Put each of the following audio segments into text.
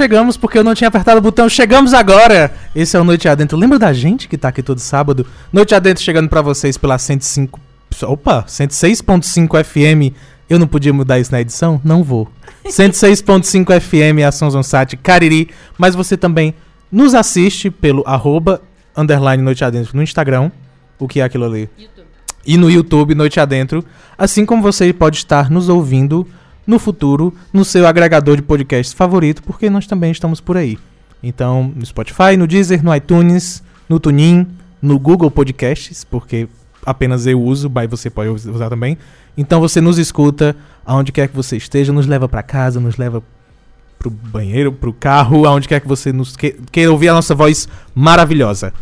chegamos porque eu não tinha apertado o botão. Chegamos agora! Esse é o Noite Adentro. Lembra da gente que tá aqui todo sábado? Noite Adentro chegando pra vocês pela 105. Opa, 106.5 FM. Eu não podia mudar isso na edição? Não vou. 106.5 FM, Ação Zonsat, Cariri. Mas você também nos assiste pelo arroba underline Noite Adentro no Instagram. O que é aquilo ali? YouTube. E no YouTube, Noite Adentro. Assim como você pode estar nos ouvindo no futuro no seu agregador de podcasts favorito, porque nós também estamos por aí. Então, no Spotify, no Deezer, no iTunes, no TuneIn, no Google Podcasts, porque apenas eu uso, mas você pode usar também. Então você nos escuta aonde quer que você esteja, nos leva para casa, nos leva pro banheiro, pro carro, aonde quer que você nos que, queira ouvir a nossa voz maravilhosa.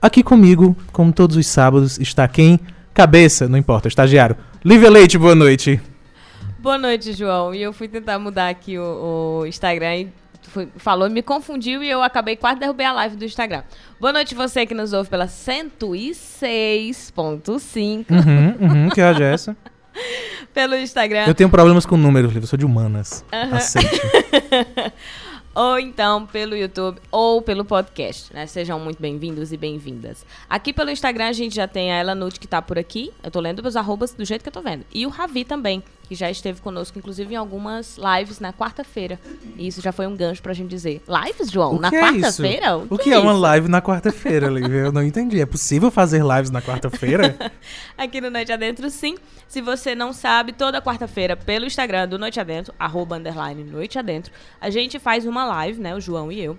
Aqui comigo, como todos os sábados, está quem? Cabeça, não importa, estagiário. Lívia Leite, boa noite. Boa noite, João. E eu fui tentar mudar aqui o, o Instagram e foi- falou, me confundiu e eu acabei quase derrubei a live do Instagram. Boa noite você que nos ouve pela 106.5 Uhum, uhum, que rádio é essa? pelo Instagram. Eu tenho problemas com números, Lívia, eu sou de humanas. Aham. Aceite. ou então pelo YouTube ou pelo podcast, né? Sejam muito bem-vindos e bem-vindas. Aqui pelo Instagram a gente já tem a Ela Nude que tá por aqui. Eu tô lendo os arrobas do jeito que eu tô vendo. E o Ravi também, que já esteve conosco, inclusive em algumas lives na quarta-feira. E isso já foi um gancho pra gente dizer. Lives, João? O na que é quarta-feira? O que é uma isso? live na quarta-feira, Lívia? Eu não entendi. É possível fazer lives na quarta-feira? Aqui no Noite Adentro, sim. Se você não sabe, toda quarta-feira, pelo Instagram do Noite Adentro, arroba underline Noite Adentro, a gente faz uma live, né? O João e eu.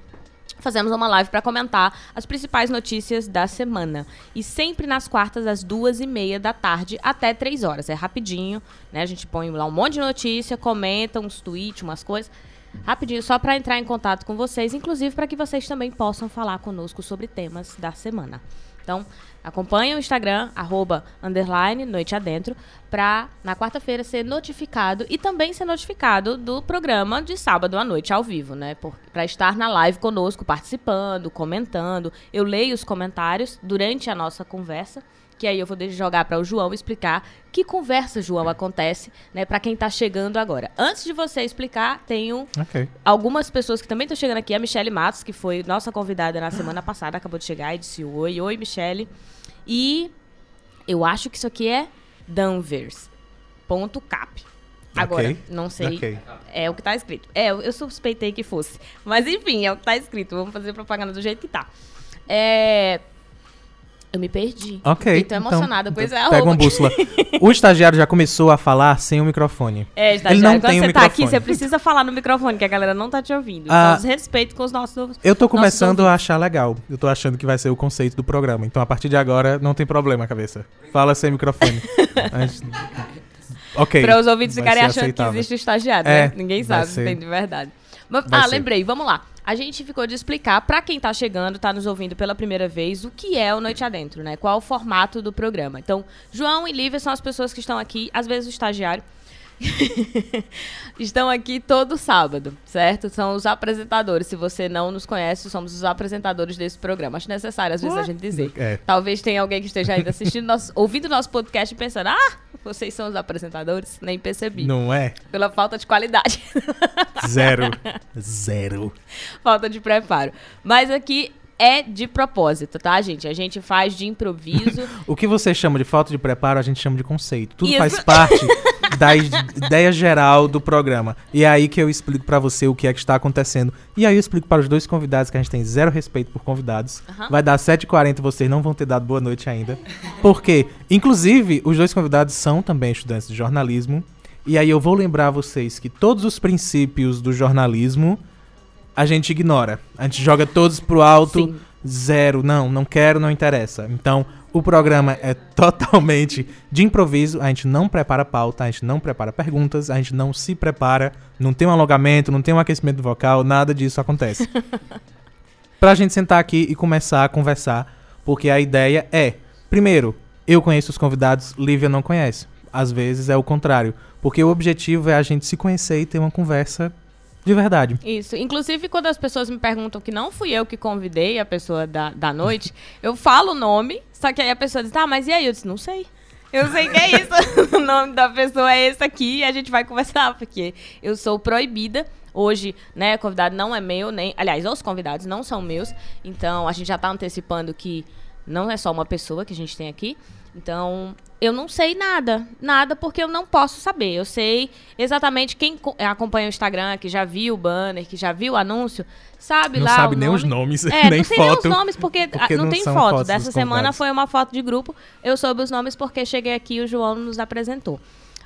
Fazemos uma live para comentar as principais notícias da semana. E sempre nas quartas, às duas e meia da tarde, até três horas. É rapidinho, né? A gente põe lá um monte de notícia, comenta uns tweets, umas coisas. Rapidinho, só para entrar em contato com vocês, inclusive para que vocês também possam falar conosco sobre temas da semana. Então, acompanhe o Instagram, arroba, underline, noite adentro, pra na quarta-feira ser notificado e também ser notificado do programa de sábado à noite ao vivo, né? Por, pra estar na live conosco, participando, comentando. Eu leio os comentários durante a nossa conversa. Que aí eu vou deixar jogar para o João explicar que conversa, João, acontece, né, para quem tá chegando agora. Antes de você explicar, tenho ok. algumas pessoas que também estão chegando aqui. A Michelle Matos, que foi nossa convidada na semana passada, acabou de chegar e disse oi. Oi, Michelle. E eu acho que isso aqui é Danvers.cap. Agora, Ok. não sei. Ok. É o que tá escrito. É, eu eu suspeitei que fosse. Mas enfim, é o que tá escrito. Vamos fazer propaganda do jeito que tá. É. Eu me perdi. Ok. Fiquei tão emocionada. Pois é, Pega uma bússola. O estagiário já começou a falar sem o microfone. É, estagiário, Ele não quando tem você o tá aqui, microfone. você precisa falar no microfone, que a galera não tá te ouvindo. Ah. Então, desrespeito com os nossos. Eu tô começando a achar legal. Eu tô achando que vai ser o conceito do programa. Então, a partir de agora, não tem problema, cabeça. Fala sem microfone. Ok. Para os ouvintes ficarem achando aceitável. que existe o estagiário, É, né? Ninguém sabe se tem de verdade. Mas- ah, ser. lembrei, vamos lá. A gente ficou de explicar para quem tá chegando, tá nos ouvindo pela primeira vez, o que é o Noite Adentro, né? Qual o formato do programa. Então, João e Lívia são as pessoas que estão aqui, às vezes o estagiário. estão aqui todo sábado, certo? São os apresentadores. Se você não nos conhece, somos os apresentadores desse programa. Acho necessário, às vezes, a gente dizer. É. Talvez tenha alguém que esteja ainda assistindo, nosso, ouvindo nosso podcast e pensando, ah, vocês são os apresentadores? Nem percebi. Não é? Pela falta de qualidade, Zero. Zero. falta de preparo. Mas aqui é de propósito, tá, gente? A gente faz de improviso. O que você chama de falta de preparo, a gente chama de conceito. Tudo Isso. faz parte da id- ideia geral do programa. E é aí que eu explico pra você o que é que está acontecendo. E aí eu explico para os dois convidados, que a gente tem zero respeito por convidados. Aham. Vai dar 7h40, vocês não vão ter dado boa noite ainda. Por quê? Inclusive, os dois convidados são também estudantes de jornalismo. E aí eu vou lembrar vocês que todos os princípios do jornalismo a gente ignora. A gente joga todos pro alto. Sim. Zero, não, não quero, não interessa. Então, o programa é totalmente de improviso, a gente não prepara pauta, a gente não prepara perguntas, a gente não se prepara, não tem um alongamento, não tem um aquecimento vocal, nada disso acontece. pra gente sentar aqui e começar a conversar, porque a ideia é, primeiro, eu conheço os convidados, Lívia não conhece. Às vezes é o contrário, porque o objetivo é a gente se conhecer e ter uma conversa de verdade. Isso. Inclusive, quando as pessoas me perguntam que não fui eu que convidei a pessoa da, da noite, eu falo o nome, só que aí a pessoa diz, tá, mas e aí? Eu disse, não sei. Eu sei que é isso. o nome da pessoa é esse aqui e a gente vai conversar, porque eu sou proibida. Hoje, né, convidado não é meu, nem. Aliás, os convidados não são meus. Então, a gente já tá antecipando que não é só uma pessoa que a gente tem aqui. Então, eu não sei nada. Nada porque eu não posso saber. Eu sei exatamente quem co- acompanha o Instagram, que já viu o banner, que já viu o anúncio, sabe Não lá. sabe o nem nome. os nomes, É, nem não sei foto. nem os nomes, porque, porque ah, não, não tem foto. Dessa semana convidados. foi uma foto de grupo. Eu soube os nomes porque cheguei aqui e o João nos apresentou.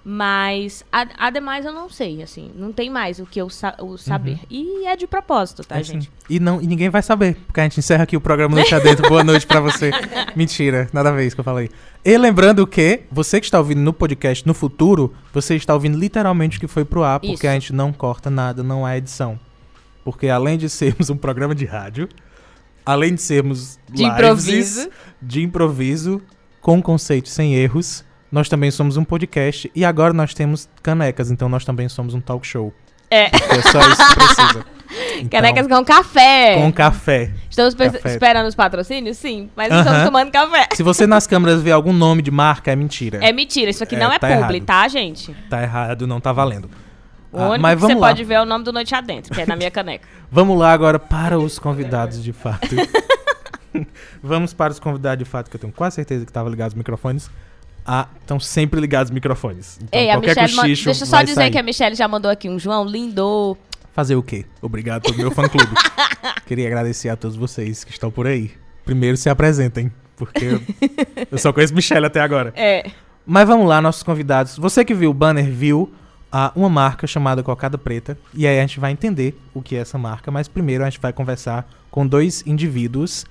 Mas, a- ademais, eu não sei, assim. Não tem mais o que eu sa o saber. E é de propósito, tá, Uhum. É gente? E, não, e ninguém vai saber, porque a gente encerra aqui o programa Noite Adentro. Boa noite pra você. Mentira, nada a ver isso que eu falei. E lembrando que você que está ouvindo no podcast no futuro, você está ouvindo literalmente o que foi pro ar, porque Isso. a gente não corta nada, não há edição. Porque além de sermos um programa de rádio, além de sermos De lives, improviso. de improviso, com conceitos sem erros, nós também somos um podcast e agora nós temos canecas, então nós também somos um talk show. É. É só isso que precisa. Então, Canecas com café. com café. Estamos café. esperando os patrocínios? Sim, mas Aham. estamos tomando café. Se você nas câmeras vê algum nome de marca, é mentira. É mentira, isso aqui É, não é tá publi, errado. tá, gente? Tá errado, não tá valendo. O Ah, único mas que você lá. pode ver é o nome do Noite Adentro, que é na minha caneca. Vamos lá agora para os convidados de fato. Vamos para os convidados de fato, que eu tenho quase certeza que estavam ligados os microfones. Estão sempre ligados os microfones. Então, Ei, a qualquer Michelle. cochicho Deixa eu só dizer sair. que a Michelle já mandou aqui um João lindo. Fazer o quê? Obrigado pelo meu fã-clube. Queria agradecer a todos vocês que estão por aí. Primeiro se apresentem, porque eu, eu só conheço Michelle até agora. É. Mas vamos lá, nossos convidados. Você que viu o banner viu ah, uma marca chamada Cocada Preta. E aí a gente vai entender o que é essa marca. Mas primeiro a gente vai conversar com dois indivíduos.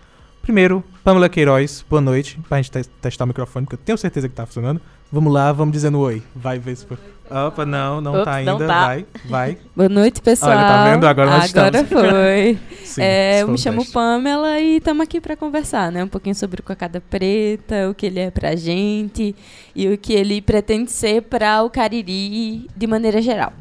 Primeiro, Pamela Queiroz, boa noite. Pra gente te- testar o microfone, porque eu tenho certeza que tá funcionando. Vamos lá, vamos dizendo oi. Vai ver se for. Opa, não, não Ops, tá ainda. não tá. Vai, vai. Boa noite, pessoal. Olha, tá vendo? Agora nós Agora estamos. foi. Sim, É, eu foi me chamo teste. Pamela e estamos aqui para conversar, né? Um pouquinho sobre o Cocada Preta, o que ele é pra gente e o que ele pretende ser para o Cariri de maneira geral.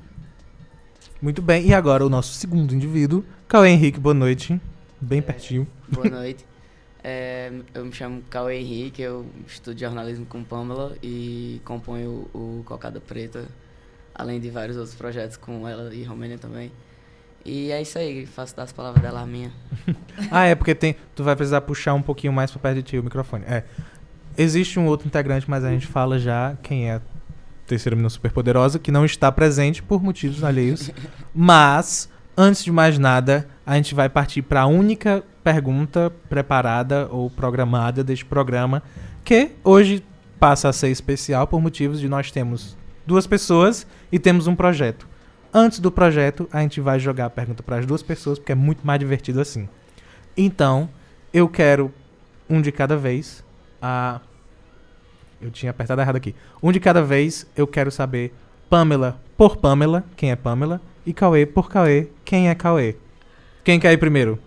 Muito bem, e agora o nosso segundo indivíduo, Cauê Henrique, boa noite. Bem pertinho. Boa noite. É, eu me chamo Cauê Henrique, eu estudo jornalismo com Pamela e componho o Cocada Preta, além de vários outros projetos com ela e Romênia também. E é isso aí, faço das palavras dela a minha. Ah, é porque tem. Tu vai precisar puxar um pouquinho mais pra perto de ti o microfone. É. Existe um outro integrante, mas a gente fala já quem é a terceira menina super poderosa, que não está presente por motivos alheios. Mas, antes de mais nada, a gente vai partir para a única pergunta preparada ou programada deste programa, que hoje passa a ser especial por motivos de nós temos duas pessoas e temos um projeto. Antes do projeto, a gente vai jogar a pergunta para as duas pessoas, porque é muito mais divertido assim. Então, eu quero um de cada vez. Ah, eu tinha apertado errado aqui. Um de cada vez, eu quero saber Pamela por Pamela, quem é Pamela, e Cauê por Cauê, quem é Cauê. Quem quer ir primeiro?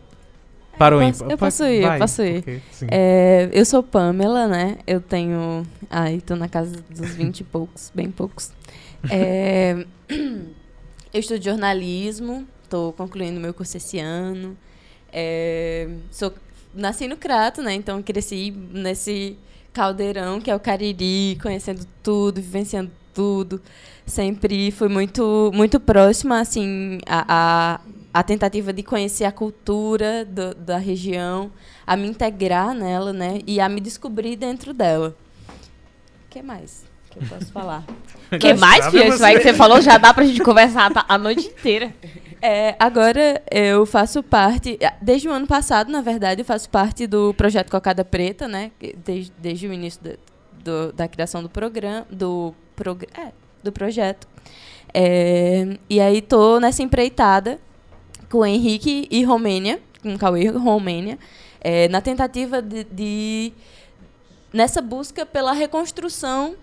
Para o Eu ímpar. posso- eu posso ir, eu posso ir. sim. É, eu sou Pamela, né? Eu tenho. Ai, tô na casa dos 20 e poucos, bem poucos. É, eu estudo jornalismo, tô concluindo meu curso esse ano. É, sou, nasci no Crato, né? Então cresci nesse caldeirão que é o Cariri, conhecendo tudo, vivenciando tudo. Sempre fui muito, muito próxima, assim, a, a, a tentativa de conhecer a cultura do- da região, a me integrar nela, né? E a me descobrir dentro dela. O que mais que eu posso falar? que mais, filha? Isso aí você. que você falou já dá pra gente conversar a noite inteira. É, agora eu faço parte, desde o ano passado, na verdade, eu faço parte do projeto Cocada Preta, né? Desde, desde o início da- do- da criação do programa, do, progr é, do projeto. É, e aí tô nessa empreitada com Henrique e Romênia, com Cauê e Romênia, é, na tentativa de, de nessa busca pela reconstrução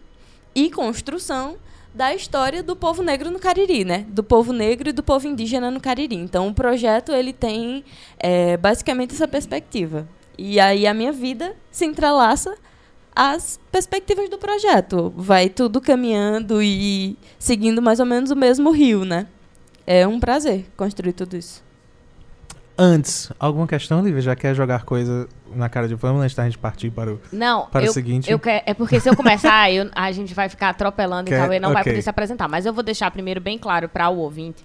e construção da história do povo negro no Cariri, né? Do povo negro e do povo indígena no Cariri. Então, o projeto ele tem é, basicamente essa perspectiva. E aí a minha vida se entrelaça às perspectivas do projeto. Vai tudo caminhando e seguindo mais ou menos o mesmo rio, né? É um prazer construir tudo isso. Antes, alguma questão, Lívia? Já quer jogar coisa na cara de Pamela antes da gente partir para o, Não, para eu, o seguinte? eu que- é porque se eu começar, eu- a gente vai ficar atropelando Quer- e Cauê não vai ok. poder se apresentar. Mas eu vou deixar primeiro bem claro para o ouvinte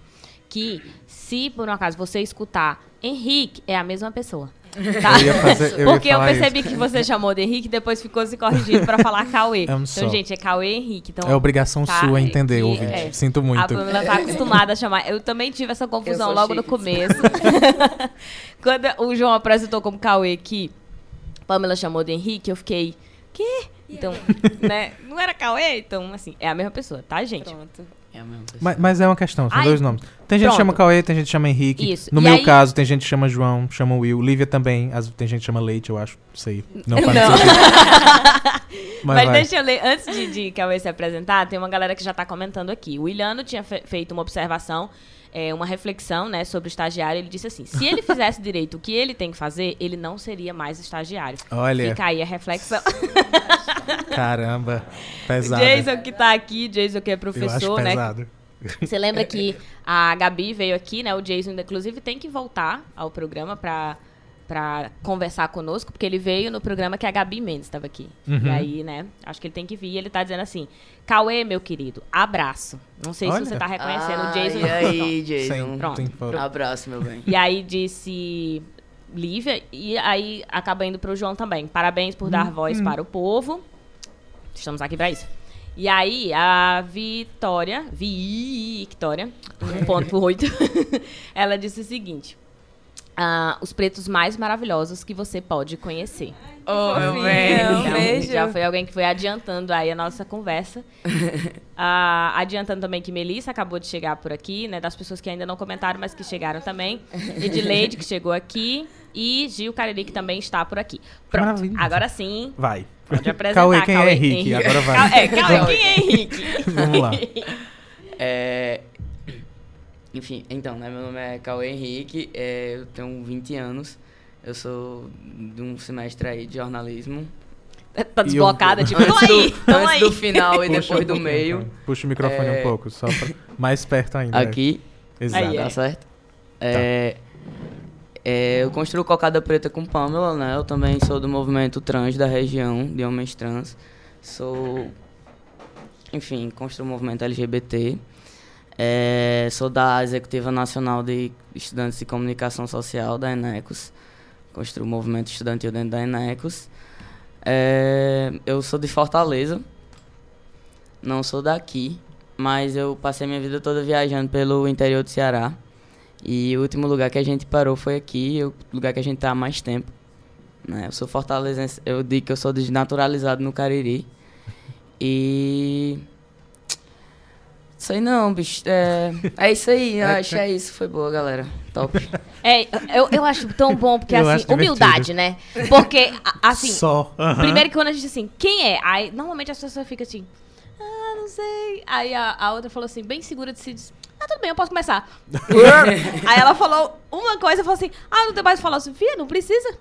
que se por um acaso você escutar Henrique, é a mesma pessoa. Tá? Eu ia fazer- eu ia Porque eu falar percebi que você chamou de Henrique e depois ficou se corrigindo pra falar Cauê. É então, só. gente, é Cauê Henrique. Então, É obrigação tá, sua entender, e- ouvinte. é. Sinto A muito. Pamela tá acostumada a chamar. Eu também tive essa confusão logo no começo. Quando o João apresentou como Cauê que Pamela chamou de Henrique, eu fiquei. Quê? Então, né? Não era Cauê? Então, assim, é a mesma pessoa, tá, gente? Pronto. É a mesma pessoa. Mas, mas é uma questão, são Ai, dois nomes. Tem gente que pronto. chama Cauê, tem gente que chama Henrique. Isso. No E meu aí- caso, tem gente que chama João, chama Will. Lívia também. As- tem gente que chama Leite, eu acho. Sei. Não faz Não. sentido. Mas, Mas, vai. deixa eu ler, antes de, de Cauê se apresentar, tem uma galera que já tá comentando aqui. O Iliano tinha fe- feito uma observação, é, uma reflexão, né, sobre o estagiário. Ele disse assim: se ele fizesse direito o que ele tem que fazer, ele não seria mais estagiário. Olha, Fica aí a reflexão. caramba. Pesado. Jason que tá aqui, Jason que é eu acho professor, né? pesado. Você lembra que a Gabi veio aqui, né? O Jason, inclusive, tem que voltar ao programa pra, pra conversar conosco, porque ele veio no programa que a Gabi Mendes estava aqui. Uhum. E aí, né? Acho que ele tem que vir. Ele tá dizendo assim: Cauê, meu querido, abraço. Não sei Olha. se você tá reconhecendo o Ah, Jason. E aí, Jason? Sem- Pronto. foto. Abraço, meu bem. E aí disse Lívia, e aí acaba indo pro João também. Parabéns por dar voz para o povo. Estamos aqui para isso. E aí, a Vitória, Victória, 1.8, ela disse o seguinte. Ah, os pretos mais maravilhosos que você pode conhecer. Oh, meu. Um Então, beijo. já foi alguém que foi adiantando aí a nossa conversa. Ah, adiantando também que Melissa acabou de chegar por aqui, né? Das pessoas que ainda não comentaram, mas que chegaram também. Edileide, que chegou aqui. E Gil Cariri, que também está por aqui. Pronto. Maravilha. Agora sim, Vai. pode apresentar. Cauê, quem é Cauê. Henrique? Agora vai. É, Cauê, quem é Henrique? Vamos lá. É, Enfim, então, né? Meu nome é Cauê Henrique, é, eu tenho 20 anos, eu sou de um semestre aí de jornalismo. Tá desblocada, tipo, tô Antes aí, do, tô antes aí. do final e Puxa depois um do meio, então. Puxa o microfone É. um pouco, só pra... mais perto ainda. é. aqui, Exato. Aí, tá certo? É, é, eu construo Cocada Preta com Pamela, né? Eu também sou do movimento trans da região, de homens trans. Sou, enfim, construo o movimento LGBT. É, sou da Executiva Nacional de Estudantes de Comunicação Social, da Enecos. Construo o movimento estudantil dentro da Enecos. É, eu sou de Fortaleza. Não sou daqui, mas eu passei minha vida toda viajando pelo interior do Ceará. E o último lugar que a gente parou foi aqui, o lugar que a gente tá há mais tempo. Né? Eu sou fortalezense, eu digo que eu sou desnaturalizado no Cariri. E. Sei não, bicho. É, é isso aí, eu acho que é isso. Foi boa, galera. Top. É, eu, eu acho tão bom, porque Eu assim, humildade, né? Porque, assim, Só. aham. Primeiro que quando a gente assim, quem é? Aí normalmente as pessoas ficam assim, ah, não sei. Aí a, a outra falou assim, bem segura de si, disse, ah, tudo bem, eu posso começar. aí ela falou uma coisa, falou assim, ah, não tem mais falar, Sofia, não precisa.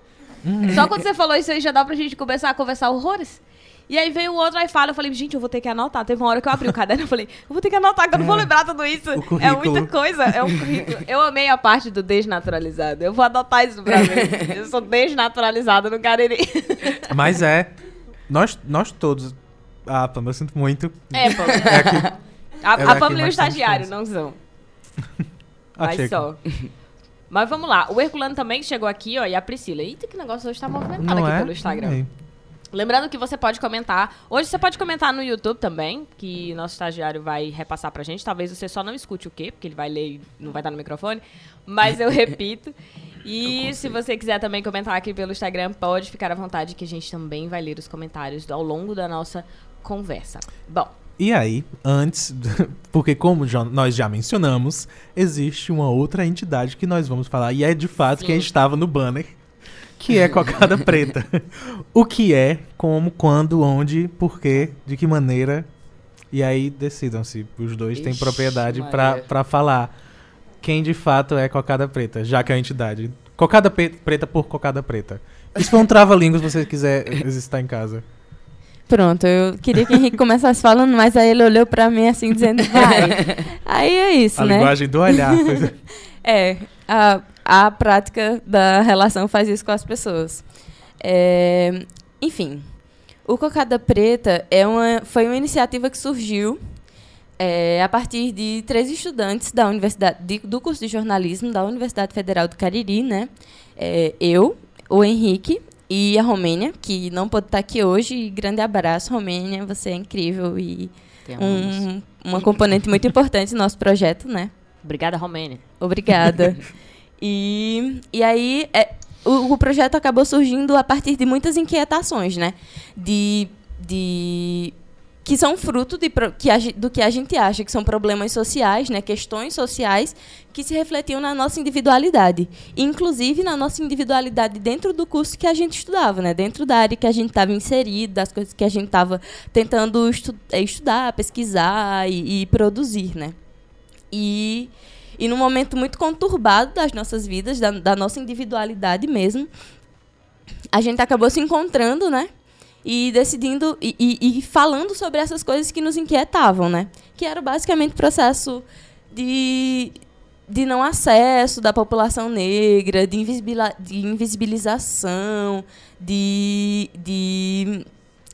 Só quando você falou isso aí já dá pra gente começar a conversar horrores. E aí veio o outro, aí fala, eu falei, gente, eu vou ter que anotar. Teve uma hora que eu abri o caderno, eu falei, eu vou ter que anotar, que eu não vou lembrar tudo isso. É muita coisa, é um currículo. Eu amei a parte do desnaturalizado. Eu vou adotar isso pra mim. Eu sou desnaturalizada no Cariri. Mas é. Nós, nós todos. Ah, Pamela, eu sinto muito. É, pô. É aqui. A, É a Pamela e o somos estagiário, não são. Achei Mas só. Mas vamos lá. O Herculano também chegou aqui, ó, e a Priscila. Eita, que negócio hoje tá movimentado Não aqui é? pelo Instagram. Amei. Lembrando que você pode comentar. Hoje você pode comentar no YouTube também, que nosso estagiário vai repassar pra gente. Talvez você só não escute o quê, porque ele vai ler e não vai estar no microfone. Mas eu repito. E se você quiser também comentar aqui pelo Instagram, pode ficar à vontade, que a gente também vai ler os comentários ao longo da nossa conversa. Bom, E aí, antes, porque como já- nós já mencionamos, existe uma outra entidade que nós vamos falar, e é de fato Sim. quem estava no banner, que é Cocada Preta. o que é, como, quando, onde, por quê, de que maneira. E aí decidam-se, os dois têm Ixi, propriedade pra Maria. pra falar quem de fato é Cocada Preta, já que é a entidade. Cocada Preta por Cocada Preta. Isso foi um trava-línguas se você quiser exercitar em casa. Pronto, eu queria que o Henrique começasse falando, mas aí ele olhou pra mim assim, dizendo, vai. aí é isso, A né? linguagem do olhar. foi- É, a, a prática da relação faz isso com as pessoas. É, enfim, o Cocada Preta é uma, foi uma iniciativa que surgiu é, a partir de três estudantes da universidade de, do curso de jornalismo da Universidade Federal do Cariri, né? É, eu, o Henrique e a Romênia, que não pode estar aqui hoje. Grande abraço, Romênia, você é incrível e um, uma componente muito importante do nosso projeto, né? Obrigada, Romênia. Obrigada. e, e aí, é, o, o projeto acabou surgindo a partir de muitas inquietações, né? De, de que são fruto de, que a, do que a gente acha que são problemas sociais, né, questões sociais que se refletiam na nossa individualidade, inclusive na nossa individualidade dentro do curso que a gente estudava, né, dentro da área que a gente estava inserido, das coisas que a gente estava tentando estu estudar, pesquisar e, e produzir, né. E e num momento muito conturbado das nossas vidas, da, da nossa individualidade mesmo, a gente acabou se encontrando, né? e decidindo e, e, e, falando sobre essas coisas que nos inquietavam, né? Que era basicamente o processo de, de não acesso da população negra, de, invisibilização, de, de,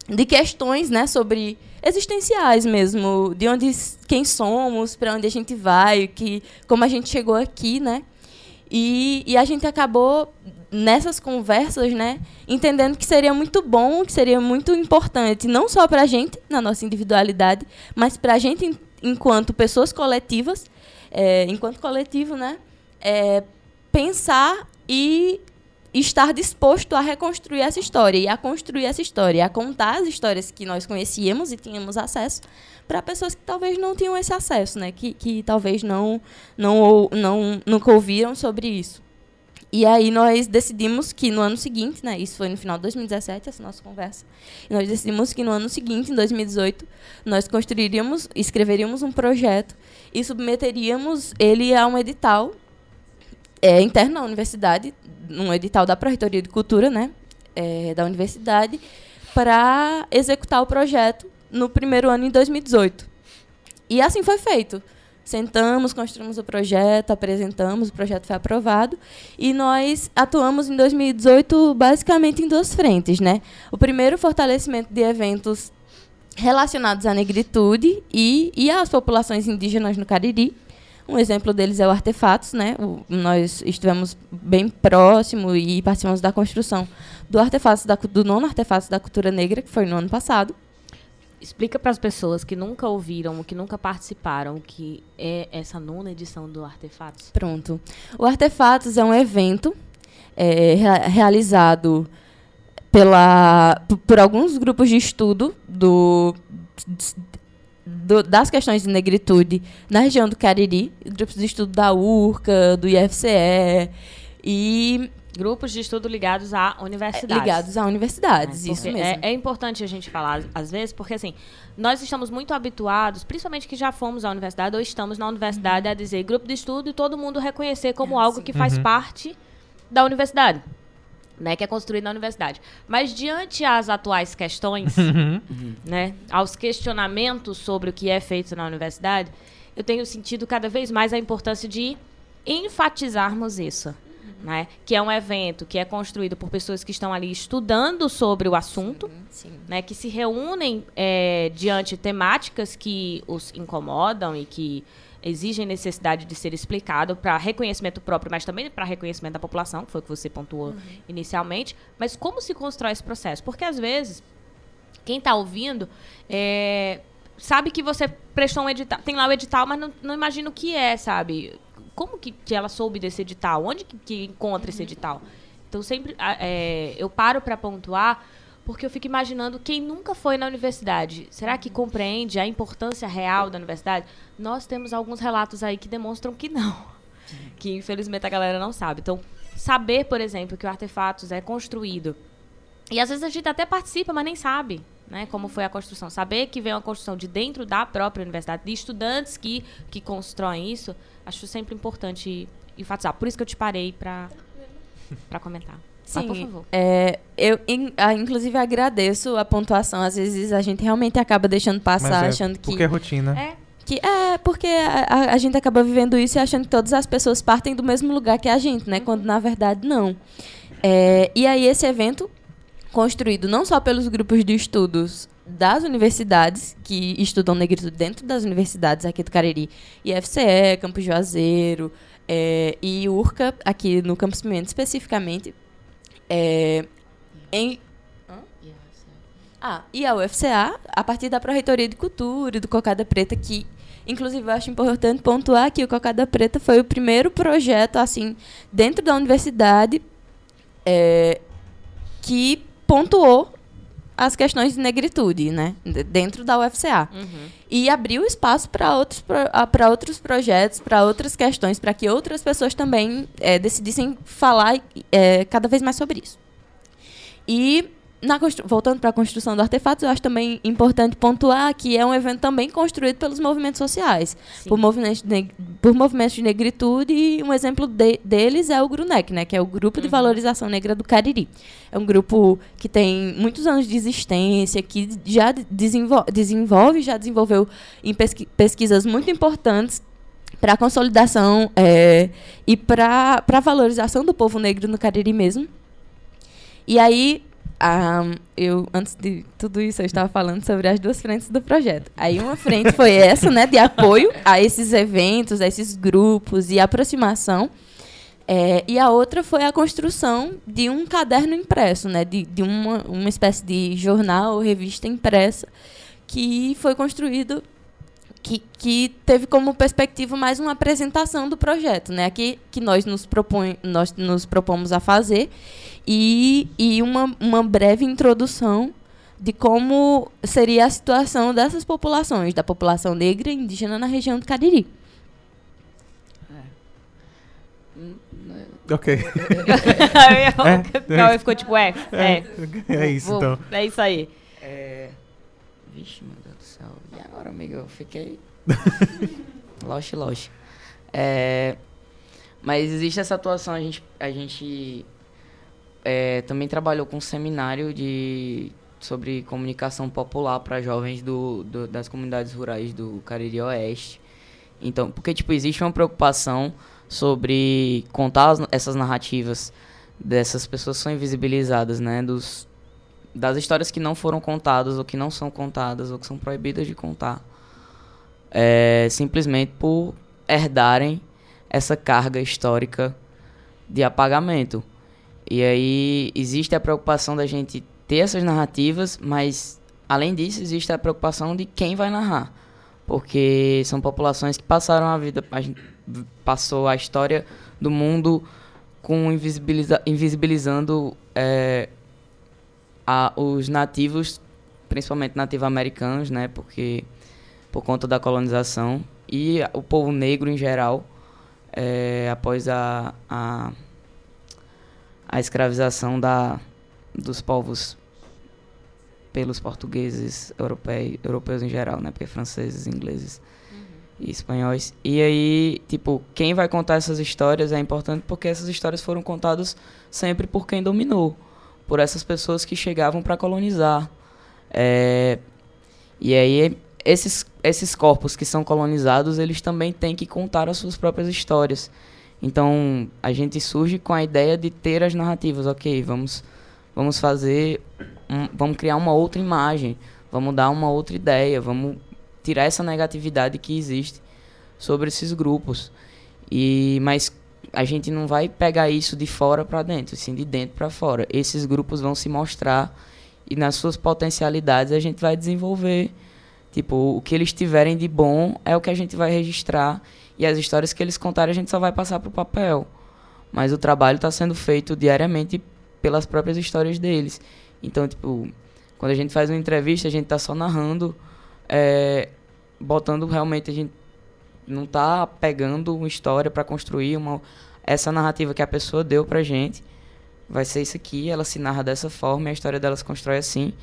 de questões, né, sobre existenciais mesmo, de onde quem somos, para onde a gente vai, que como a gente chegou aqui, né? E, e a gente acabou nessas conversas, né, entendendo que seria muito bom, que seria muito importante, não só para a gente, na nossa individualidade, mas para a gente, enquanto pessoas coletivas, é, enquanto coletivo, né, é, pensar e estar disposto a reconstruir essa história e a construir essa história, a contar as histórias que nós conhecíamos e tínhamos acesso para pessoas que talvez não tinham esse acesso, né? Que, que talvez não, não, não nunca ouviram sobre isso. E aí nós decidimos que no ano seguinte, né, isso foi no final de 2017, essa nossa conversa, nós decidimos que no ano seguinte, em 2018, nós construiríamos, escreveríamos um projeto e submeteríamos ele a um edital é, interno da universidade, um edital da Pró-Reitoria de Cultura, né, é, da universidade, para executar o projeto no primeiro ano, em 2018. E assim foi feito. Sentamos, construímos o projeto, apresentamos, o projeto foi aprovado e nós atuamos em 2018 basicamente em duas frentes, né? O primeiro, fortalecimento de eventos relacionados à negritude e, e às populações indígenas no Cariri. Um exemplo deles é o Artefatos, né? O, nós estivemos bem próximo e participamos da construção do artefato da, do nono artefato da cultura negra, que foi no ano passado explica para as pessoas que nunca ouviram, que nunca participaram, que é essa nona edição do Artefatos. Pronto. O Artefatos é um evento é, realizado pela, por alguns grupos de estudo do, do, das questões de negritude na região do Cariri, grupos de estudo da URCA, do IFCE, e Grupos de estudo ligados a universidades. Ligados a universidades, é, isso mesmo. É, é, importante a gente falar, às vezes, porque assim, nós estamos muito habituados, principalmente que já fomos à universidade ou estamos na universidade, uhum. a dizer grupo de estudo e todo mundo reconhecer como é, algo sim. que faz uhum. parte da universidade. Né, que é construído na universidade. Mas diante às atuais questões, uhum. né, aos questionamentos sobre o que é feito na universidade, eu tenho sentido cada vez mais a importância de enfatizarmos isso né? Que é um evento que é construído por pessoas que estão ali estudando sobre o assunto, sim, sim. né? Que se reúnem é, diante de temáticas que os incomodam e que exigem necessidade de ser explicado para reconhecimento próprio, mas também para reconhecimento da população, que foi o que você pontuou uhum. inicialmente. Mas como se constrói esse processo? Porque às vezes quem está ouvindo é, sabe que você prestou um edital, tem lá o edital, mas não, não imagina o que é, sabe? como que, que ela soube desse edital? Onde que, que encontra esse edital? Então, sempre é, eu paro para pontuar porque eu fico imaginando quem nunca foi na universidade. Será que compreende a importância real da universidade? Nós temos alguns relatos aí que demonstram que não. Que, infelizmente, a galera não sabe. Então, saber, por exemplo, que o Artefatos é construído. E às vezes a gente até participa, mas nem sabe né, como foi a construção. Saber que vem uma construção de dentro da própria universidade, de estudantes que, que constroem isso, Acho sempre importante enfatizar. Por isso que eu te parei para comentar. Sim, ah, por favor. É, eu in, a, inclusive agradeço a pontuação. Às vezes a gente realmente acaba deixando passar, é achando que. Porque é rotina. É. Que é porque a, a, gente acaba vivendo isso e achando que todas as pessoas partem do mesmo lugar que a gente, né? Uhum. Quando na verdade não. É, e aí esse evento, construído não só pelos grupos de estudos das universidades que estudam negritude dentro das universidades aqui do Cariri, IFCE, Campos Juazeiro é, e URCA, aqui no Campus Pimenta especificamente, é, em ah, e a UFCA, a partir da Pró-Reitoria de Cultura e do Cocada Preta, que, inclusive, eu acho importante pontuar que o Cocada Preta foi o primeiro projeto, assim, dentro da universidade, é, que pontuou as questões de negritude, né, dentro da UFCA. Uhum. E abriu espaço para outros, para outros projetos, para outras questões, para que outras pessoas também é, decidissem falar é, cada vez mais sobre isso. E voltando para a construção do artefato, eu acho também importante pontuar que é um evento também construído pelos movimentos sociais, por movimentos, de, por movimentos de negritude, e um exemplo de, deles é o GRUNEC, né, que é o Grupo de uhum. Valorização Negra do Cariri. É um grupo que tem muitos anos de existência, que já desenvolve, desenvolve já desenvolveu em pesqui, pesquisas muito importantes para a consolidação é, e para a valorização do povo negro no Cariri mesmo. E aí, um, eu, antes de tudo isso, eu estava falando sobre as duas frentes do projeto. Aí uma frente foi essa, né, de apoio a esses eventos, a esses grupos e aproximação. É, e a outra foi a construção de um caderno impresso, né, de, de uma, uma espécie de jornal ou revista impressa que foi construído que, que teve como perspectiva mais uma apresentação do projeto, né? Aqui que nós nos, propõe, nós nos propomos a fazer e, e uma, uma breve introdução de como seria a situação dessas populações, da população negra e indígena na região do Cariri. É. Ok. é, ficou tipo, é, é. É, é isso, Vou, então. É isso aí. É... Vixe, meu Deus do céu. E agora, amigo? Eu fiquei... lost, lost. É... Mas existe essa atuação, a gente... A gente é, também trabalhou com um seminário de, sobre comunicação popular para jovens do, do, das comunidades rurais do Cariri Oeste. Então, porque tipo existe uma preocupação sobre contar as, essas narrativas dessas pessoas que são invisibilizadas, né, dos das histórias que não foram contadas ou que não são contadas ou que são proibidas de contar, é, simplesmente por herdarem essa carga histórica de apagamento. E aí existe a preocupação da gente ter essas narrativas, mas além disso existe a preocupação de quem vai narrar. Porque são populações que passaram a vida, a gente passou a história do mundo com invisibiliza, invisibilizando é, a, os nativos, principalmente nativo-americanos, né? Porque por conta da colonização e o povo negro em geral, é, após a, a a escravização da, dos povos pelos portugueses europeus, europeus em geral, né? Porque franceses, ingleses uhum. e espanhóis. E aí, tipo, quem vai contar essas histórias é importante porque essas histórias foram contadas sempre por quem dominou, por essas pessoas que chegavam para colonizar. É, e aí, esses, esses corpos que são colonizados, eles também têm que contar as suas próprias histórias. Então, a gente surge com a ideia de ter as narrativas, ok, vamos, vamos fazer, um, vamos criar uma outra imagem, vamos dar uma outra ideia, vamos tirar essa negatividade que existe sobre esses grupos. E mas a gente não vai pegar isso de fora para dentro, sim de dentro para fora. Esses grupos vão se mostrar e nas suas potencialidades a gente vai desenvolver. Tipo, o que eles tiverem de bom é o que a gente vai registrar e as histórias que eles contarem a gente só vai passar para o papel. Mas o trabalho está sendo feito diariamente pelas próprias histórias deles. Então, tipo, quando a gente faz uma entrevista, a gente está só narrando, é, botando realmente a gente não está pegando uma história para construir uma essa narrativa que a pessoa deu pra gente. Vai ser isso aqui, ela se narra dessa forma, a história dela se constrói assim.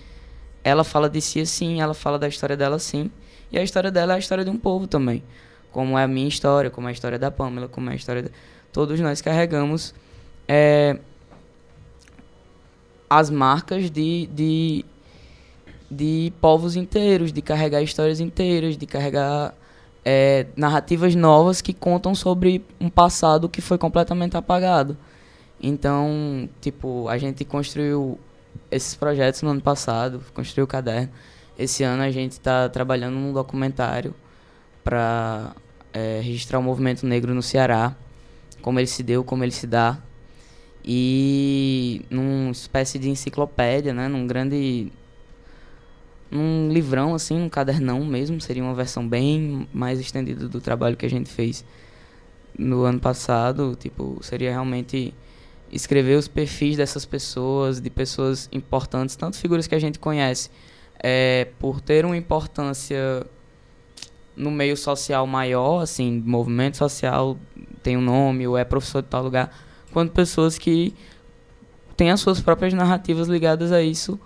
Ela fala de si assim, ela fala da história dela assim. E a história dela é a história de um povo também como é a minha história, como é a história da Pamela, como é a história de... Todos nós carregamos é, as marcas de, de, de povos inteiros, de carregar histórias inteiras, de carregar é, narrativas novas que contam sobre um passado que foi completamente apagado. Então, tipo, a gente construiu esses projetos no ano passado, construiu o caderno. esse ano a gente está trabalhando num documentário para é, registrar o movimento negro no Ceará, como ele se deu, como ele se dá, e numa espécie de enciclopédia, né, num grande num livrão assim, um cadernão mesmo, seria uma versão bem mais estendida do trabalho que a gente fez no ano passado, tipo, seria realmente escrever os perfis dessas pessoas, de pessoas importantes, tanto figuras que a gente conhece, é, por ter uma importância no meio social maior, assim, movimento social tem um nome, ou é professor de tal lugar, quanto pessoas que têm as suas próprias narrativas ligadas a isso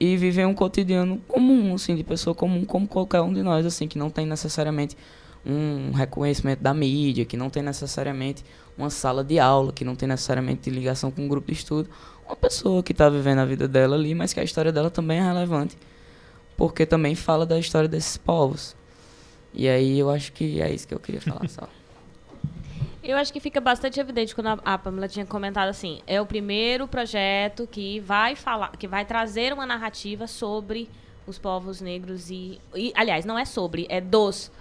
e vivem um cotidiano comum, assim, de pessoa comum, como qualquer um de nós, assim, que não tem necessariamente um reconhecimento da mídia, que não tem necessariamente uma sala de aula, que não tem necessariamente ligação com um grupo de estudo. Uma pessoa que está vivendo a vida dela ali, mas que a história dela também é relevante, porque também fala da história desses povos. E aí eu acho que é isso que eu queria falar só. Eu acho que fica bastante evidente quando a, a Pamela tinha comentado assim, é o primeiro projeto que vai falar, que vai trazer uma narrativa sobre os povos negros e, e aliás, não é sobre, é dos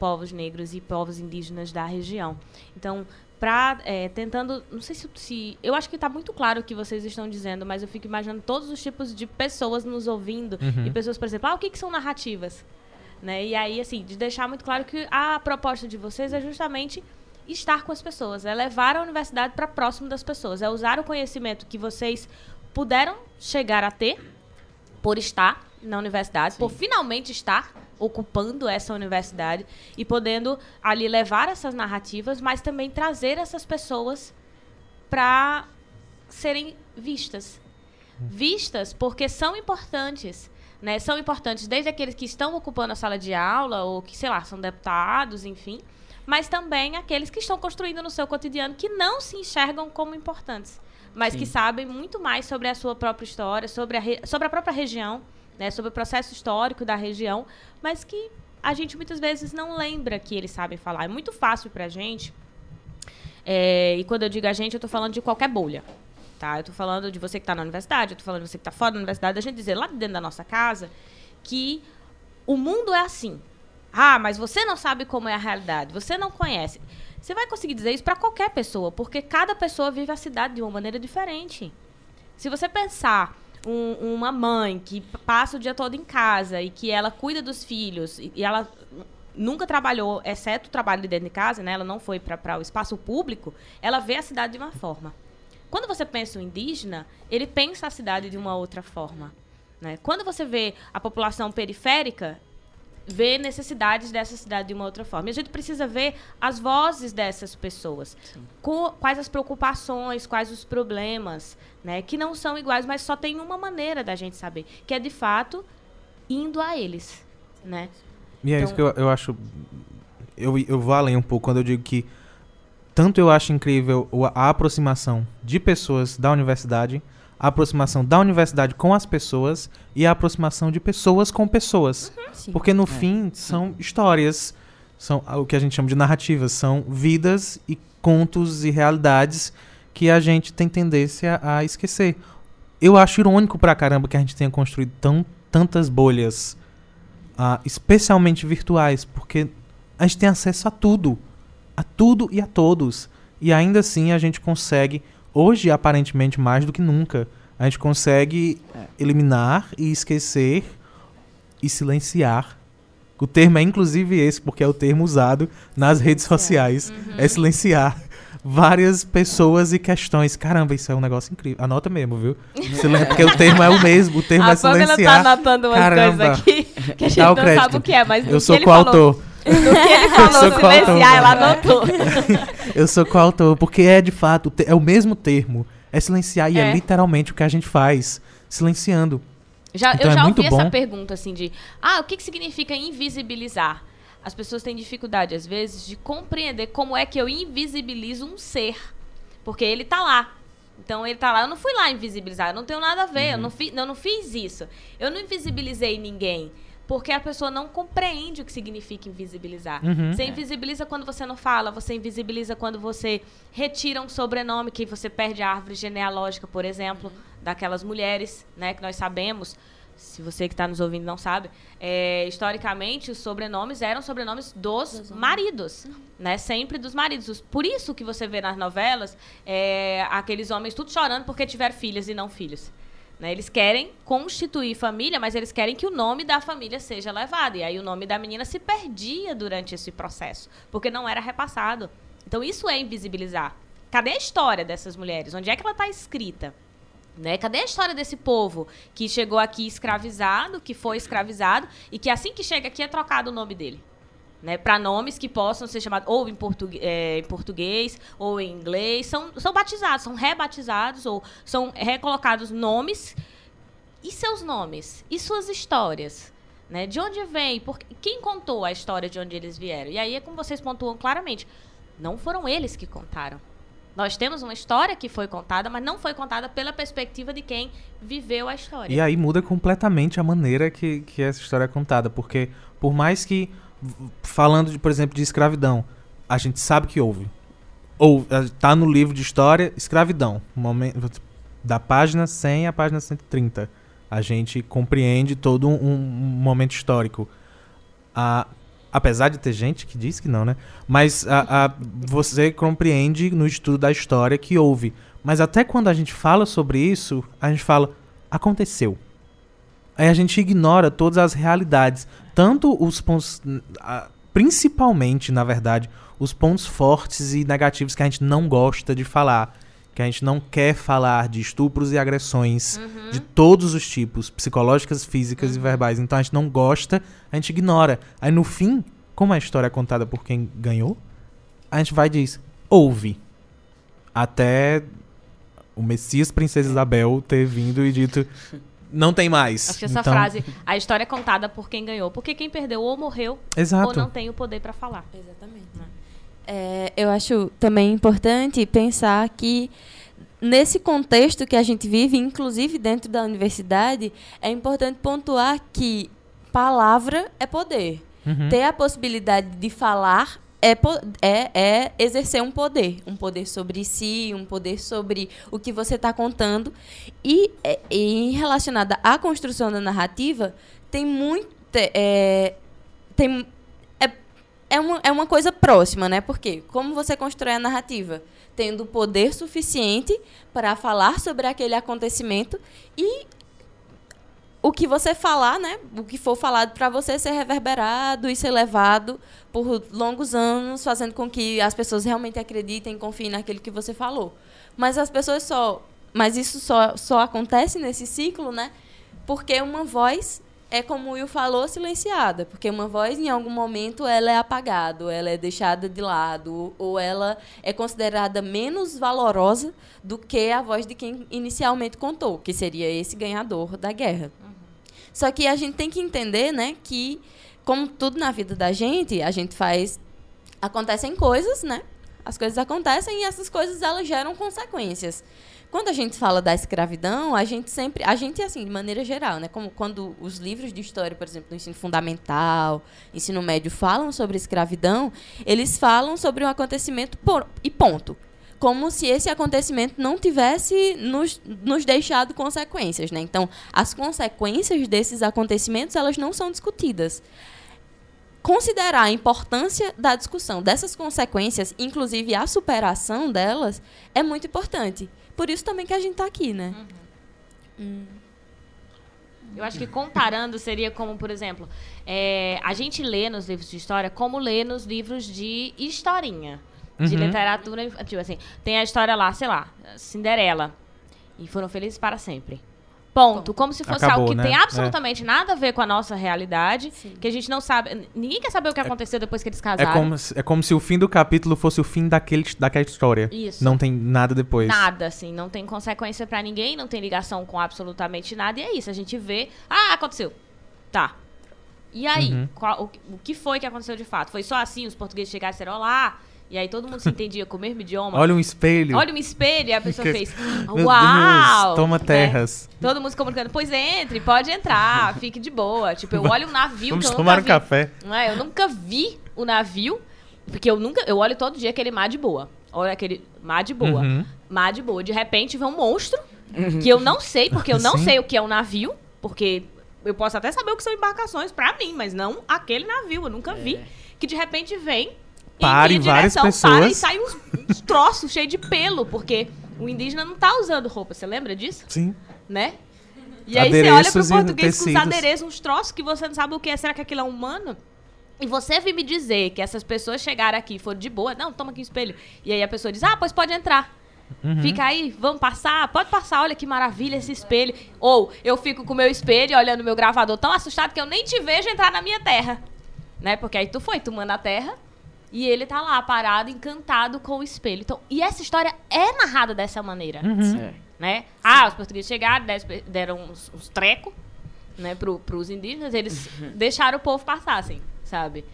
povos negros e povos indígenas da região. Então, pra, é, tentando, não sei se, se eu acho que está muito claro o que vocês estão dizendo, mas eu fico imaginando todos os tipos de pessoas nos ouvindo Uhum. e pessoas, por exemplo, ah, o que, que são narrativas, né? E aí, assim, de deixar muito claro que a proposta de vocês é justamente estar com as pessoas, é levar a universidade para próximo das pessoas, é usar o conhecimento que vocês puderam chegar a ter por estar na universidade, por finalmente estar ocupando essa universidade e podendo ali levar essas narrativas, mas também trazer essas pessoas para serem vistas. Vistas porque são importantes. Né? São importantes desde aqueles que estão ocupando a sala de aula, ou que, sei lá, são deputados, enfim, mas também aqueles que estão construindo no seu cotidiano que não se enxergam como importantes, mas que Sim. sabem muito mais sobre a sua própria história, sobre a, re- sobre a própria região, né? sobre o processo histórico da região, mas que a gente muitas vezes não lembra que eles sabem falar. É muito fácil pra gente. é, e quando eu digo a gente, eu tô falando de qualquer bolha. Tá? Eu tô falando de você que tá na universidade, eu tô falando de você que tá fora da universidade, a gente dizer lá dentro da nossa casa que o mundo é assim. Ah, mas você não sabe como é a realidade, você não conhece. Você vai conseguir dizer isso para qualquer pessoa, porque cada pessoa vive a cidade de uma maneira diferente. Se você pensar um- uma mãe que passa o dia todo em casa e que ela cuida dos filhos e, e ela nunca trabalhou, exceto o trabalho de dentro de casa, né? Ela não foi para o espaço público, ela vê a cidade de uma forma. Quando você pensa o indígena, ele pensa a cidade de uma outra forma. Né? Quando você vê a população periférica, vê necessidades dessa cidade de uma outra forma. E a gente precisa ver as vozes dessas pessoas. Co- quais as preocupações, quais os problemas, né? Que não são iguais, mas só tem uma maneira da gente saber, que é de fato indo a eles, né? E é Então- isso que eu, eu acho. Eu, eu vou além um pouco quando eu digo que tanto eu acho incrível a aproximação de pessoas da universidade, a aproximação da universidade com as pessoas e a aproximação de pessoas com pessoas. Sim. Porque no É. fim são histórias, são o que a gente chama de narrativas, são vidas e contos e realidades que a gente tem tendência a esquecer. Eu acho irônico pra caramba que a gente tenha construído tão, tantas bolhas, ah, especialmente virtuais, porque a gente tem acesso a tudo, a tudo e a todos. E ainda assim a gente consegue, hoje aparentemente mais do que nunca, a gente consegue É. eliminar e esquecer e silenciar. O termo é inclusive esse, porque é o termo usado nas redes sociais. É silenciar várias pessoas e questões. Caramba, isso é um negócio incrível. Anota mesmo, viu? Silen- porque o termo é o mesmo, o termo a é tá silenciar. anotando umas Caramba. coisas aqui que a gente Dá não sabe o que é, mas Eu sou ele falou, que ele Eu falou silenciar, ela anotou. Eu sou coautor, porque é de fato, é o mesmo termo. É silenciar e é. É. literalmente o que a gente faz. Silenciando. Já, Então eu é já ouvi essa bom. pergunta assim de, ah, o que, que significa invisibilizar? As pessoas têm dificuldade às vezes de compreender como é que eu invisibilizo um ser, porque ele tá lá. Então ele tá lá, eu não fui lá invisibilizar, eu não tenho nada a ver, Uhum. eu, não fi, eu não fiz isso. Eu não invisibilizei ninguém, porque a pessoa não compreende o que significa invisibilizar. Uhum. Você invisibiliza quando você não fala, você invisibiliza quando você retira um sobrenome, que você perde a árvore genealógica, por exemplo, daquelas mulheres, né, que nós sabemos. se você que está nos ouvindo não sabe, é, historicamente os sobrenomes eram sobrenomes dos maridos, né? Sempre dos maridos. Por isso que você vê nas novelas é, aqueles homens tudo chorando porque tiveram filhas e não filhos. Né? Eles querem constituir família, mas eles querem que o nome da família seja levado. E aí o nome da menina se perdia durante esse processo, porque não era repassado. Então isso é invisibilizar. Cadê a história dessas mulheres? Onde é que ela está escrita? Né? Cadê a história desse povo que chegou aqui escravizado, que foi escravizado e que assim que chega aqui é trocado o nome dele? Né, para nomes que possam ser chamados ou em, português, é, em português ou em inglês, são, são batizados, são rebatizados ou são recolocados nomes e seus nomes e suas histórias. Né? De onde vem? Por, quem contou a história de onde eles vieram? E aí é como vocês pontuam claramente. Não foram eles que contaram. Nós temos uma história que foi contada, mas não foi contada pela perspectiva de quem viveu a história. E aí muda completamente a maneira que, que essa história é contada, porque por mais que, falando, de, por exemplo, de escravidão, a gente sabe que houve. Ou tá no livro de história, escravidão, momento, da página 100 à página 130. A gente compreende todo um, um momento histórico. A, Apesar de ter gente que diz que não, né? Mas a, a, você compreende no estudo da história que houve. Mas até quando a gente fala sobre isso, a gente fala, aconteceu. Aí a gente ignora todas as realidades. Tanto os pontos. Principalmente, na verdade, os pontos fortes e negativos que a gente não gosta de falar que a gente não quer falar de estupros e agressões uhum. de todos os tipos, psicológicas, físicas uhum. e verbais. Então a gente não gosta, a gente ignora. Aí no fim, como a história é contada por quem ganhou, a gente vai e diz: ouve. Até o Messias Princesa Isabel ter vindo e dito. Não tem mais. Acho que essa então... frase, a história é contada por quem ganhou. Porque quem perdeu ou morreu Exato. ou não tem o poder para falar. Exatamente. Né? É, eu acho também importante pensar que nesse contexto que a gente vive, inclusive dentro da universidade, é importante pontuar que palavra é poder. Uhum. Ter a possibilidade de falar é, é, é, exercer um poder. Um poder sobre si, um poder sobre o que você está contando. E, é, e relacionada à construção da narrativa, tem muito. É, tem é uma, é uma coisa próxima, né? Porque como você constrói a narrativa? Tendo poder suficiente para falar sobre aquele acontecimento e o que você falar, né? O que for falado para você ser reverberado e ser levado por longos anos, fazendo com que as pessoas realmente acreditem e confiem naquilo que você falou. Mas as pessoas só. Mas isso só, só acontece nesse ciclo, né? Porque uma voz é como o Will falou, silenciada, porque uma voz em algum momento ela é apagada, ela é deixada de lado, ou ela é considerada menos valorosa do que a voz de quem inicialmente contou, que seria esse ganhador da guerra. Só que a gente tem que entender, né, que como tudo na vida da gente, a gente faz acontecem coisas, né? As coisas acontecem e essas coisas elas geram consequências. Quando a gente fala da escravidão, a gente sempre, a gente assim, de maneira geral, né, como quando os livros de história, por exemplo, do ensino fundamental, ensino médio falam sobre escravidão, eles falam sobre um acontecimento por, e ponto. Como se esse acontecimento não tivesse nos, nos deixado consequências, né? Então, as consequências desses acontecimentos, elas não são discutidas considerar a importância da discussão dessas consequências, inclusive a superação delas, é muito importante. Por isso também que a gente está aqui, né? Uhum. Hum. Eu acho que comparando seria como, por exemplo, é, a gente lê nos livros de história como lê nos livros de historinha, de uhum. literatura infantil. Assim, tem a história lá, sei lá, Cinderela. E foram felizes para sempre. Ponto. Como se fosse Acabou, algo que né? tem absolutamente é. nada a ver com a nossa realidade, Sim. que a gente não sabe. Ninguém quer saber o que é, aconteceu depois que eles casaram. É como, é como se o fim do capítulo fosse o fim daquele, daquela história. Isso. Não tem nada depois. Nada, assim. Não tem consequência para ninguém, não tem ligação com absolutamente nada. E é isso. A gente vê. Ah, aconteceu. Tá. E aí? Uhum. Qual, o, o que foi que aconteceu de fato? Foi só assim? Os portugueses chegaram e disseram: Olá e aí todo mundo se entendia com o mesmo idioma. Olha um espelho. Olha um espelho. E a pessoa fez, uau! Deus, toma terras. É, todo mundo se comunicando, pois entre, pode entrar, fique de boa. Tipo, eu olho um navio Vamos que eu tomar nunca um vi. café. Não é, eu nunca vi o navio, porque eu nunca, eu olho todo dia aquele mar de boa. Olha aquele mar de boa. Uhum. Mar de boa. De repente vem um monstro, uhum. que eu não sei, porque eu não Sim. sei o que é um navio, porque eu posso até saber o que são embarcações pra mim, mas não aquele navio. Eu nunca vi. Que de repente vem. Para em e minha várias direção, Para e pessoas. sai uns, uns troços cheios de pelo, porque o indígena não tá usando roupa. Você lembra disso? Sim. né? E aí você olha pro português com os adereços, uns troços que você não sabe o que é. Será que aquilo é humano? E você vir me dizer que essas pessoas chegaram aqui e foram de boa. Não, toma aqui o espelho. E aí a pessoa diz, ah, pois pode entrar. Uhum. Fica aí, vamos passar? Pode passar, olha que maravilha esse espelho. Ou eu fico com o meu espelho olhando meu gravador tão assustado que eu nem te vejo entrar na minha terra. Né? Porque aí tu foi, tu manda a terra e ele tá lá parado, encantado com o espelho. Então, e essa história é narrada dessa maneira Uhum. É. né? Ah, os portugueses chegaram, deram uns, uns trecos, né, pro, pros indígenas, eles deixaram o povo passar, assim, sabe?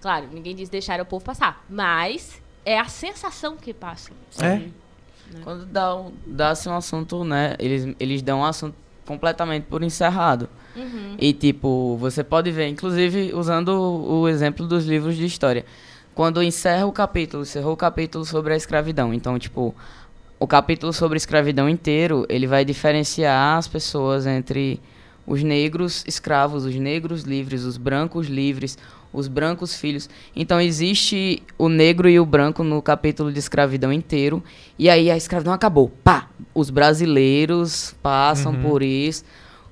Claro, ninguém diz deixar o povo passar, mas é a sensação que passa. É. Quando dá, um- dá-se um assunto, né? Eles, eles dão um assunto completamente por encerrado. Uhum. E, tipo, você pode ver, inclusive usando o exemplo dos livros de história. Quando encerra o capítulo, encerrou o capítulo sobre a escravidão. Então, tipo, o capítulo sobre a escravidão inteiro, ele vai diferenciar as pessoas entre os negros escravos, os negros livres, os brancos livres, os brancos filhos. Então existe o negro e o branco no capítulo de escravidão inteiro. E aí a escravidão acabou. Pá! Os brasileiros passam Uhum. por isso.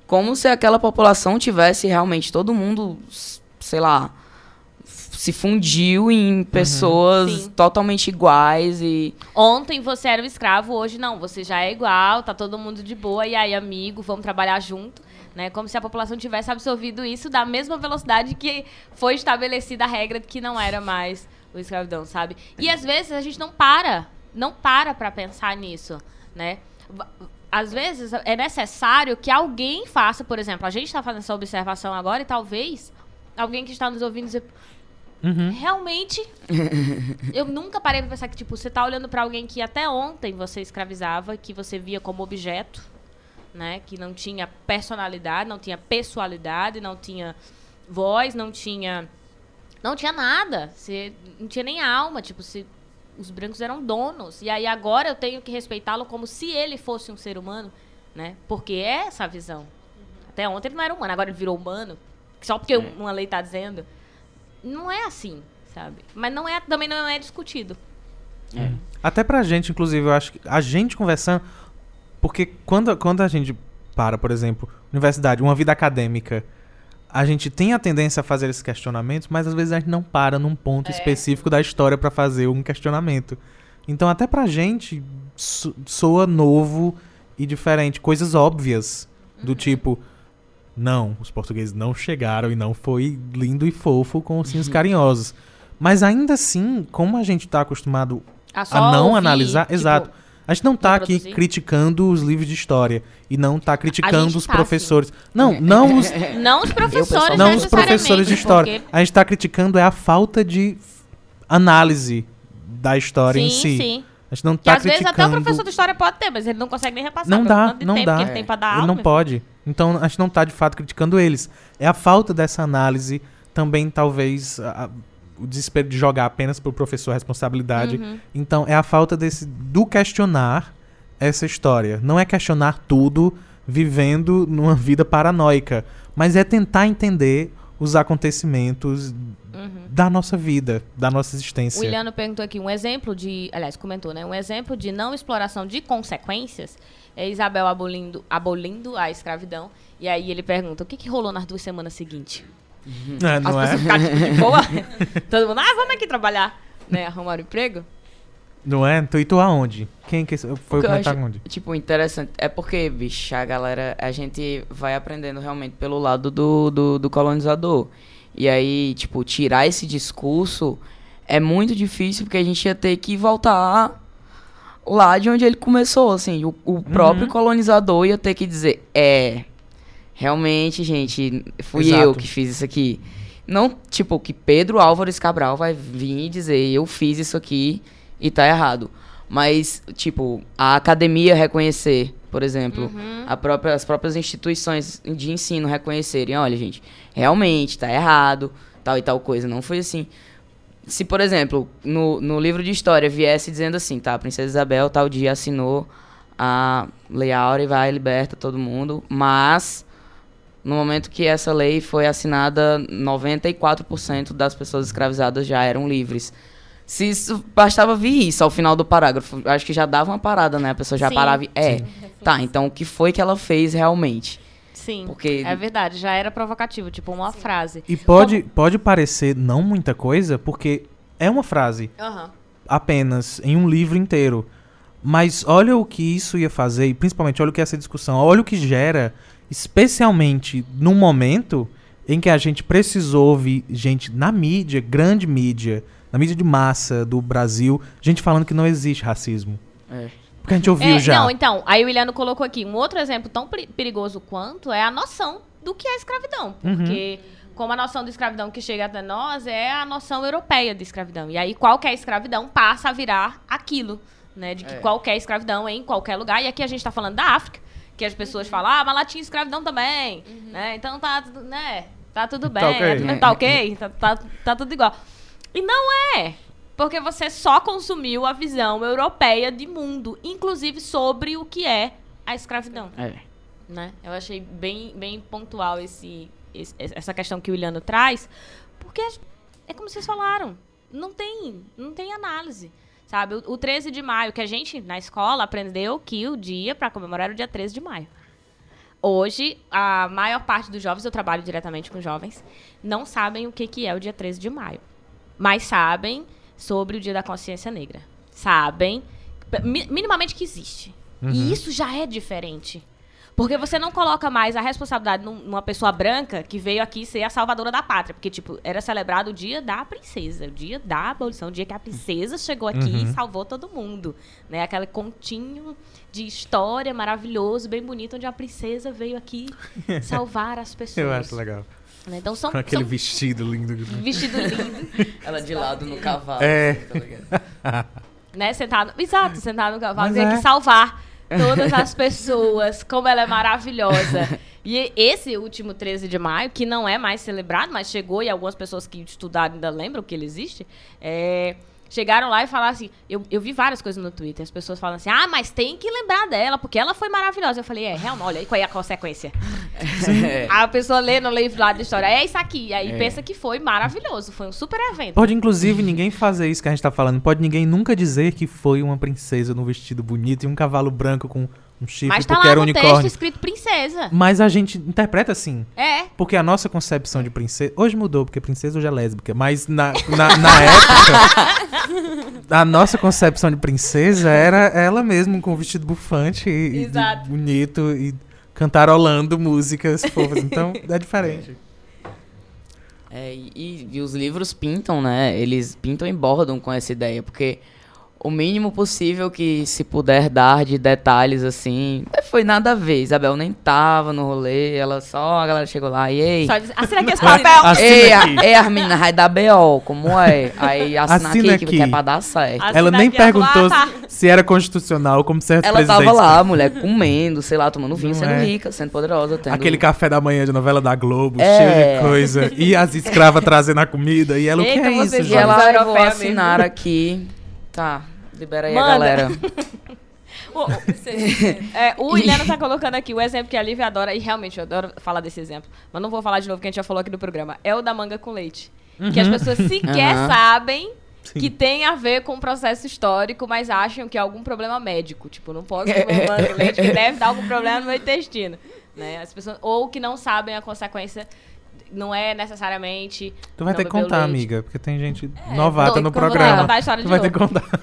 Como se aquela população tivesse realmente todo mundo, sei lá, se fundiu em pessoas Sim. totalmente iguais e Ontem você era um escravo, hoje não, você já é igual, tá todo mundo de boa, e aí, amigo, vamos trabalhar junto. Né, como se a população tivesse absorvido isso da mesma velocidade que foi estabelecida a regra de que não era mais o escravidão, sabe? E às vezes a gente não para, não para pra pensar nisso, né? Às vezes é necessário que alguém faça, por exemplo, a gente está fazendo essa observação agora e talvez alguém que está nos ouvindo dizer, Uhum. Realmente, eu nunca parei pra pensar que, tipo, você tá olhando pra alguém que até ontem você escravizava, que você via como objeto, né? Que não tinha personalidade, não tinha pessoalidade, não tinha voz, não tinha. Não tinha nada. Você não tinha nem alma. Tipo, se os brancos eram donos. E aí agora eu tenho que respeitá-lo como se ele fosse um ser humano, né? Porque é essa a visão. Até ontem ele não era humano, agora ele virou humano. Só porque uma lei tá dizendo. Não é assim, sabe? Mas não é, também não é discutido. Até pra gente, inclusive, eu acho que a gente conversando. Porque quando, quando a gente para, por exemplo, universidade, uma vida acadêmica, a gente tem a tendência a fazer esses questionamentos, mas às vezes a gente não para num ponto específico da história pra fazer um questionamento. Então, até pra gente, so- soa novo e diferente. Coisas óbvias. Do tipo. Não, os portugueses não chegaram e não foi lindo e fofo com ursinhos carinhosos. Mas ainda assim, como a gente tá acostumado só a não ouvir, analisar. tipo, Exato. A gente não tá aqui criticando os livros de história e não tá criticando os tá, professores. Não, não os, Não os professores, não os professores de história. porque- A gente tá criticando é a falta de análise da história sim, em si. sim. A gente não Que tá às vezes criticando. até o professor de história pode ter, mas ele não consegue nem repassar. Não dá, não tempo dá. que ele tem pra dar Ele aula. não meu pode. Então a gente não tá de fato criticando eles. É a falta dessa análise, também talvez a- o desespero de jogar apenas pro professor a responsabilidade. Uhum. Então é a falta desse do questionar essa história. Não é questionar tudo vivendo numa vida paranoica, mas é tentar entender os acontecimentos da nossa vida, da nossa O existência. Iliano perguntou aqui um exemplo de. Aliás, comentou, né? Um exemplo de não exploração de consequências é Isabel abolindo, abolindo a escravidão. E aí ele pergunta: o que, que rolou nas duas semanas seguintes? É, As não é? pessoas ficaram tipo, de boa. Todo mundo, ah, vamos aqui trabalhar. Né? Arrumar um emprego. Não é? Tu e tu aonde? Quem que foi o que eu comentário acho, onde? tipo, interessante. É porque, bicho, a galera, a gente vai aprendendo realmente pelo lado do, do, do colonizador. E aí, tipo, tirar esse discurso é muito difícil porque a gente ia ter que voltar lá de onde ele começou, assim. O, o próprio colonizador ia ter que dizer, é, realmente, gente, fui Exato. eu que fiz isso aqui. Não, tipo, que Pedro Álvares Cabral vai vir e dizer, eu fiz isso aqui e tá errado. Mas, tipo, a academia reconhecer, por exemplo, a própria, as próprias instituições de ensino reconhecerem, olha, gente, realmente tá errado, tal e tal coisa. Não foi assim. Se, por exemplo, no, no livro de história viesse dizendo assim, tá, a Princesa Isabel tal dia assinou a Lei Áurea e vai liberta todo mundo, mas No momento que essa lei foi assinada, 94% das pessoas escravizadas já eram livres. Se isso bastava vir isso ao final do parágrafo, acho que já dava uma parada, né? A pessoa já Sim. parava e. É, tá, então o que foi que ela fez realmente? Sim. Porque- É verdade, já era provocativo, tipo uma frase. E pode, pode parecer não muita coisa, porque é uma frase Aham. apenas em um livro inteiro. Mas olha o que isso ia fazer, e principalmente olha o que é essa discussão, olha o que gera, especialmente num momento em que a gente precisou ouvir gente na mídia, grande mídia, na mídia de massa do Brasil, gente falando que não existe racismo. É. Porque a gente ouviu É, já. Não, então, aí o Iliano colocou aqui um outro exemplo tão peri- perigoso quanto é a noção do que é escravidão. Uhum. Porque como a noção de escravidão que chega até nós é a noção europeia de escravidão. E aí qualquer escravidão passa a virar aquilo, né? De que É. qualquer escravidão é em qualquer lugar. E aqui a gente tá falando da África, que as pessoas falam, ah, mas lá tinha escravidão também, né? Então tá, tudo- né? Tá tudo bem, Tá ok. é tudo- tá ok, tá, tá, tá tudo igual. E não é. Porque você só consumiu a visão europeia de mundo, inclusive sobre o que é a escravidão, É. né? Eu achei bem, bem pontual esse, esse- essa questão que o Iliano traz, porque é como vocês falaram, não tem, não tem análise, sabe? O, o 13 de maio, que a gente na escola aprendeu que o dia para comemorar era o dia 13 de maio. Hoje, a maior parte dos jovens, eu trabalho diretamente com jovens, não sabem o que, que é o dia 13 de maio. Mas sabem sobre o dia da consciência negra. Sabem, mi- minimamente, que existe. E isso já é diferente. Porque você não coloca mais a responsabilidade num- numa pessoa branca que veio aqui ser a salvadora da pátria. Porque, tipo, era celebrado o dia da princesa, o dia da abolição, o dia que a princesa chegou aqui Uhum. e salvou todo mundo. Né? Aquele continho de história maravilhoso, bem bonito, onde a princesa veio aqui salvar as pessoas. Eu acho legal. Né? Então são, Com aquele são vestido lindo. vestido lindo, Ela de lado no cavalo. É. assim, tá né? Sentado. Exato, sentado no cavalo. Mas Tem é. que salvar todas as pessoas, como ela é maravilhosa. E esse último 13 de maio, que não é mais celebrado, mas chegou e algumas pessoas que estudaram ainda lembram que ele existe, é, chegaram lá e falaram assim: eu, eu vi várias coisas no Twitter, as pessoas falam assim, ah, mas tem que lembrar dela, porque ela foi maravilhosa. Eu falei, é, realmente, olha aí qual é a consequência. É. A pessoa lê no livro lá da história, é isso aqui, e aí É. pensa que foi maravilhoso, foi um super evento. Pode, inclusive, ninguém fazer isso que a gente tá falando. Pode ninguém nunca dizer que foi uma princesa num vestido bonito e um cavalo branco com um chifre Mas tá porque lá era no unicórnio. texto escrito princesa. Mas a gente interpreta assim. É, Porque a nossa concepção de princesa. Hoje mudou, porque princesa hoje é lésbica. Mas na, na, na época. a nossa concepção de princesa era ela mesma com o vestido bufante e, e bonito e cantarolando músicas fofas. Então é diferente. É, e, e os livros pintam, né? Eles pintam e bordam com essa ideia, porque o mínimo possível que se puder dar de detalhes assim. não Foi nada a ver. Isabel nem tava no rolê, ela só, a galera chegou lá e ei. só diz, assina aqui esse papel. Assina Ei, aqui. a, ei, a menina vai dar BO, como é? Aí assina, Assina aqui, aqui. que é pra dar certo. Assina ela nem perguntou ah, tá. se era constitucional, como certos Ela tava lá, mulher, comendo, sei lá, tomando vinho, Não sendo é. rica, sendo poderosa. Tendo... Aquele café da manhã de novela da Globo, É. cheio de coisa. E as escravas trazendo a comida. E ela, o que Eita, é isso, E ela, eu vou assinar aqui. Tá, libera aí Manda. a galera. O, é, o Iliano tá colocando aqui o exemplo que a Lívia adora, e realmente eu adoro falar desse exemplo, mas não vou falar de novo, que a gente já falou aqui no programa. É o da manga com leite. Que as pessoas sequer Aham. sabem Sim. que tem a ver com o processo histórico, mas acham que é algum problema médico. Tipo, não posso comer manga com leite, que deve dar algum problema no meu intestino. Né? As pessoas, ou que não sabem a consequência. Não é necessariamente. Tu vai ter que contar, leite. amiga, porque tem gente novata não, no programa. contar a história tu de vai ter que novo. contar.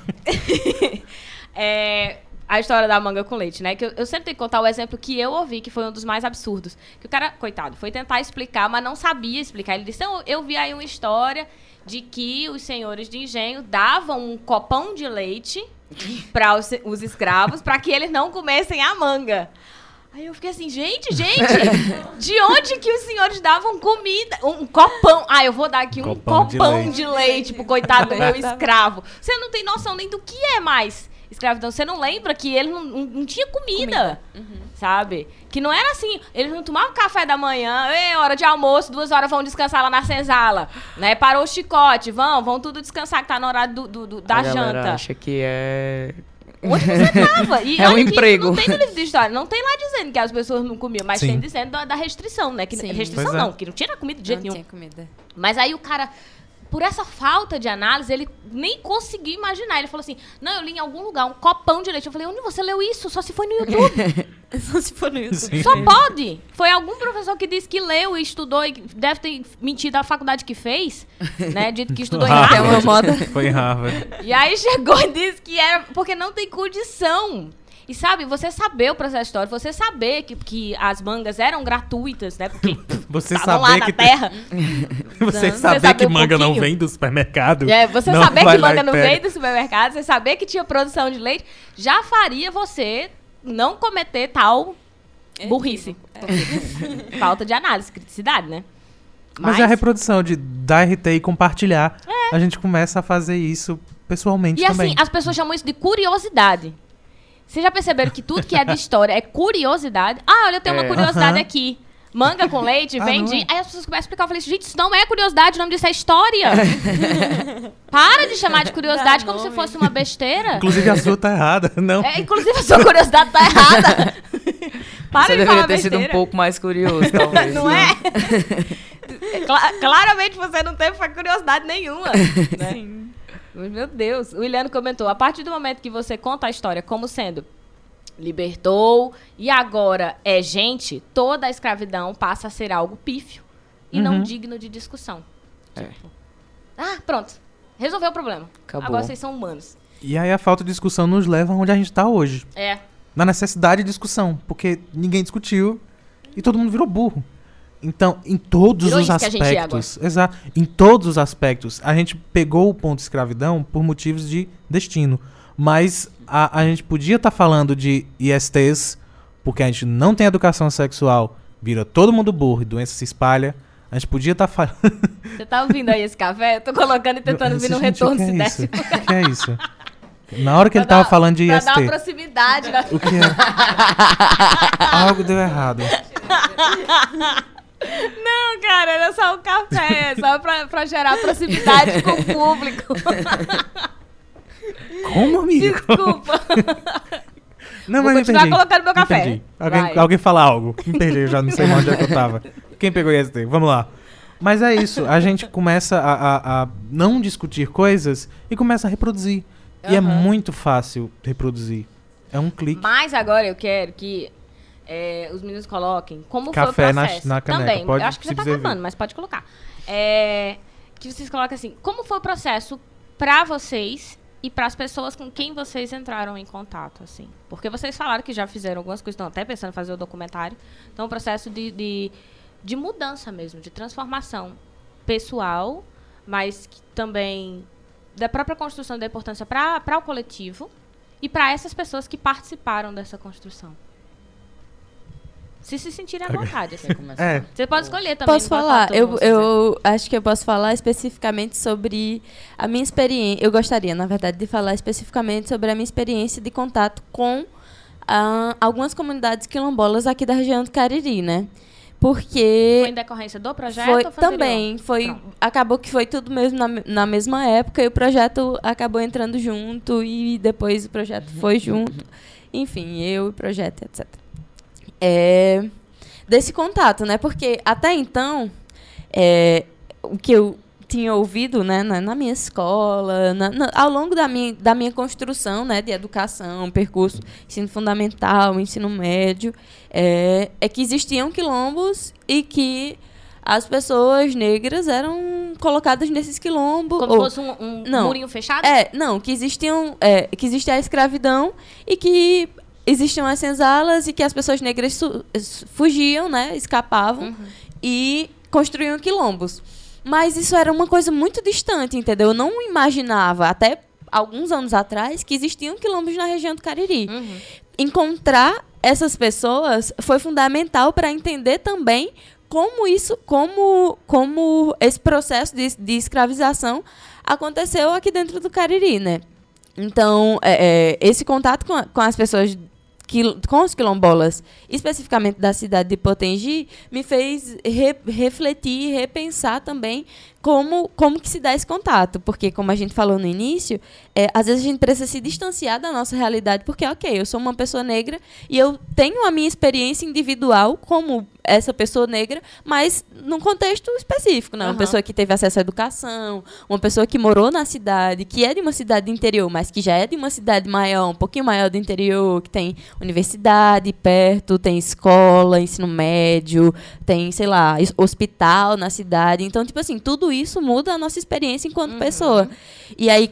é, a história da manga com leite, né? Que eu, eu sempre tenho que contar o exemplo que eu ouvi, que foi um dos mais absurdos. Que o cara, coitado, foi tentar explicar, mas não sabia explicar. Ele disse: eu, eu vi aí uma história de que os senhores de engenho davam um copão de leite para os, os escravos para que eles não comessem a manga. Aí eu fiquei assim, gente, gente, de onde que os senhores davam comida? Um copão. Ah, eu vou dar aqui um Copão copão, de de, leite. leite. pro coitado do meu escravo. Você não tem noção nem do que é mais escravidão. Você não lembra que ele não, não, não tinha comida, sabe? Que não era assim, eles não tomavam café da manhã, é hora de almoço, duas horas vão descansar lá na senzala, né? Parou o chicote, vão, vão tudo descansar que tá na hora do, do- do- da a janta. acha que é onde você tava. E É um emprego. Não tem no livro de história, não tem lá dizendo que as pessoas não comiam, mas Sim. tem dizendo da, da restrição, né? Que, Sim. restrição é. não, que não tinha comida de jeito Não nenhum. tinha comida. Mas aí o cara, por essa falta de análise, ele nem conseguiu imaginar. Ele falou assim: Não, eu li em algum lugar um copão de leite. Eu falei: Onde você leu isso? Só se foi no YouTube. Só se for no YouTube. Sim. Só pode. Foi algum professor que disse que leu e estudou e deve ter mentido a faculdade que fez, né? Dito que estudou em Harvard. Foi em Harvard. E aí chegou e disse que era porque não tem condição. E sabe, você saber o processo histórico, você saber que, que as mangas eram gratuitas, né? Porque Você estavam lá na que terra. você Você saber saber que um manga não pouquinho. vem do supermercado. É, você não saber que manga e não pega. veio do supermercado, você saber que tinha produção de leite, já faria você não cometer tal burrice. Falta de análise, criticidade, né? Mas, é a reprodução de dar RT e compartilhar. A gente começa a fazer isso pessoalmente É. E também. assim, as pessoas chamam isso de curiosidade. Vocês já perceberam que tudo que é de história é curiosidade? Ah, olha, eu tenho uma É. curiosidade Aham. aqui. Manga com leite, Ah, vendi. não é? Aí as pessoas começam a explicar. Eu falei, gente, isso não é curiosidade, o nome disso é história. Para de chamar de curiosidade Dá como se fosse uma besteira. Inclusive a sua tá errada, não. É, inclusive, a sua curiosidade tá errada. Para Você de deveria falar ter sido um besteira. pouco mais curioso, talvez. Não é? Cla- claramente você não teve curiosidade nenhuma. Né? Meu Deus. O Williano comentou: a partir do momento que você conta a história como sendo libertou e agora é gente, toda a escravidão passa a ser algo pífio e não Uhum. digno de discussão. É. Ah, pronto. Resolveu o problema. Acabou. Agora vocês são humanos. E aí a falta de discussão nos leva onde a gente tá hoje. É. Na necessidade de discussão. Porque ninguém discutiu e todo mundo virou burro. Então, em todos Virou os aspectos. Exato. Em todos os aspectos. A gente pegou o ponto de escravidão por motivos de destino. Mas a, a gente podia estar falando de ISTs, porque a gente não tem educação sexual, vira todo mundo burro e doença se espalha. A gente podia estar falando. Você tá ouvindo aí esse café? Eu tô colocando e tentando vir no retorno que se é desce. isso? O que é isso? Na hora que ele Pra tava dar- falando de Pra IST. dar uma proximidade. né? O que é? Algo deu errado. Não, cara, era só um café. Só pra, pra gerar proximidade com o público. Como, amigo? Desculpa. Não, Vou mas continuar entendi. colocando meu café. Entendi. Alguém, alguém fala algo. Me perdi, eu já não sei mais onde é que eu tava. Quem pegou IST? Vamos lá. Mas é isso, a gente começa a, a- a não discutir coisas e começa a reproduzir. E é muito fácil reproduzir. É um clique. Mas agora eu quero que é, os meninos coloquem como Café foi o na- processo. na caneca, Também, pode eu acho que já tá servir. acabando, mas pode colocar. É, que vocês coloquem assim, como foi o processo pra vocês e para as pessoas com quem vocês entraram em contato, assim. Porque vocês falaram que já fizeram algumas coisas, estão até pensando em fazer o documentário. Então, um processo de, de, de mudança mesmo, de transformação pessoal, mas também da própria construção da importância para o coletivo e para essas pessoas que participaram dessa construção. Se se sentirem à vontade, assim. É. Você pode escolher também. Posso falar? Eu, quiser. eu acho que eu posso falar especificamente sobre a minha experiência. Eu gostaria, na verdade, de falar especificamente sobre a minha experiência de contato com ah, algumas comunidades quilombolas aqui da região do Cariri, né? Porque Foi em decorrência do projeto foi ou foi anterior? também foi Pronto. acabou que foi tudo mesmo na, na mesma época e o projeto acabou entrando junto e depois o projeto foi junto enfim eu e o projeto etc é, desse contato né porque até então é, o que eu tinha ouvido né, na, na minha escola, na- na- ao longo da minha, da minha construção né, de educação, percurso, ensino fundamental, ensino médio, é, é que existiam quilombos e que as pessoas negras eram colocadas nesses quilombos. Como ou- fosse um, um Não. murinho fechado? é, não, que existiam, é, que existia a escravidão e que existiam as senzalas e que as pessoas negras fugiam, né, escapavam Uhum. e construíam quilombos. Mas isso era uma coisa muito distante, entendeu? Eu não imaginava, até alguns anos atrás, que existiam quilombos na região do Cariri. Uhum. Encontrar essas pessoas foi fundamental para entender também como isso, como, como esse processo de, de escravização aconteceu aqui dentro do Cariri, né? Então, é, é, esse contato com, a- com as pessoas, com os quilombolas, especificamente da cidade de Potengi, me fez re- refletir e repensar também como, como que se dá esse contato. Porque, como a gente falou no início, é, às vezes a gente precisa se distanciar da nossa realidade, porque, ok, eu sou uma pessoa negra e eu tenho a minha experiência individual como essa pessoa negra, mas num contexto específico, né? Uma Aham. pessoa que teve acesso à educação, uma pessoa que morou na cidade, que é de uma cidade do interior, mas que já é de uma cidade maior, um pouquinho maior do interior, que tem universidade perto, tem escola, ensino médio, tem, sei lá, hospital na cidade. Então, tipo assim, tudo isso muda a nossa experiência enquanto pessoa. E aí,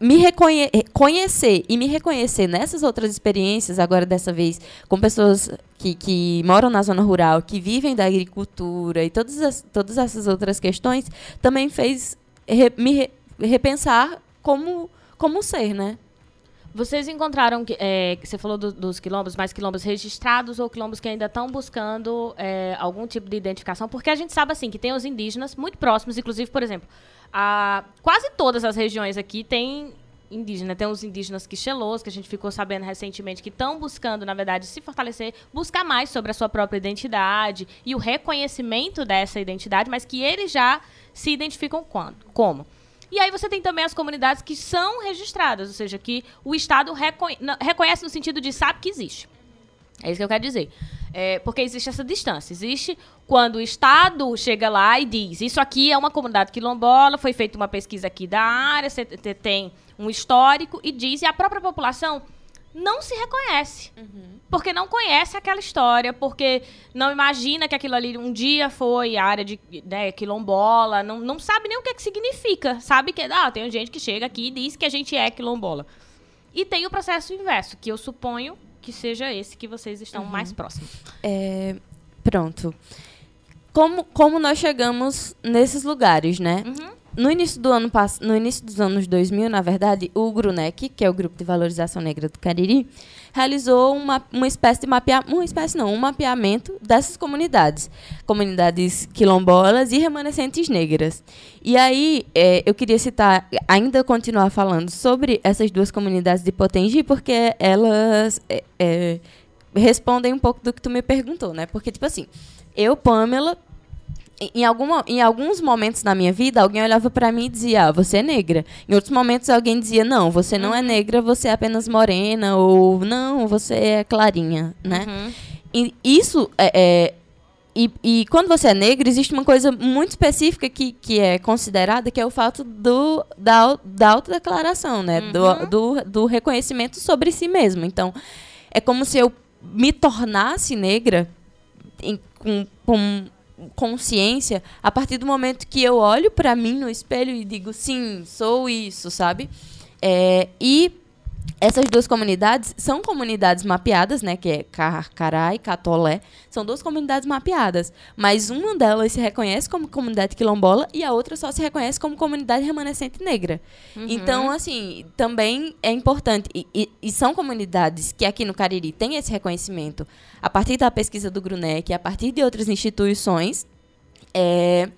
me reconhe conhecer e me reconhecer nessas outras experiências, agora dessa vez com pessoas que, que moram na zona rural, que vivem da agricultura e todas, as, todas essas outras questões, também fez re- me re- repensar como, como ser, né? Vocês encontraram, que, é, você falou do- dos quilombos, mas quilombos registrados ou quilombos que ainda estão buscando é, algum tipo de identificação? Porque a gente sabe, assim, que tem os indígenas muito próximos, inclusive, por exemplo, a, quase todas as regiões aqui têm indígena. Tem os indígenas quixelôs, que a gente ficou sabendo recentemente, que estão buscando, na verdade, se fortalecer, buscar mais sobre a sua própria identidade e o reconhecimento dessa identidade, mas que eles já se identificam quando, como? E aí você tem também as comunidades que são registradas, ou seja, que o Estado reconhe- reconhece no sentido de sabe que existe. É isso que eu quero dizer. É, porque existe essa distância. Existe quando o Estado chega lá e diz: Isso aqui é uma comunidade quilombola, foi feita uma pesquisa aqui da área, você te- tem um histórico, e diz, e a própria população não se reconhece. Porque não conhece aquela história, porque não imagina que aquilo ali um dia foi a área de né, quilombola, não, não sabe nem o que, que significa. Sabe que ah, tem gente que chega aqui e diz que a gente é quilombola. E tem o processo inverso, que eu suponho que seja esse que vocês estão mais próximos. É, pronto. Como, como nós chegamos nesses lugares, né? No início do ano no início dos anos 2000, na verdade, o GRUNEC, que é o Grupo de Valorização Negra do Cariri, realizou uma, uma espécie de mapeamento, uma espécie não, um mapeamento dessas comunidades, comunidades quilombolas e remanescentes negras. E aí, é, eu queria citar, ainda continuar falando sobre essas duas comunidades de Potengi, porque elas é, é, respondem um pouco do que tu me perguntou, né? Porque, tipo assim, eu, Pamela, em- alguma, em alguns momentos na minha vida, alguém olhava pra mim e dizia, ah, você é negra. Em outros momentos, alguém dizia, não, você não é negra, você é apenas morena, ou não, você é clarinha, né? Uhum. E isso é. é- e, e quando você é negro, existe uma coisa muito específica que, que é considerada, que é o fato do, da, da autodeclaração, né? Do, do, do reconhecimento sobre si mesmo. Então, é como se eu me tornasse negra em- com, com consciência a partir do momento que eu olho para mim no espelho e digo, sim, sou isso, sabe? É, e essas duas comunidades são comunidades mapeadas, né? Que é Carcará e Catolé. São duas comunidades mapeadas. Mas uma delas se reconhece como comunidade quilombola e a outra só se reconhece como comunidade remanescente negra. Então, assim, também é importante. E, e- e são comunidades que aqui no Cariri têm esse reconhecimento a partir da pesquisa do Grunec, a partir de outras instituições. É,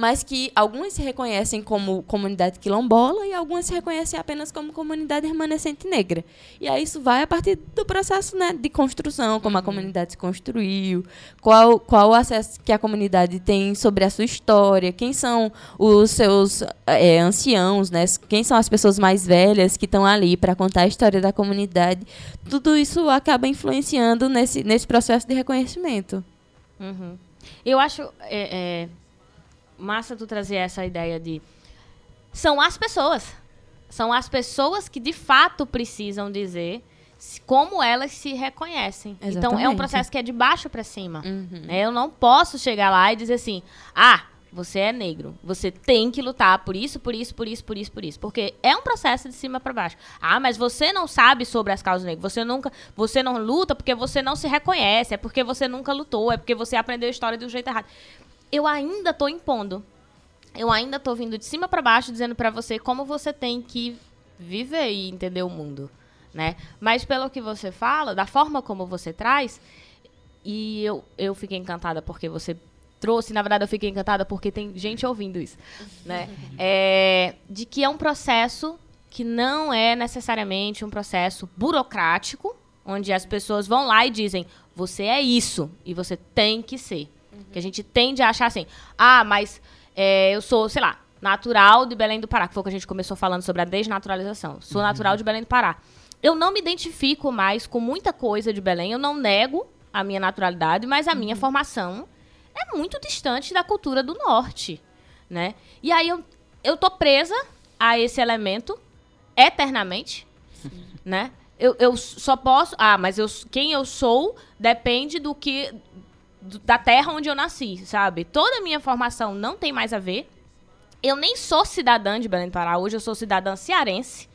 mas que algumas se reconhecem como comunidade quilombola e algumas se reconhecem apenas como comunidade remanescente negra. E aí isso vai a partir do processo né, de construção, como a comunidade se construiu, qual, qual o acesso que a comunidade tem sobre a sua história, quem são os seus é, anciãos, né, quem são as pessoas mais velhas que estão ali para contar a história da comunidade. Tudo isso acaba influenciando nesse, nesse processo de reconhecimento. Uhum. Eu acho é, é, massa tu trazer essa ideia de. São as pessoas. São as pessoas que de fato precisam dizer como elas se reconhecem. Então é um Exatamente. processo que é de baixo para cima. Uhum. né? Eu não posso chegar lá e dizer assim: ah, você é negro, você tem que lutar por isso, por isso, por isso, por isso, por isso. Porque é um processo de cima para baixo. Ah, mas você não sabe sobre as causas negras. Você nunca, você não luta porque você não se reconhece, é porque você nunca lutou, é porque você aprendeu a história de um jeito errado. Eu ainda tô impondo. Eu ainda tô vindo de cima para baixo dizendo para você como você tem que viver e entender o mundo, né? Mas pelo que você fala, da forma como você traz, e eu, eu fiquei encantada porque você trouxe, na verdade eu fiquei encantada porque tem gente ouvindo isso, né? É, de que é um processo que não é necessariamente um processo burocrático, onde as pessoas vão lá e dizem, você é isso, e você tem que ser. Que a gente tende a achar assim, ah, mas é, eu sou, sei lá, natural de Belém do Pará, que foi o que a gente começou falando sobre a desnaturalização. Sou natural de Belém do Pará. Eu não me identifico mais com muita coisa de Belém, eu não nego a minha naturalidade, mas a minha formação é muito distante da cultura do norte, né? E aí eu, eu tô presa a esse elemento eternamente, né? Eu, eu só posso. Ah, mas eu, quem eu sou depende do que. Do- da terra onde eu nasci, sabe? Toda a minha formação não tem mais a ver. Eu nem sou cidadã de Belém do Pará. Hoje eu sou cidadã cearense.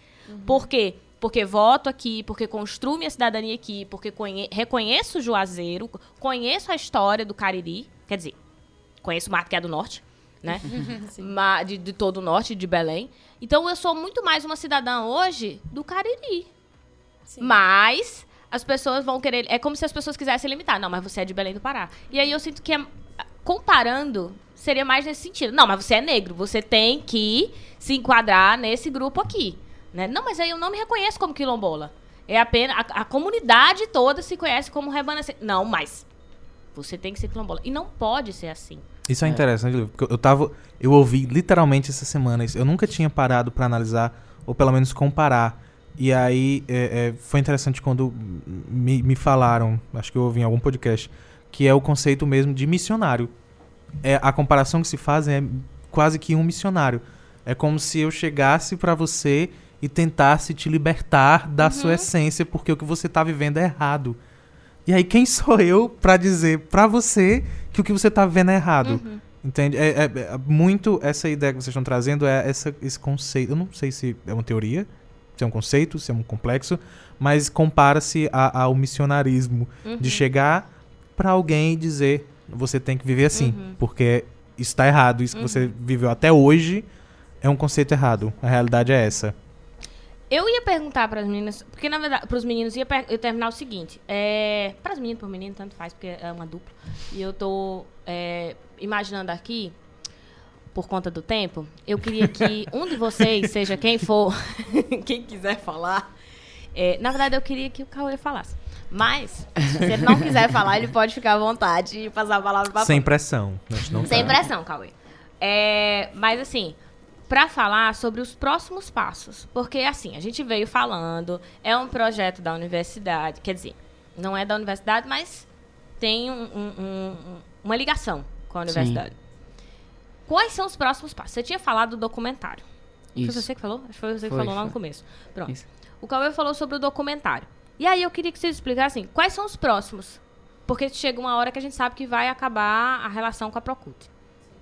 Por quê? Porque voto aqui, porque construo minha cidadania aqui, porque conhe- reconheço o Juazeiro, conheço a história do Cariri. Quer dizer, conheço o Mato que é do norte, né? De, de todo o norte, de Belém. Então eu sou muito mais uma cidadã hoje do Cariri. Mas as pessoas vão querer. É como se as pessoas quisessem limitar. Não, mas você é de Belém do Pará. E aí eu sinto que, é- comparando, seria mais nesse sentido. Não, mas você é negro. Você tem que se enquadrar nesse grupo aqui. Né? Não, mas aí eu não me reconheço como quilombola. É apenas. A, a comunidade toda se conhece como remanescente. Não, mas você tem que ser quilombola. E não pode ser assim. Isso é, interessante, Lívia, porque eu tava. Eu ouvi literalmente essa semana. isso- Eu nunca tinha parado pra analisar, ou pelo menos comparar. E aí é, é, foi interessante quando me, me falaram, acho que eu ouvi em algum podcast, que é o conceito mesmo de missionário. É, a comparação que se faz é quase que um missionário. É como se eu chegasse pra você e tentasse te libertar da sua essência, porque o que você tá vivendo é errado. E aí, quem sou eu pra dizer pra você que o que você tá vendo é errado? Entende? É, é- é muito essa ideia que vocês estão trazendo, é essa, esse conceito. Eu não sei se é uma teoria, se é um conceito, se é um complexo, mas compara-se ao missionarismo de chegar pra alguém e dizer: você tem que viver assim, porque isso tá errado, isso que você viveu até hoje é um conceito errado. A realidade é essa. Eu ia perguntar para as meninas, porque na verdade, para os meninos ia eu terminar o seguinte, é, para as meninas, para o menino, tanto faz, porque é uma dupla. E eu tô é, imaginando aqui, por conta do tempo, eu queria que um de vocês, seja quem for, quem quiser falar, é, na verdade eu queria que o Cauê falasse. Mas, se ele não quiser falar, ele pode ficar à vontade e passar a palavra para Sem pressão. Sem tá- pressão, Cauê. É, mas assim, pra falar sobre os próximos passos. Porque assim, a gente veio falando, é um projeto da universidade, quer dizer, não é da universidade, mas tem um- um- um- um- uma ligação com a Sim. Quais são os próximos passos? Você tinha falado do documentário. Foi Isso. você que falou? Acho que foi você que Foi, falou lá no foi. começo. Pronto. Isso. O Cauê falou sobre o documentário. E aí eu queria que vocês explicassem quais são os próximos. Porque chega uma hora que a gente sabe que vai acabar a relação com a Procult.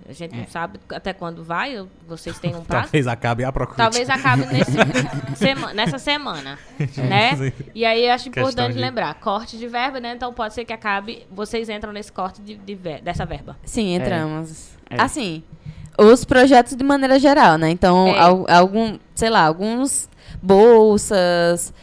A gente É. não sabe até quando vai, eu- vocês têm um prazo. Talvez acabe a procura. Talvez acabe nesse sema- nessa semana, né? Sim. E aí eu acho importante de- lembrar, corte de verba, né? Então pode ser que acabe, vocês entram nesse corte de, de ver- dessa verba. Sim, entramos. É. Assim, os projetos de maneira geral, né? Então, É. al- algum, sei lá, alguns bolsas, é,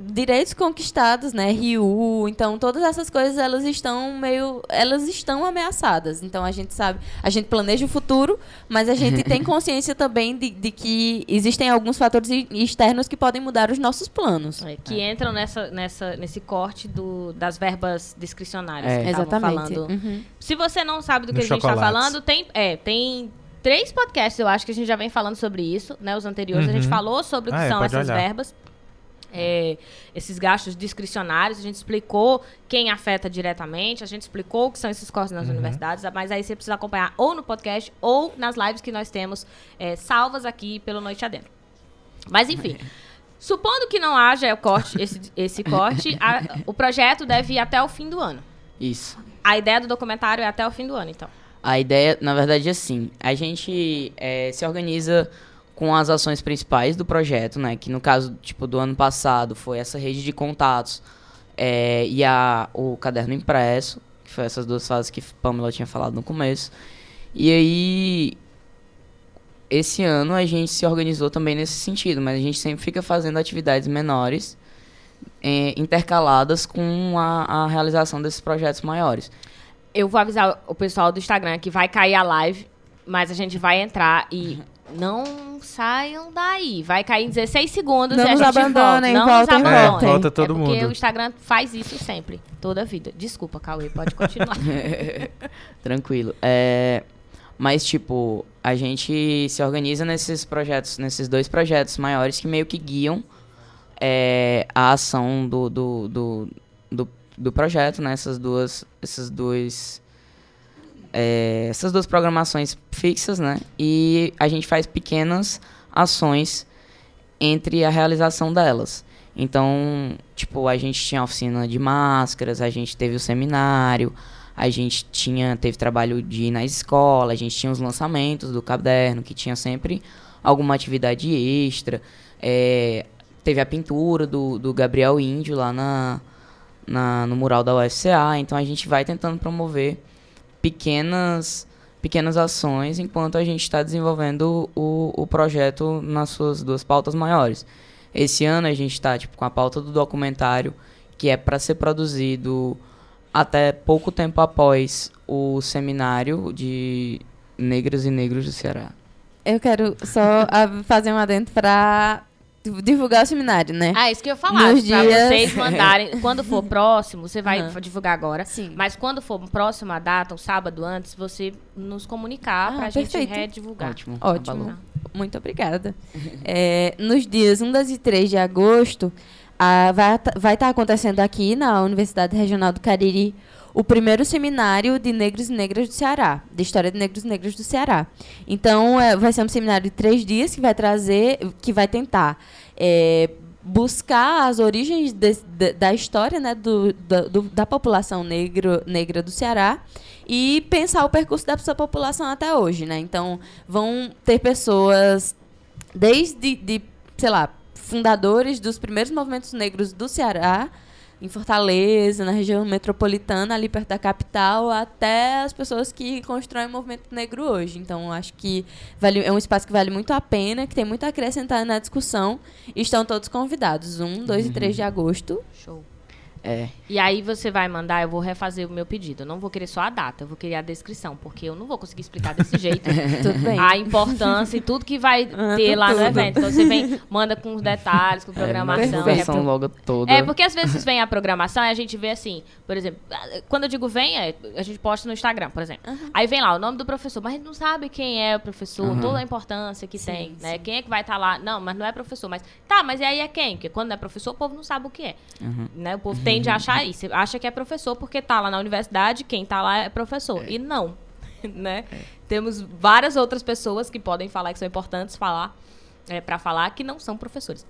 direitos conquistados, né? Rio, então todas essas coisas elas estão meio, elas estão ameaçadas. Então a gente sabe, a gente planeja o futuro, mas a gente tem consciência também de, de que existem alguns fatores externos que podem mudar os nossos planos. É, que entram nessa, nessa, nesse corte do, das verbas discricionárias. É. que Exatamente. Falando. Uhum. Se você não sabe do que No a gente está falando, tem, é, tem três podcasts, eu acho que a gente já vem falando sobre isso, né? Os anteriores, a gente Uhum. falou sobre o que Ah, é, são essas olhar. verbas. É, esses gastos discricionários, a gente explicou quem afeta diretamente, a gente explicou o que são esses cortes nas universidades, mas aí você precisa acompanhar ou no podcast ou nas lives que nós temos é, salvas aqui pelo Noite Adentro. Mas enfim, supondo que não haja o corte, esse, esse corte, a- o projeto deve ir até o fim do ano. Isso. A ideia do documentário é até o fim do ano, então. A ideia, na verdade, é assim. A gente eh, se organiza com as ações principais do projeto, né? Que no caso, tipo, do ano passado foi essa rede de contatos eh, e a, o caderno impresso, que foi essas duas fases que Pamela tinha falado no começo. E aí, esse ano a gente se organizou também nesse sentido, mas a gente sempre fica fazendo atividades menores eh, intercaladas com a, a realização desses projetos maiores. Eu vou avisar o pessoal do Instagram que vai cair a live, mas a gente vai entrar e não saiam daí. Vai cair em 16 segundos Não e a nos gente abandonem, volta. Não voltem, nos abandonem. voltem. É, volta todo é porque mundo. o Instagram faz isso sempre, toda a vida. Desculpa, Cauê, pode continuar. Tranquilo. É, Mas, tipo, a gente se organiza nesses projetos, nesses dois projetos maiores que meio que guiam é, a ação do, do, do, do, do projeto, né? Essas duas, essas duas, é, essas duas programações fixas, né? E a gente faz pequenas ações entre a realização delas. Então, tipo, a gente tinha oficina de máscaras, a gente teve o seminário, a gente tinha teve trabalho de ir na escola, a gente tinha os lançamentos do caderno, que tinha sempre alguma atividade extra. É, teve a pintura do, do Gabriel Índio lá na, na, no mural da UFCA. Então a gente vai tentando promover pequenas pequenas ações enquanto a gente está desenvolvendo o, o projeto nas suas duas pautas maiores. Esse ano a gente está tipo, com a pauta do documentário, que é para ser produzido até pouco tempo após o seminário de negras e negros do Ceará. Eu quero só fazer um adendo para divulgar o seminário, né? Ah, isso que eu ia falar. Nos pra dias- vocês mandarem. Quando for próximo, você vai Aham. divulgar agora. Sim. Mas quando for próximo a data, um sábado antes, você nos comunicar Ah, pra perfeito. gente redivulgar. Ótimo. Ótimo. Tá bom. Muito obrigada. É, nos dias 1, 2 e 3 de agosto, a- vai estar tá acontecendo aqui na Universidade Regional do Cariri o primeiro seminário de negros e negras do Ceará, de história de negros e negras do Ceará. Então, é, vai ser um seminário de três dias que vai trazer, que vai tentar é, buscar as origens des- da- da história né, do, da, do- da população negro, negra do Ceará e pensar o percurso dessa população até hoje, né? Então, vão ter pessoas desde, de, sei lá, fundadores dos primeiros movimentos negros do Ceará, em Fortaleza, na região metropolitana, ali perto da capital, até as pessoas que constroem o movimento negro hoje. Então, acho que vale, é um espaço que vale muito a pena, que tem muito a acrescentar na discussão. E estão todos convidados, 1, 2 e 3 de agosto. Show. É. E aí você vai mandar, eu vou refazer o meu pedido. Eu não vou querer só a data, eu vou querer a descrição, porque eu não vou conseguir explicar desse jeito a importância e tudo que vai Ah, ter tudo, lá no tudo. evento. Então você vem, manda com os detalhes, com É, programação. uma versão logo toda. É, porque às vezes vem a programação e a gente vê assim, por exemplo, quando eu digo vem, é, a gente posta no Instagram, por exemplo. Aí vem lá o nome do professor, mas a gente não sabe quem é o professor, Uhum. toda a importância que Sim, tem, né? sim. Quem é que vai estar lá? Não, mas não é professor, mas tá, mas aí é quem? Porque quando não é professor, o povo não sabe o que é. Uhum. Né? O povo tende a achar isso, acha que é professor porque tá lá na universidade, quem tá lá é professor. E não, né? Temos várias outras pessoas que podem falar que são importantes falar, é, para falar que não são professores.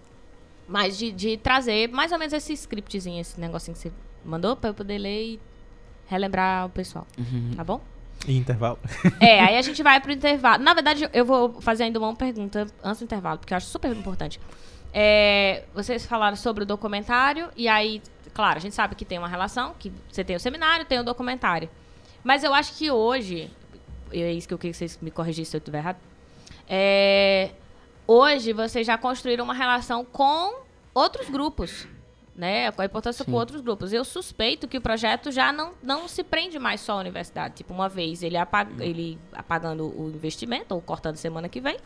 Mas de, de trazer mais ou menos esse scriptzinho, esse negocinho que você mandou pra eu poder ler e relembrar o pessoal. Uhum. Tá bom? E intervalo. É, aí a gente vai pro intervalo. Na verdade, eu vou fazer ainda uma pergunta antes do intervalo, porque eu acho super importante. É, vocês falaram sobre o documentário, e aí, claro, a gente sabe que tem uma relação, que você tem o seminário, tem o documentário. Mas eu acho que hoje, e é isso que eu queria que vocês me corrigissem se eu estiver errado. É, hoje vocês já construíram uma relação com outros grupos, né? Com a importância com Sim. outros grupos. Eu suspeito que o projeto já não, não se prende mais só à universidade. Tipo, uma vez ele, apaga, ele apagando o investimento, ou cortando semana que vem,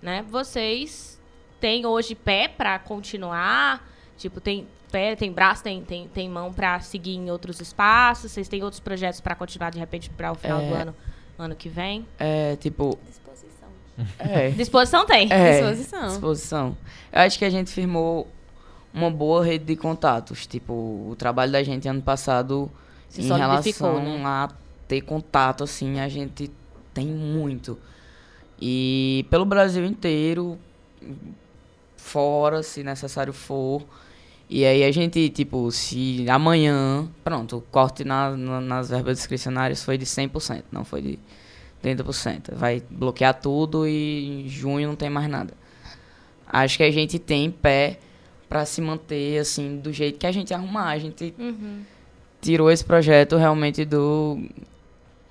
né? Vocês têm hoje pé para continuar? Tipo, tem pé, tem braço, tem, tem, tem mão para seguir em outros espaços? Vocês têm outros projetos para continuar, de repente, para o final do É. ano, ano que vem? É, tipo. Disposição. É. Disposição tem. É, Disposição. disposição. Eu acho que a gente firmou uma boa rede de contatos. Tipo, o trabalho da gente ano passado, Se em relação né? a ter contato, assim, a gente tem muito. E pelo Brasil inteiro, fora, se necessário for. E aí a gente, tipo, se amanhã, pronto, o corte na, na- nas verbas discricionárias foi de 100%, não foi de 30%. Vai bloquear tudo e em junho não tem mais nada. Acho que a gente tem pé pra se manter, assim, do jeito que a gente arrumar. A gente Uhum. tirou esse projeto realmente do...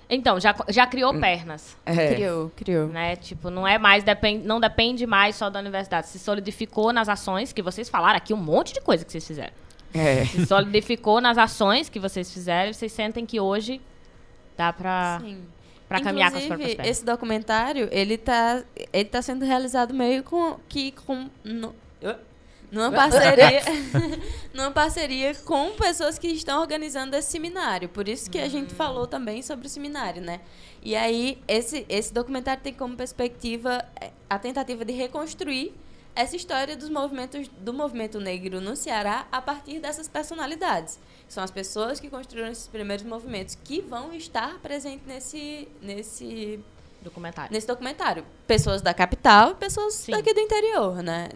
Então, já, já criou pernas, É, Criou, criou. né? Tipo, não é mais, depend, não depende mais só da universidade. Se solidificou nas ações que vocês falaram aqui, um monte de coisa que vocês fizeram. é. Se solidificou nas ações que vocês fizeram, vocês sentem que hoje dá pra, Sim. pra caminhar com as Inclusive, próprias pernas. esse documentário, ele tá, ele tá sendo realizado meio com, que com, no, Numa parceria, numa parceria com pessoas que estão organizando esse seminário. Por isso que a gente falou também sobre o seminário, né? E aí, esse, esse documentário tem como perspectiva é, a tentativa de reconstruir essa história dos movimentos do movimento negro no Ceará a partir dessas personalidades. São as pessoas que construíram esses primeiros movimentos que vão estar presentes nesse, nesse Documentário. nesse documentário. Pessoas da capital e pessoas Sim. daqui do interior, né?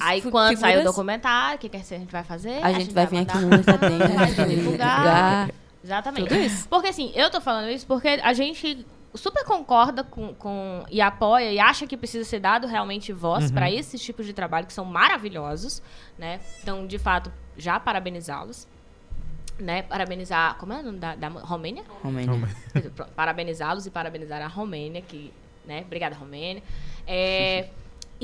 Aí quando sair o documentário, o que, que a gente vai fazer? A gente vai vir aqui no a gente vai divulgar. divulgar. Exatamente. Tudo isso. Porque assim, eu tô falando isso porque a gente super concorda com, com e apoia e acha que precisa ser dado realmente voz Uhum. para esses tipos de trabalho que são maravilhosos, né? Então, de fato, já parabenizá-los. Né, parabenizar, como é o nome da, da Romênia? Romênia. Pronto, Parabenizá-los e parabenizar a Romênia, que, né? Obrigada, Romênia. É,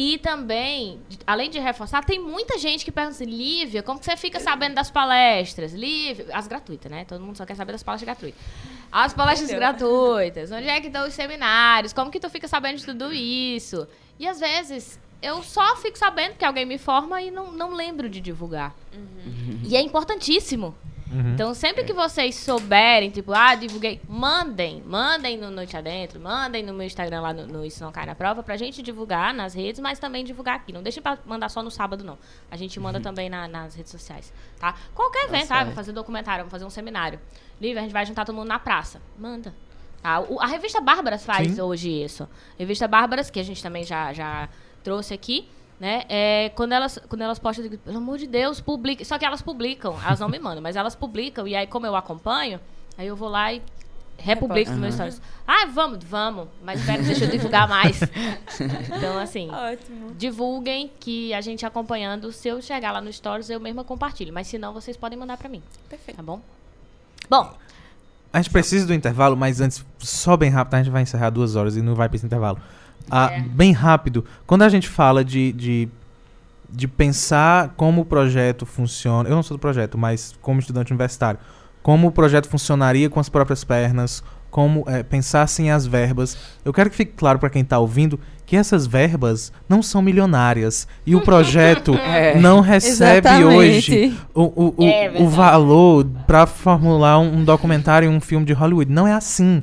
e também, além de reforçar, tem muita gente que pergunta assim, Lívia, como que você fica sabendo das palestras? Lívia, as gratuitas, né? Todo mundo só quer saber das palestras gratuitas. As palestras gratuitas, onde é que estão os seminários? Como que tu fica sabendo de tudo isso? E às vezes eu só fico sabendo que alguém me forma e não, não lembro de divulgar. E é importantíssimo. Uhum. Então, sempre que vocês souberem, tipo, ah, divulguei, mandem, mandem no Noite Adentro, mandem no meu Instagram lá no, no Isso Não Cai na Prova, pra gente divulgar nas redes, mas também divulgar aqui. Não deixem pra mandar só no sábado, não. A gente manda também na- nas redes sociais, tá? Qualquer evento, ah, certo. vou fazer documentário, vou fazer um seminário. Lívia, a gente vai juntar todo mundo na praça. Manda. Tá? O- a revista Bárbaras faz Sim. hoje isso. Revista Bárbaras, que a gente também já, já trouxe aqui, né? É, quando, elas, quando elas postam, eu digo, pelo amor de Deus, publica. Só que elas publicam, elas não me mandam, mas elas publicam, e aí, como eu acompanho, aí eu vou lá e republico nos meus stories. Ah, vamos, vamos, mas espera, deixa eu divulgar mais. então, assim, Ótimo. divulguem que a gente acompanhando, se eu chegar lá no stories, eu mesma compartilho. Mas se não, vocês podem mandar pra mim, Perfeito. tá bom? Bom, A gente precisa do intervalo, mas antes, só bem rápido, a gente vai encerrar duas horas e não vai para esse intervalo. Ah, É. Bem rápido, quando a gente fala de, de, de pensar como o projeto funciona, eu não sou do projeto, mas como estudante universitário, como o projeto funcionaria com as próprias pernas, como é, pensar sem as verbas. Eu quero que fique claro para quem está ouvindo que essas verbas não são milionárias e o projeto É. não recebe hoje Exatamente. o, o, o, É o valor pra formular um, um documentário e um filme de Hollywood. Não é assim.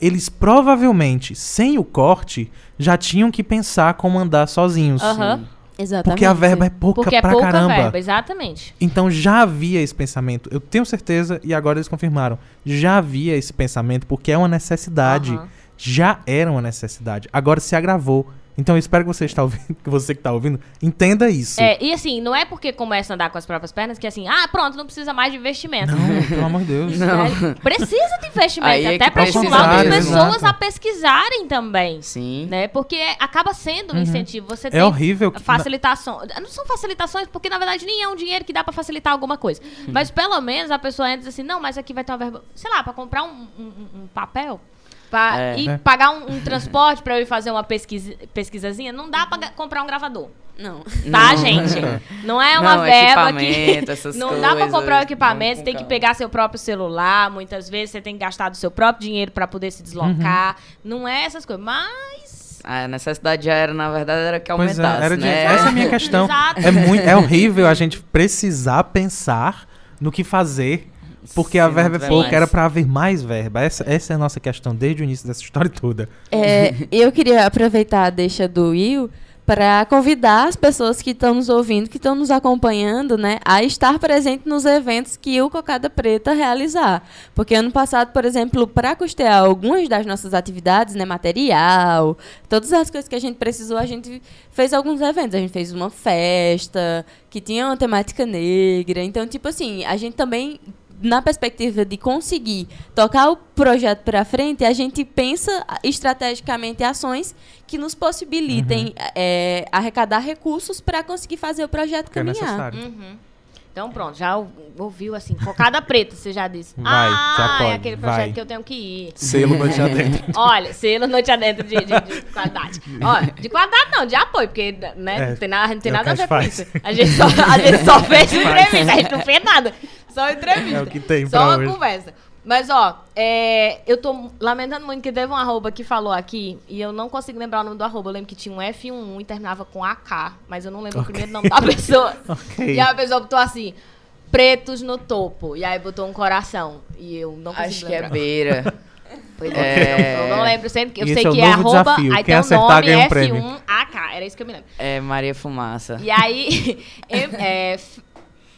Eles provavelmente, sem o corte, já tinham que pensar como andar sozinhos. Aham. Exatamente. Porque a verba é pouca porque é pra pouca caramba. verba, exatamente. Então já havia esse pensamento. Eu tenho certeza, e agora eles confirmaram. Já havia esse pensamento, porque é uma necessidade. Aham. Já era uma necessidade. Agora se agravou. Então eu espero que você, está ouvindo, que você que está ouvindo entenda isso. É, e assim, não é porque começa a andar com as próprias pernas que assim, ah, pronto, não precisa mais de investimento. Não, pelo amor de Deus. Não. Né? Precisa de investimento, Aí é até pra precisa estimular as pessoas Exato. a pesquisarem também. Sim. Né? Porque acaba sendo um incentivo. Você É tem horrível que- facilitações. Não são facilitações, porque na verdade nem é um dinheiro que dá pra facilitar alguma coisa. Mas pelo menos a pessoa entra e diz assim, não, mas aqui vai ter uma verba, sei lá, pra comprar um- um- um papel. Pra É. ir É. pagar um, um transporte pra eu ir fazer uma pesquisa, pesquisazinha, não dá pra ga- comprar um gravador. Não. Tá, Não. gente? Não é uma Não, verba que. equipamento, essas Não dá pra coisas, comprar o equipamento, você tem que pegar seu próprio celular. Muitas vezes você tem que gastar do seu próprio dinheiro pra poder se deslocar. Não é essas coisas. Mas. A necessidade já era, na verdade, era que Pois é, aumentasse, era de- né? essa é a minha questão. Exato. É, muito, é horrível a gente precisar pensar no que fazer, porque a verba é pouca, era pra haver mais verba. Essa, essa é a nossa questão desde o início dessa história toda. É, eu queria aproveitar a deixa do Will para convidar as pessoas que estão nos ouvindo, que estão nos acompanhando, né, a estar presente nos eventos que o Cocada Preta realizar. Porque ano passado, por exemplo, para custear algumas das nossas atividades, né, material, todas as coisas que a gente precisou, a gente fez alguns eventos. A gente fez uma festa que tinha uma temática negra. Então, tipo assim, a gente também na perspectiva de conseguir tocar o projeto para frente, a gente pensa estrategicamente ações que nos possibilitem é, arrecadar recursos para conseguir fazer o projeto Que é caminhar. Uhum. Então pronto, já ou- ouviu assim, cocada preta, você já disse. Vai, ah, já pode, é aquele projeto vai. que eu tenho que ir. Selo noite adentro. Olha, selo noite adentro de, de, de qualidade. Olha, de qualidade não, de apoio, porque né, É, não tem nada, não tem é nada a ver gente com isso. A gente só, a gente só fez entrevista, a gente não fez nada. Só entrevista. É o que tem Só uma hoje. conversa. Mas, ó, é, eu tô lamentando muito que teve um arroba que falou aqui e eu não consigo lembrar o nome do arroba. Eu lembro que tinha um F11 e terminava com AK, mas eu não lembro o primeiro nome da pessoa. Ok. E a pessoa botou assim, pretos no topo. E aí botou um coração. E eu não consigo Acho que é lembrar. beira. Pois É. Eu não lembro sempre. Eu Esse sei é que é novo arroba, desafio. aí Quem tem o acertar nome ganha um prêmio. F1AK. Era isso que eu me lembro. É Maria Fumaça. E aí, é,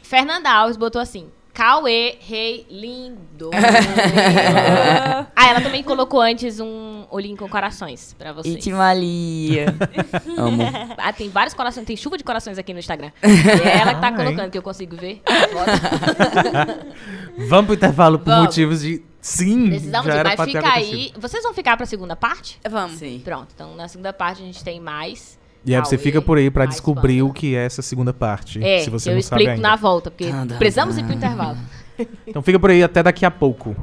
Fernanda Alves botou assim: Cauê, rei lindo. ah, ela também colocou antes um olhinho com corações pra vocês. Itimalia. Amo. Ah, tem vários corações, tem chuva de corações aqui no Instagram. E é ela que tá Ah, hein? colocando, que eu consigo ver. Vamos pro intervalo por Vamos. motivos de. Sim, Precisamos já ir, mas fica aí. Vocês vão ficar pra segunda parte? Vamos. Sim. Pronto, então na segunda parte a gente tem mais. E aí você fica por aí pra mais descobrir banda. o que é essa segunda parte. É, se você eu não sabe explico ainda. na volta, porque tan, precisamos ir pro intervalo. Então fica por aí até daqui a pouco.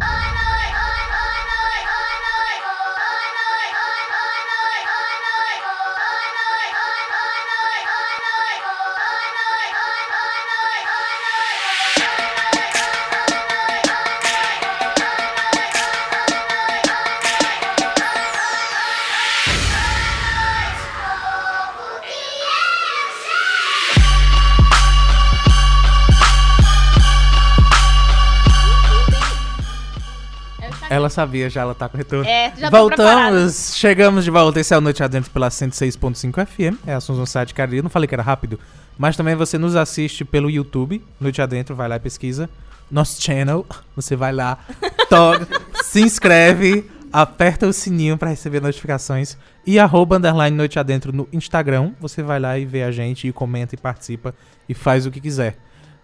Ela sabia já, ela tá com retorno. É, já tô preparada. Voltamos, chegamos de volta. Esse é o Noite Adentro pela 106.5 FM. É a Assunção Site Caria. Não falei que era rápido, mas também você nos assiste pelo YouTube. Noite Adentro, vai lá e pesquisa. Nosso channel. Você vai lá, toca, se inscreve, aperta o sininho pra receber notificações. E arroba underline Noite Adentro no Instagram. Você vai lá e vê a gente, e comenta e participa e faz o que quiser.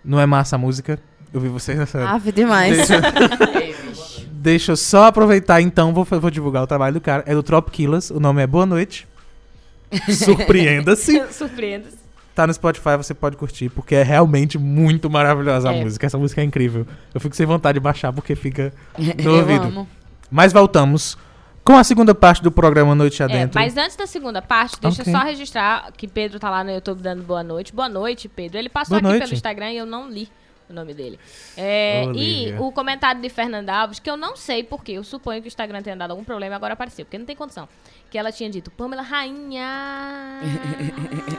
Não é massa a música? Eu vi vocês nessa. Ave demais. Deixa. Deixa eu só aproveitar então, vou, vou divulgar o trabalho do cara. É do Trop Killers, o nome é Boa Noite. Surpreenda-se. Surpreenda-se. Tá no Spotify, você pode curtir, porque é realmente muito maravilhosa a É. música. Essa música é incrível. Eu fico sem vontade de baixar porque fica no Eu ouvido. amo. Mas voltamos com a segunda parte do programa Noite É, Adentro. mas antes da segunda parte, deixa Ok. eu só registrar que Pedro tá lá no YouTube dando boa noite. Boa noite, Pedro. Ele passou Boa aqui noite. pelo Instagram e eu não li o nome dele. É, e o comentário de Fernanda Alves, que eu não sei porquê, eu suponho que o Instagram tenha dado algum problema e agora apareceu, porque não tem condição. Que ela tinha dito, Pamela Rainha.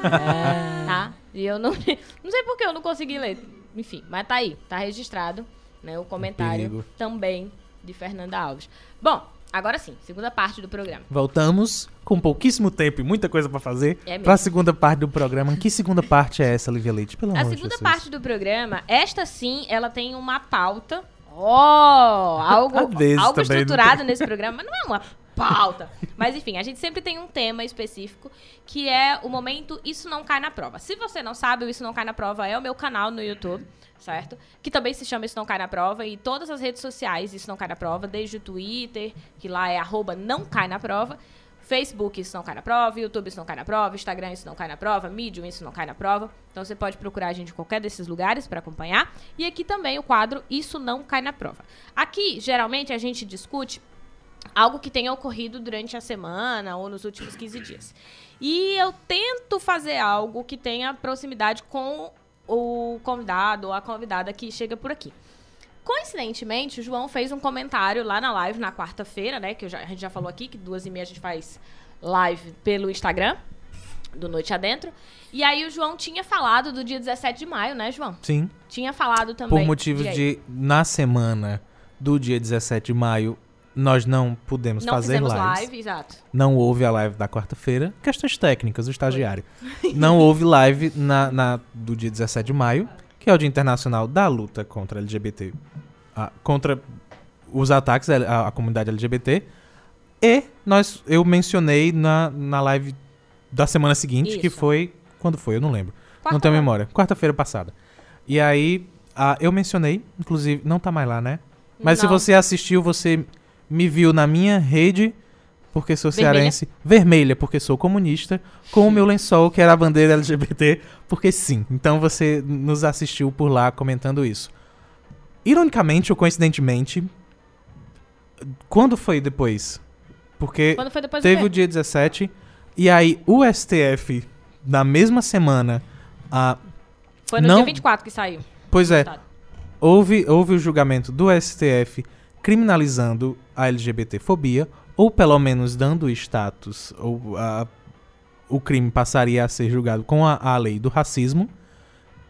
tá? E eu não, não sei porquê, eu não consegui ler. Enfim, mas tá aí, tá registrado né, o comentário perigo. também de Fernanda Alves. Bom, agora sim, segunda parte do programa. Voltamos com pouquíssimo tempo e muita coisa pra fazer É mesmo. pra segunda parte do programa. Que segunda parte é essa, Lívia Leite? Pelo A amor de segunda parte do programa, esta sim, ela tem uma pauta. Oh, algo, algo não estruturado nesse programa, mas não é uma pauta. Mas enfim, a gente sempre tem um tema específico, que é o momento Isso Não Cai na Prova. Se você não sabe, o Isso Não Cai na Prova é o meu canal no YouTube, certo? Que também se chama Isso Não Cai na Prova, e todas as redes sociais Isso Não Cai na Prova, desde o Twitter, que lá é arroba não cai na prova, Facebook, isso não cai na prova. YouTube, isso não cai na prova. Instagram, isso não cai na prova. Medium, isso não cai na prova. Então você pode procurar a gente em qualquer desses lugares para acompanhar. E aqui também o quadro Isso Não Cai na Prova. Aqui, geralmente, a gente discute algo que tenha ocorrido durante a semana ou nos últimos 15 dias. E eu tento fazer algo que tenha proximidade com o convidado ou a convidada que chega por aqui. Coincidentemente, o João fez um comentário lá na live na quarta-feira, né? Que já- a gente já falou aqui, que duas e meia a gente faz live pelo Instagram, do Noite Adentro. E aí o João tinha falado do dia 17 de maio, né, João? Sim. Tinha falado também. Por motivos de, na semana do dia 17 de maio, nós não pudemos Não fazer lives. live, exato. Não houve a live da quarta-feira. Questões técnicas, o estagiário. não houve live na, na- do dia 17 de maio, que é o Dia Internacional da Luta contra LGBT. ah, contra os ataques à, à comunidade LGBT. E nós, eu mencionei na, na live da semana seguinte, que Isso. foi. Quando foi? Eu não lembro. não Quarta- tenho memória. Quarta-feira passada. E aí, ah, eu mencionei, inclusive, não tá mais lá, né? Mas se Não. você assistiu, você me viu na minha rede, porque sou Vermelha. cearense, vermelha, porque sou comunista, com o meu lençol, que era a bandeira LGBT, porque sim. Então você nos assistiu por lá comentando isso. Ironicamente ou coincidentemente, quando foi depois? Porque foi depois teve o dia 17, e aí o STF, na mesma semana, ah, Foi no não- dia 24 que saiu. pois é, houve, houve o julgamento do STF criminalizando a LGBTfobia, ou pelo menos dando status, ou a- o crime passaria a ser julgado com a, a lei do racismo.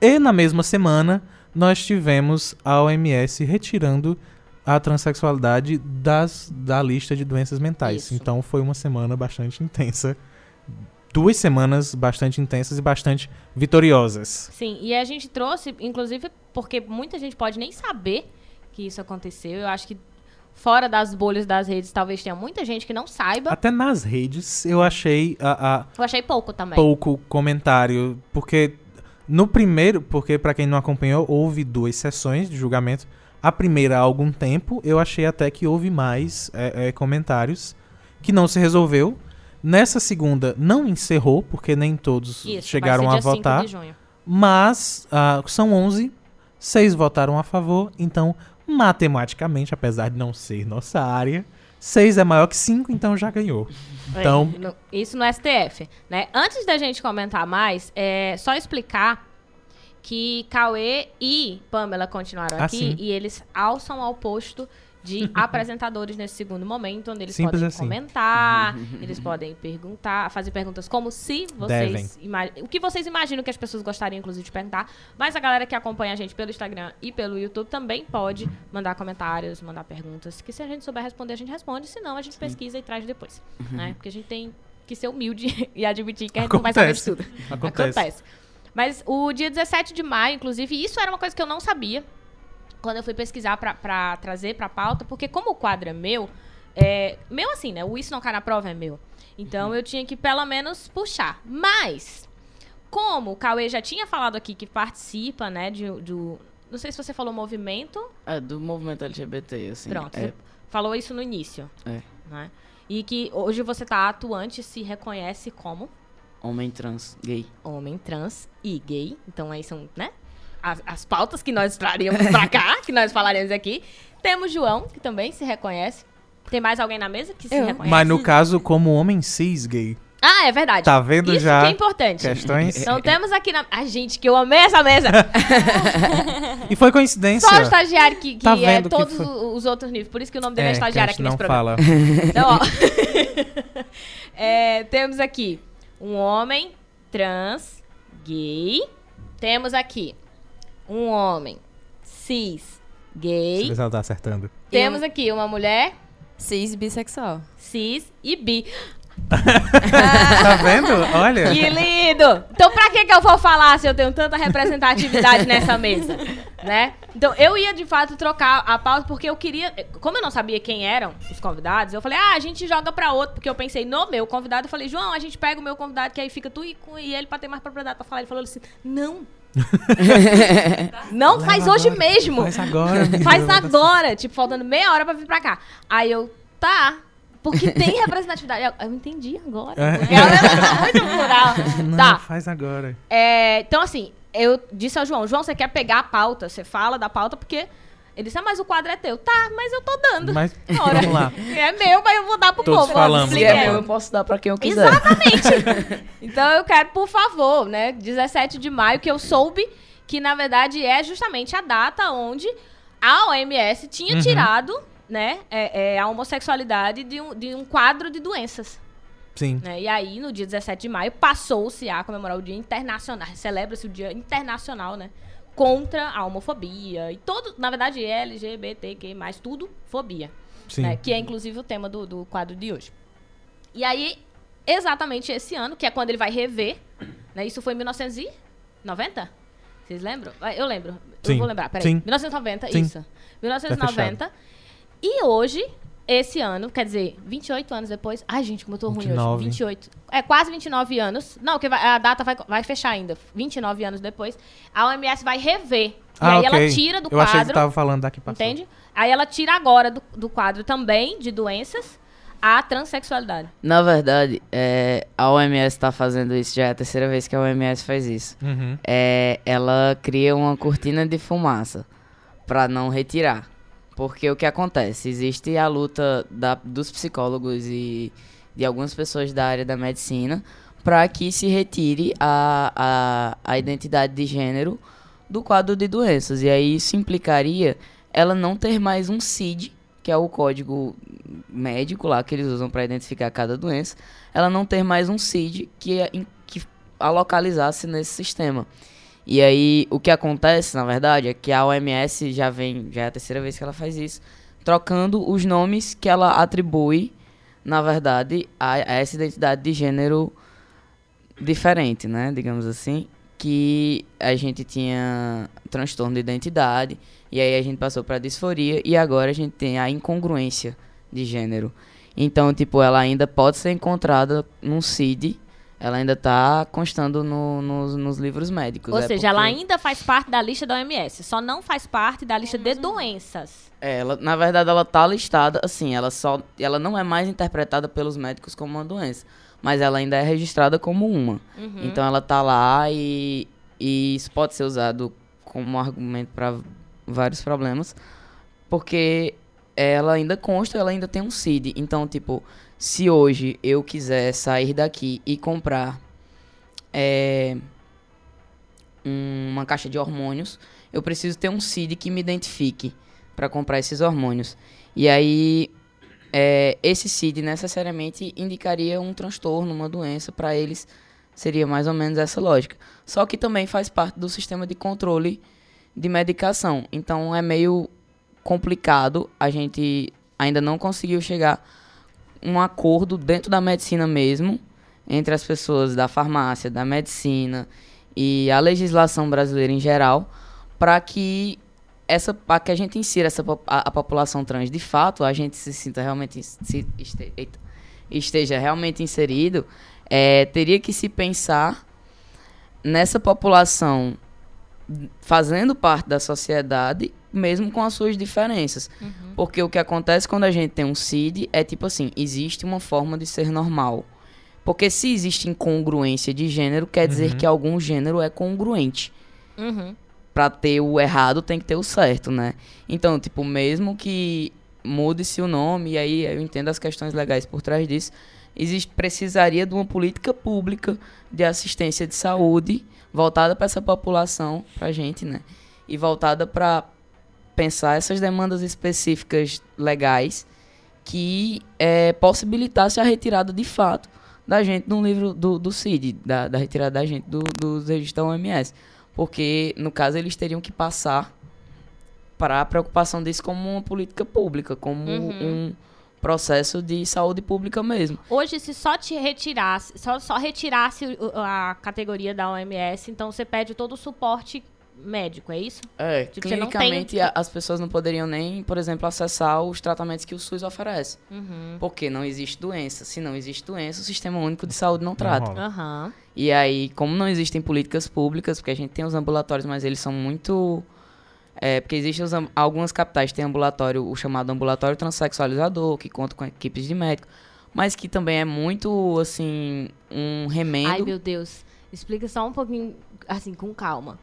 E na mesma semana, nós tivemos a OMS retirando a transexualidade das, da lista de doenças mentais. Isso. Então foi uma semana bastante intensa. Duas semanas bastante intensas e bastante vitoriosas. Sim, e a gente trouxe, inclusive, porque muita gente pode nem saber que isso aconteceu. Eu acho que fora das bolhas das redes, talvez tenha muita gente que não saiba. Até nas redes eu achei a, a Eu achei pouco também. pouco comentário, porque no primeiro, porque pra quem não acompanhou, houve duas sessões de julgamento. A primeira há algum tempo, eu achei até que houve mais é, é, comentários que não se resolveu. Nessa segunda não encerrou, porque nem todos Isso, chegaram a ser dia 5 votar. Mas ah, são 11, seis votaram a favor, então matematicamente, apesar de não ser nossa área, seis é maior que cinco, então já ganhou. Então- É, no- isso no STF, né? Antes da gente comentar mais, é só explicar que Cauê e Pamela continuaram Ah, aqui sim. e eles alçam ao posto de apresentadores nesse segundo momento, onde eles Simples podem assim. comentar, eles podem perguntar, fazer perguntas como se vocês o que vocês imaginam que as pessoas gostariam inclusive de perguntar, mas a galera que acompanha a gente pelo Instagram e pelo YouTube também pode mandar comentários, mandar perguntas, que se a gente souber responder, a gente responde, se não a gente pesquisa e traz depois, né? Porque a gente tem que ser humilde e admitir que a gente não vai saber de Acontece. tudo. Acontece. Mas o dia 17 de maio, inclusive, isso era uma coisa que eu não sabia quando eu fui pesquisar pra, pra trazer pra pauta, porque como o quadro é meu, é, meu assim, né? O Isso Não Cai na Prova é meu. Então eu tinha que pelo menos puxar. Mas, como o Cauê já tinha falado aqui que participa, né, de, do... Não sei se você falou movimento. É do movimento LGBT, assim. Pronto, É, falou isso no início. É. Né? E que hoje você tá atuante, se reconhece como homem trans, gay. homem trans e gay. Então aí são, né? As, as pautas que nós traríamos pra cá, que nós falaremos aqui. Temos João, que também se reconhece. Tem mais alguém na mesa que se Eu. reconhece? Mas no caso, como homem cis gay, Ah, é verdade. tá vendo Isso já que é importante. questões? Então temos aqui na. Ai, gente, que eu amei essa mesa! E foi coincidência. Só o estagiário que, que Tá é vendo que todos foi- o- os outros níveis. Por isso que o nome dele é, É, que a estagiário gente aqui nesse não programa. fala. Então, ó. É, temos aqui um homem trans, gay. Temos aqui um homem cis, Deixa eu gay. ver se ela tá acertando. Temos aqui uma mulher Cis bissexual. cis e bi. Tá vendo? Olha. Que lindo! Então, pra que, que eu vou falar se eu tenho tanta representatividade nessa mesa? Né? Então, eu ia de fato trocar a pauta porque eu queria. Como eu não sabia quem eram os convidados, eu falei, ah, a gente joga pra outro. Porque eu pensei no meu convidado. Eu falei, João, a gente pega o meu convidado, que aí fica tu e, e ele pra ter mais propriedade pra falar. Ele falou assim: não. não, faz Leva hoje agora, mesmo. Faz agora. Faz agora, tipo, faltando meia hora pra vir pra cá. Aí eu, tá. Porque tem representatividade. Eu, entendi agora. É. Ela tá muito plural. Não, Tá. faz agora. É, então, assim, eu disse ao João, João, você quer pegar a pauta? Você fala da pauta porque. Ele disse, ah, mas o quadro é teu. Tá, mas eu tô dando. Mas Ora, vamos lá. É meu, mas eu vou dar pro Todos povo. falamos, Se é meu, eu posso dar pra quem eu quiser. Exatamente. então eu quero, por favor, né? 17 de maio, que eu soube que, na verdade, é justamente a data onde a OMS tinha Uhum. tirado, né, é, é, a homossexualidade de um, de um quadro de doenças. Sim. né? E aí, no dia 17 de maio, passou-se a comemorar o Dia Internacional, celebra-se o Dia Internacional, né? Contra a homofobia e todo, na verdade, LGBTQ, mais tudo, fobia Sim. né, que é inclusive o tema do, do quadro de hoje. E aí, exatamente esse ano, que é quando ele vai rever, né, isso foi em 1990? Vocês lembram? Ah, Eu lembro. Sim. Eu vou lembrar, peraí. Sim. 1990, Sim. isso. 1990. e hoje, esse ano, quer dizer, 28 anos depois. Ai, gente, como eu tô ruim 29. hoje. 28. É, quase 29 anos. Não, que a data vai, vai fechar ainda. 29 anos depois. A OMS vai rever. E Ah, aí ok. ela tira do Eu achei que quadro. tava falando daqui pra Entende? Aí ela tira agora do, do quadro também de doenças a transexualidade. Na verdade, é, a OMS tá fazendo isso, já é a terceira vez que a OMS faz isso. Uhum. É, ela cria uma cortina de fumaça pra não retirar. Porque o que acontece? Existe a luta da- dos psicólogos e de algumas pessoas da área da medicina para que se retire a, a, a identidade de gênero do quadro de doenças. E aí isso implicaria ela não ter mais um CID que é o código médico lá que eles usam para identificar cada doença, ela não ter mais um CID que, que a localizasse nesse sistema. E aí, o que acontece, na verdade, é que a OMS já vem, já é a terceira vez que ela faz isso, trocando os nomes que ela atribui, na verdade, a, a essa identidade de gênero diferente, né? Digamos assim. Que a gente tinha transtorno de identidade, e aí a gente passou para disforia, e agora a gente tem a incongruência de gênero. Então, tipo, ela ainda pode ser encontrada num CID, ela ainda tá constando no- nos, nos livros médicos. Ou é seja, ela porque- ainda faz parte da lista da OMS, só não faz parte da lista de doenças. É, ela, na verdade, ela tá listada, assim, ela só. Ela não é mais interpretada pelos médicos como uma doença. Mas ela ainda é registrada como uma. Uhum. Então ela tá lá e, e isso pode ser usado como argumento para vários problemas. Porque ela ainda consta, ela ainda tem um CID. Então, tipo, se hoje eu quiser sair daqui e comprar é, um- uma caixa de hormônios, eu preciso ter um CID que me identifique para comprar esses hormônios. E aí, é, esse CID necessariamente indicaria um transtorno, uma doença, para eles seria mais ou menos essa lógica. Só que também faz parte do sistema de controle de medicação. Então é meio complicado, a gente ainda não conseguiu chegar um acordo dentro da medicina mesmo, entre as pessoas da farmácia, da medicina e a legislação brasileira em geral, para que essa para que a gente insira essa a, a população trans de fato, a gente se sinta realmente se este- eita, esteja realmente inserido, é, teria que se pensar nessa população fazendo parte da sociedade, mesmo com as suas diferenças. Porque o que acontece quando a gente tem um CID é tipo assim, existe uma forma de ser normal. Porque se existe incongruência de gênero, quer dizer Uhum. que algum gênero é congruente. Uhum. Pra ter o errado, tem que ter o certo, né? Então, tipo, mesmo que mude-se o nome, e aí eu entendo as questões legais por trás disso, existe, precisaria de uma política pública de assistência de saúde voltada para essa população, pra gente, né? E voltada para pensar essas demandas específicas legais que é, possibilitasse a retirada de fato da gente no livro do, do CID, da, da retirada da gente do, dos registros da OMS. Porque, no caso, eles teriam que passar para a preocupação disso como uma política pública, como Uhum. um processo de saúde pública mesmo. Hoje, se só te retirasse, só, só retirasse a categoria da OMS, então você perde todo o suporte médico, é isso? É, Tipo, clinicamente tem- as pessoas não poderiam nem, por exemplo, acessar os tratamentos que o SUS oferece. Uhum. Porque não existe doença. Se não existe doença, o Sistema Único de Saúde não trata. Aham. E aí, como não existem políticas públicas, porque a gente tem os ambulatórios, mas eles são muito. É, porque existem os algumas capitais que têm ambulatório, o chamado ambulatório transexualizador, que conta com equipes de médico, mas que também é muito, assim, um remendo. Ai, meu Deus. Explica só um pouquinho, assim, com calma.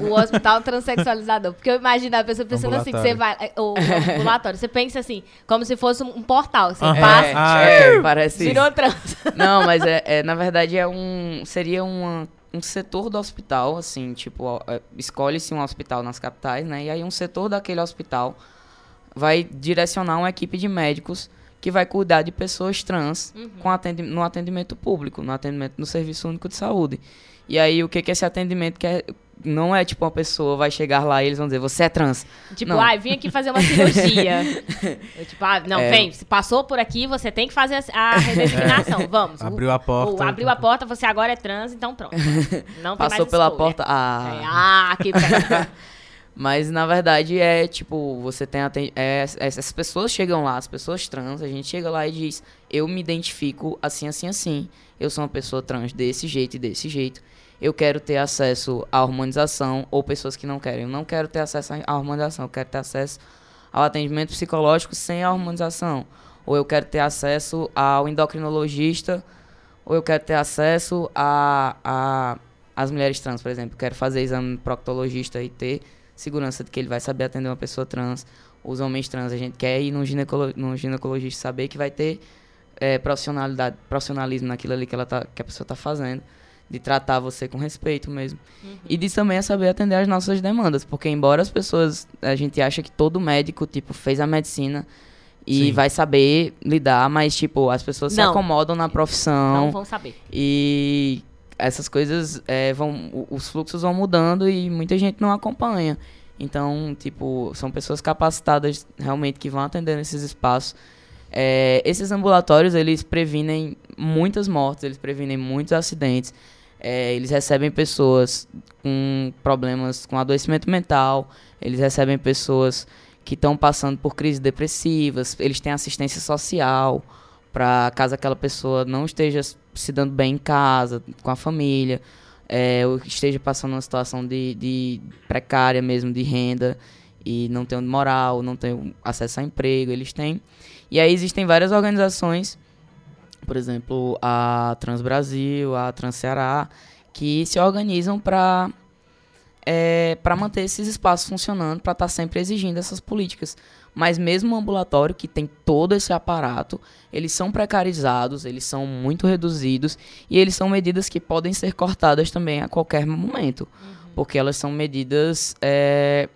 O hospital transexualizador. Porque eu imagino a pessoa pensando assim, que você vai. é, O, o ambulatório. Você pensa assim, como se fosse um, portal. Você Aham. passa, É, Ah, é, parece isso. virou trans. Não, mas é, é, na verdade é um seria uma, um setor do hospital, assim, tipo, ó, é, escolhe-se um hospital nas capitais, né? E aí um setor daquele hospital vai direcionar uma equipe de médicos que vai cuidar de pessoas trans com atendi no atendimento público, no atendimento no Serviço Único de Saúde. E aí o que que esse atendimento quer não é tipo uma pessoa vai chegar lá e eles vão dizer você é trans. Tipo, Não. ai, vim aqui fazer uma cirurgia. Eu, tipo, ah, não, É. vem, se passou por aqui, você tem que fazer a, a redesignação. Vamos. Abriu a porta. O, abriu a porta, você agora é trans, então pronto. Não tem Passou mais pela porta. Ah. É, ah, que. Mas na verdade é tipo, você tem aten- é, essas pessoas chegam lá, as pessoas trans, a gente chega lá e diz, eu me identifico assim, assim, assim. Eu sou uma pessoa trans desse jeito e desse jeito. Eu quero ter acesso à hormonização, ou pessoas que não querem. Eu não quero ter acesso à hormonização, eu quero ter acesso ao atendimento psicológico sem a hormonização. Ou eu quero ter acesso ao endocrinologista, ou eu quero ter acesso a, a as mulheres trans, por exemplo. Eu quero fazer exame proctologista e ter segurança de que ele vai saber atender uma pessoa trans. Os homens trans, a gente quer ir num, ginecolo num ginecologista saber que vai ter eh, profissionalidade, profissionalismo naquilo ali que, ela tá, que a pessoa está fazendo. De tratar você com respeito mesmo. E de também é saber atender às nossas demandas. Porque embora as pessoas, a gente acha que todo médico, tipo, fez a medicina e Sim. vai saber lidar, mas, tipo, as pessoas se Não. acomodam na profissão. Não vão saber. E essas coisas é, vão. Os fluxos vão mudando e muita gente não acompanha. Então, tipo, são pessoas capacitadas realmente que vão atender nesses espaços. É, esses ambulatórios, eles previnem muitas mortes, eles previnem muitos acidentes. É, eles recebem pessoas com problemas com adoecimento mental, eles recebem pessoas que estão passando por crises depressivas, eles têm assistência social para caso aquela pessoa não esteja se dando bem em casa, com a família, é, ou esteja passando uma situação de, de precária mesmo, de renda, e não tem moral, não tem acesso a emprego, eles têm. E aí existem várias organizações, por exemplo, a Trans Brasil, a Trans Ceará, que se organizam para é, para manter esses espaços funcionando, para estar sempre exigindo essas políticas. Mas mesmo o ambulatório, que tem todo esse aparato, eles são precarizados, eles são muito reduzidos e eles são medidas que podem ser cortadas também a qualquer momento, porque elas são medidas, é,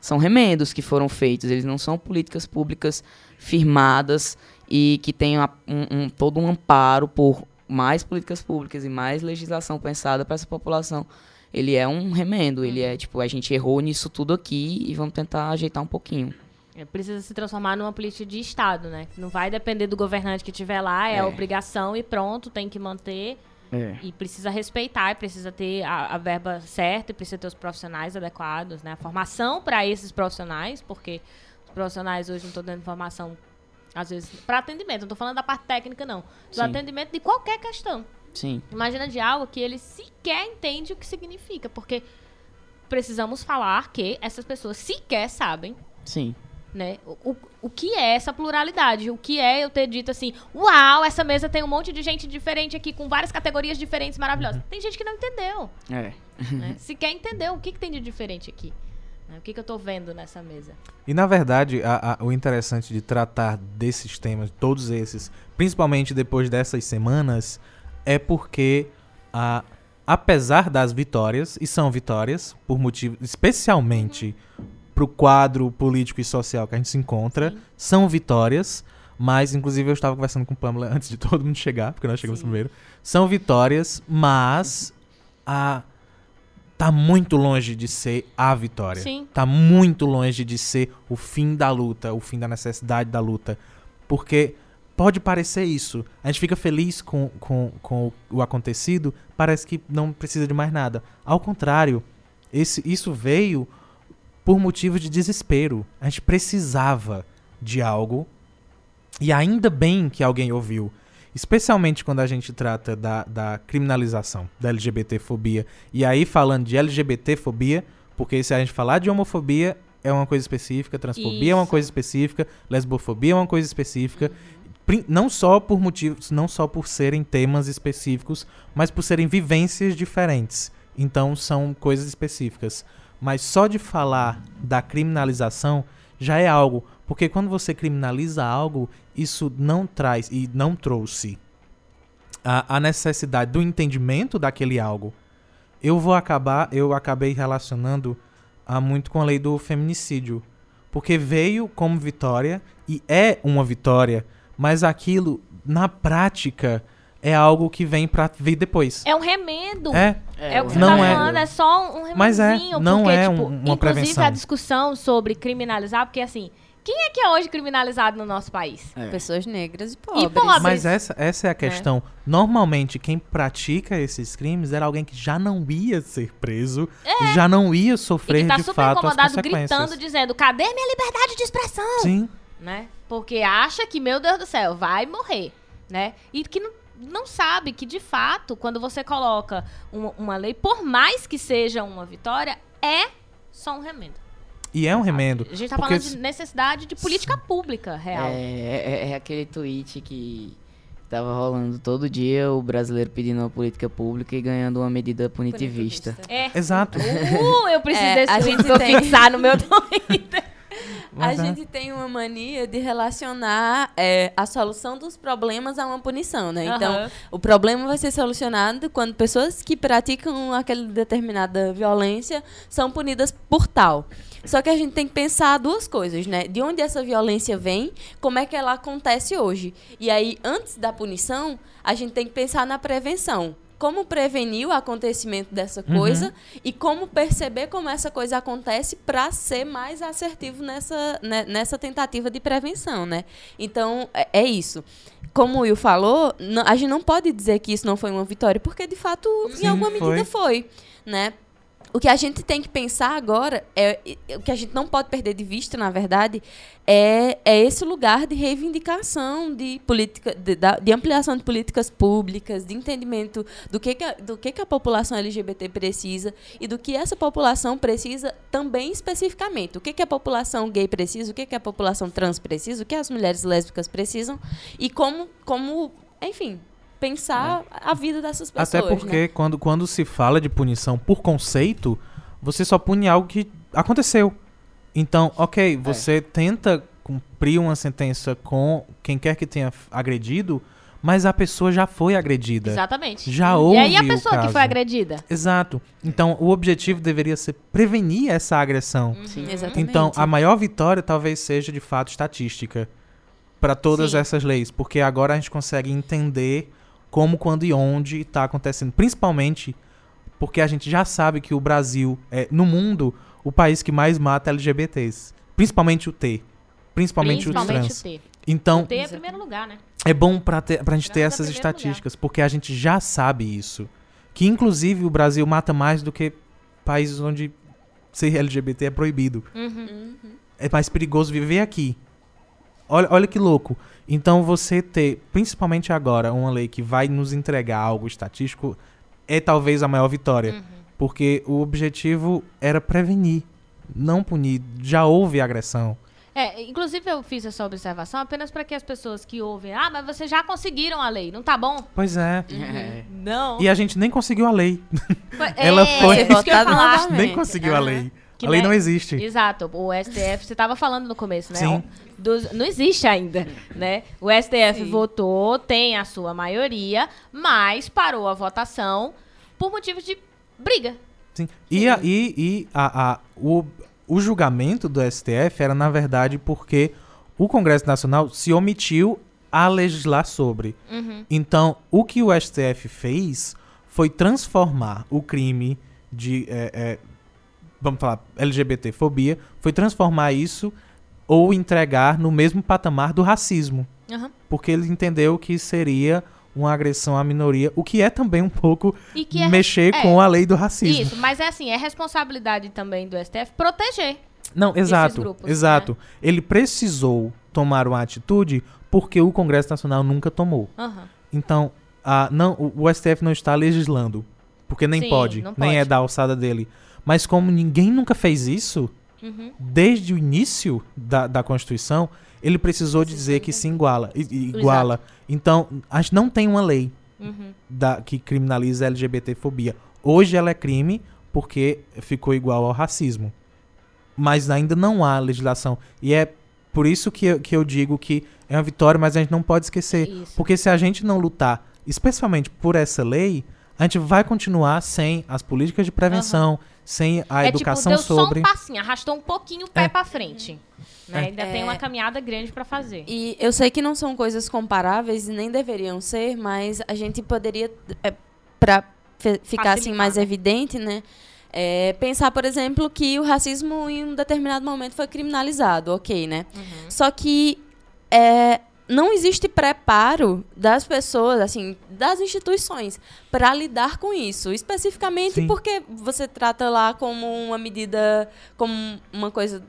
são remendos que foram feitos, eles não são políticas públicas firmadas e que tenham um, um- todo um amparo por mais políticas públicas e mais legislação pensada para essa população. Ele é um remendo, ele é tipo, a gente errou nisso tudo aqui e vamos tentar ajeitar um pouquinho. É, Precisa se transformar numa política de Estado, né? Não vai depender do governante que estiver lá, é, É. obrigação e pronto, tem que manter. É. E precisa respeitar, precisa ter a, a verba certa, e precisa ter os profissionais adequados, né? A formação para esses profissionais, porque os profissionais hoje não estão dando formação, às vezes, para atendimento. Não estou falando da parte técnica, não. Do Sim. atendimento de qualquer questão. Sim. Imagina de algo que ele sequer entende o que significa, porque precisamos falar que essas pessoas sequer sabem Sim. Né? O, o, que é essa pluralidade? O que é eu ter dito assim, uau, essa mesa tem um monte de gente diferente aqui, com várias categorias diferentes maravilhosas. Tem gente que não entendeu, É. né? Sequer entendeu o que, que tem de diferente aqui. né? O que, que eu tô vendo nessa mesa. E na verdade, a- a- o interessante de tratar desses temas, todos esses, principalmente depois dessas semanas, é porque, a, apesar das vitórias, e são vitórias, por motivo, especialmente pro quadro político e social que a gente se encontra, Sim. são vitórias, mas inclusive eu estava conversando com o Pamela antes de todo mundo chegar, porque nós chegamos Sim. primeiro. São vitórias, mas a tá muito longe de ser a vitória. Sim. Tá muito longe de ser o fim da luta, o fim da necessidade da luta. Porque pode parecer isso. A gente fica feliz com, com, com o acontecido, parece que não precisa de mais nada. Ao contrário, esse, isso veio por motivo de desespero. A gente precisava de algo. E ainda bem que alguém ouviu. Especialmente quando a gente trata da, da criminalização da LGBTfobia. E aí, falando de LGBTfobia, porque se a gente falar de homofobia, é uma coisa específica, transfobia é uma Isso. coisa específica, lesbofobia é uma coisa específica. Prin- Não só por motivos, não só por serem temas específicos, mas por serem vivências diferentes. Então são coisas específicas. Mas só de falar da criminalização já é algo. Porque quando você criminaliza algo, isso não traz e não trouxe a, a necessidade do entendimento daquele algo. Eu vou acabar, eu acabei relacionando ah, muito com a lei do feminicídio. Porque veio como vitória e é uma vitória, mas aquilo, na prática, é algo que vem pra vir depois. É um remendo. É, É, o que você Não tá é. falando, é só um remendinho. Mas é, não porque, é tipo, um- uma inclusive prevenção. a discussão sobre criminalizar, porque assim, quem é que é hoje criminalizado no nosso país? É. Pessoas negras e pobres. pobres. mas essa, essa é a questão. Normalmente, quem pratica esses crimes era alguém que já não ia ser preso, já não ia E sofrer que tá de super fato as incomodado consequências. gritando, dizendo, cadê minha liberdade de expressão? Sim, né? Porque acha que, meu Deus do céu, vai morrer, né? E que não, não sabe que, de fato, quando você coloca uma, uma lei, por mais que seja uma vitória, é só um remendo. e é um remendo. A gente tá Porque falando de necessidade de política pública real. É, é, é aquele tweet que tava rolando todo dia o brasileiro pedindo uma política pública e ganhando uma medida punitivista. É. Exato. Uh, eu preciso É, a desse gente tweet pra eu tem- fixar no meu Twitter. Mas, a é. gente tem uma mania de relacionar é, a solução dos problemas a uma punição, né? Então, Aham. o problema vai ser solucionado quando pessoas que praticam aquela determinada violência são punidas por tal. Só que a gente tem que pensar duas coisas, né? De onde essa violência vem, como é que ela acontece hoje. E aí, antes da punição, a gente tem que pensar na prevenção. Como prevenir o acontecimento dessa coisa e como perceber como essa coisa acontece para ser mais assertivo nessa, né, nessa tentativa de prevenção, né? Então, é, é isso. Como o Will falou, n- a gente não pode dizer que isso não foi uma vitória, porque de fato, Sim, em alguma foi. medida foi, né? O que a gente tem que pensar agora, é, o que a gente não pode perder de vista, na verdade, é, é esse lugar de reivindicação de política, de, de ampliação de políticas públicas, de entendimento do que, que, a, do que, que a população LGBT precisa e do que essa população precisa também especificamente. O que, que a população gay precisa, o que, que a população trans precisa, o que as mulheres lésbicas precisam e como, como enfim, pensar a vida dessas pessoas. Até porque né? quando, quando se fala de punição por conceito, você só pune algo que aconteceu. Então, ok, você tenta cumprir uma sentença com quem quer que tenha agredido, mas a pessoa já foi agredida. Exatamente. Já E houve aí a pessoa que foi agredida? Exato. Então, o objetivo deveria ser prevenir essa agressão. Sim. Exatamente. Então, a maior vitória talvez seja de fato estatística para todas Sim. essas leis, porque agora a gente consegue entender como, quando e onde está acontecendo, principalmente porque a gente já sabe que o Brasil é no mundo o país que mais mata LGBTs, principalmente o T, principalmente, Principalmente os o trans. T. Então, O T é primeiro lugar, né? é bom pra, ter, pra gente ter Trans é essas estatísticas, porque a gente já sabe isso. Que inclusive o Brasil mata mais do que países onde ser LGBT é proibido. Uhum. É mais perigoso viver aqui. Olha, olha que louco. Então você ter, principalmente agora, uma lei que vai nos entregar algo estatístico é talvez a maior vitória. Uhum. Porque o objetivo era prevenir, não punir. Já houve agressão. É, inclusive eu fiz essa observação apenas para que as pessoas que ouvem, ah, mas vocês já conseguiram a lei, não tá bom? Pois é. É. Não. E a gente nem conseguiu a lei. Foi- ela é, foi- nem conseguiu a lei. Que a lei né- não existe. Exato, o STF, você estava falando no começo, né? Sim. Dos- não existe ainda, né? O STF Sim. votou, tem a sua maioria, mas parou a votação por motivos de briga. Sim. E, a, e, e a, a- o, o julgamento do STF era, na verdade, porque o Congresso Nacional se omitiu a legislar sobre. Uhum. Então, o que o STF fez foi transformar o crime de. é, é, vamos falar, LGBTfobia, foi transformar isso ou entregar no mesmo patamar do racismo. Uhum. Porque ele entendeu que seria uma agressão à minoria, o que é também um pouco E que é mexer é, com a lei do racismo. Isso, mas é assim, é responsabilidade também do STF proteger. Não, exato, grupos, exato. né? Ele precisou tomar uma atitude porque o Congresso Nacional nunca tomou. Aham. Então, a, não, o, o STF não está legislando, porque nem Sim, pode, nem é da alçada dele. Mas como ninguém nunca fez isso, Uhum. desde o início da, da Constituição, ele precisou dizer que se iguala. iguala. Então, a gente não tem uma lei Uhum. da, que criminaliza a LGBTfobia. Hoje ela é crime porque ficou igual ao racismo. Mas ainda não há legislação. E é por isso que eu, que eu digo que é uma vitória, mas a gente não pode esquecer. Isso. Porque se a gente não lutar, especialmente por essa lei, a gente vai continuar sem as políticas de prevenção, sem a é educação tipo, deu sobre. só um passinho, arrastou um pouquinho o pé É. pra frente. Né? É. Ainda tem uma caminhada grande pra fazer. E eu sei que não são coisas comparáveis e nem deveriam ser, mas a gente poderia, é, para ficar assim Facilitar, mais né? evidente, né? é, pensar, por exemplo, que o racismo em um determinado momento foi criminalizado, ok, né? Uhum. Só que é, não existe preparo das pessoas, assim, das instituições, para lidar com isso. Especificamente Sim. porque você trata lá como uma medida, como uma coisa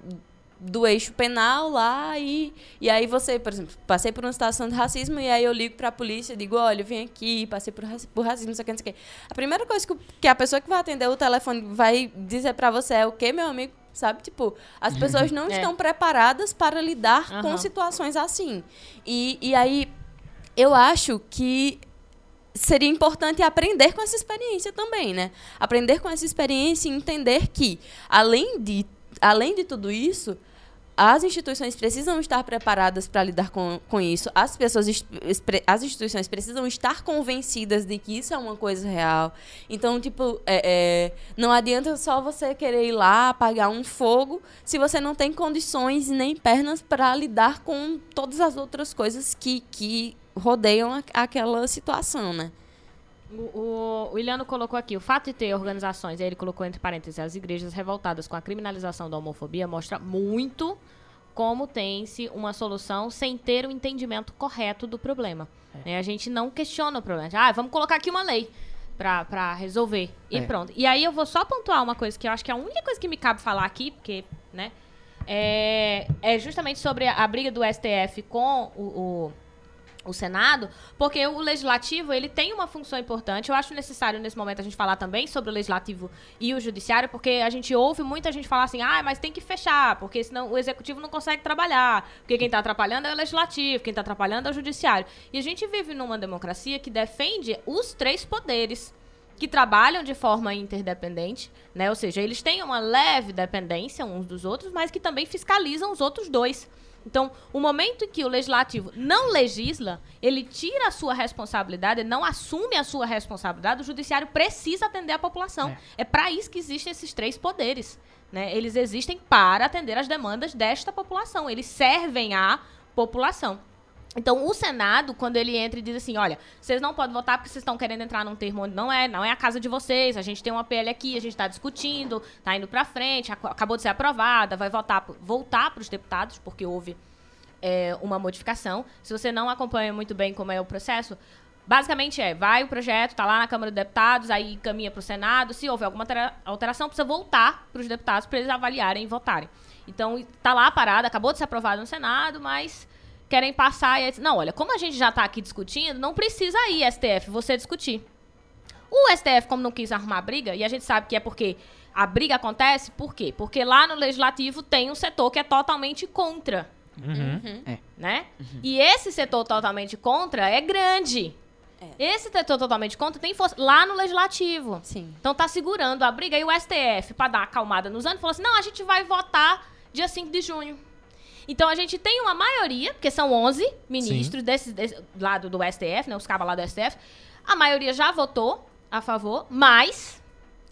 do eixo penal lá e, e aí você, por exemplo, passei por uma situação de racismo e aí eu ligo pra polícia e digo, olha, eu vim aqui, passei por, raci- por racismo, não sei o que, não sei o que. A primeira coisa que, que a pessoa que vai atender o telefone vai dizer pra você é o quê, meu amigo? Sabe? Tipo, as pessoas não É. estão preparadas para lidar com Aham. situações assim. E, e aí, eu acho que seria importante aprender com essa experiência também, né? Aprender com essa experiência e entender que, além de, além de tudo isso, as instituições precisam estar preparadas para lidar com, com isso. As pessoas, as instituições precisam estar convencidas de que isso é uma coisa real. Então, tipo, é, é, não adianta só você querer ir lá apagar um fogo se você não tem condições nem pernas para lidar com todas as outras coisas que, que rodeiam a- aquela situação, né? O, o, Iliano colocou aqui, o fato de ter organizações, aí ele colocou entre parênteses, as igrejas revoltadas com a criminalização da homofobia mostra muito como tem-se uma solução sem ter o entendimento correto do problema. Né? A gente não questiona o problema. Ah, vamos colocar aqui uma lei pra, pra resolver. E É. pronto. E aí eu vou só pontuar uma coisa que eu acho que é a única coisa que me cabe falar aqui, porque, né, é, é justamente sobre a, a briga do STF com o- o o Senado, porque o legislativo ele tem uma função importante. Eu acho necessário nesse momento a gente falar também sobre o legislativo e o judiciário, porque a gente ouve muita gente falar assim: "Ah, mas tem que fechar, porque senão o executivo não consegue trabalhar, porque quem está atrapalhando é o legislativo, quem está atrapalhando é o judiciário". E a gente vive numa democracia que defende os três poderes que trabalham de forma interdependente, né? Ou seja, eles têm uma leve dependência uns dos outros, mas que também fiscalizam os outros dois. Então, o momento em que o legislativo não legisla, ele tira a sua responsabilidade, ele não assume a sua responsabilidade, o judiciário precisa atender a população. É, para isso que existem esses três poderes. Né? Eles existem para atender as demandas desta população. Eles servem à população. Então, o Senado, quando ele entra e diz assim, olha, vocês não podem votar porque vocês estão querendo entrar num termo onde não é, não é a casa de vocês, a gente tem uma PL aqui, a gente está discutindo, está indo para frente, ac- acabou de ser aprovada, vai votar, voltar para os deputados, porque houve é, uma modificação. Se você não acompanha muito bem como é o processo, basicamente é, vai o projeto, está lá na Câmara dos Deputados, aí caminha para o Senado, se houver alguma altera- alteração, precisa voltar para os deputados para eles avaliarem e votarem. Então, está lá parada, acabou de ser aprovado no Senado, mas querem passar e aí, não, olha, como a gente já está aqui discutindo, não precisa ir, STF, você discutir. O STF, como não quis arrumar briga, e a gente sabe que é porque a briga acontece, por quê? Porque lá no legislativo tem um setor que é totalmente contra, É. né? E esse setor totalmente contra é grande. Esse setor totalmente contra tem força lá no legislativo. Sim. Então tá segurando a briga e o STF, pra dar uma acalmada nos anos, falou assim: não, a gente vai votar dia 5 de junho. Então a gente tem uma maioria, porque são 11 ministros desse, desse lado do STF, né, os cabas lá do STF. A maioria já votou a favor, mas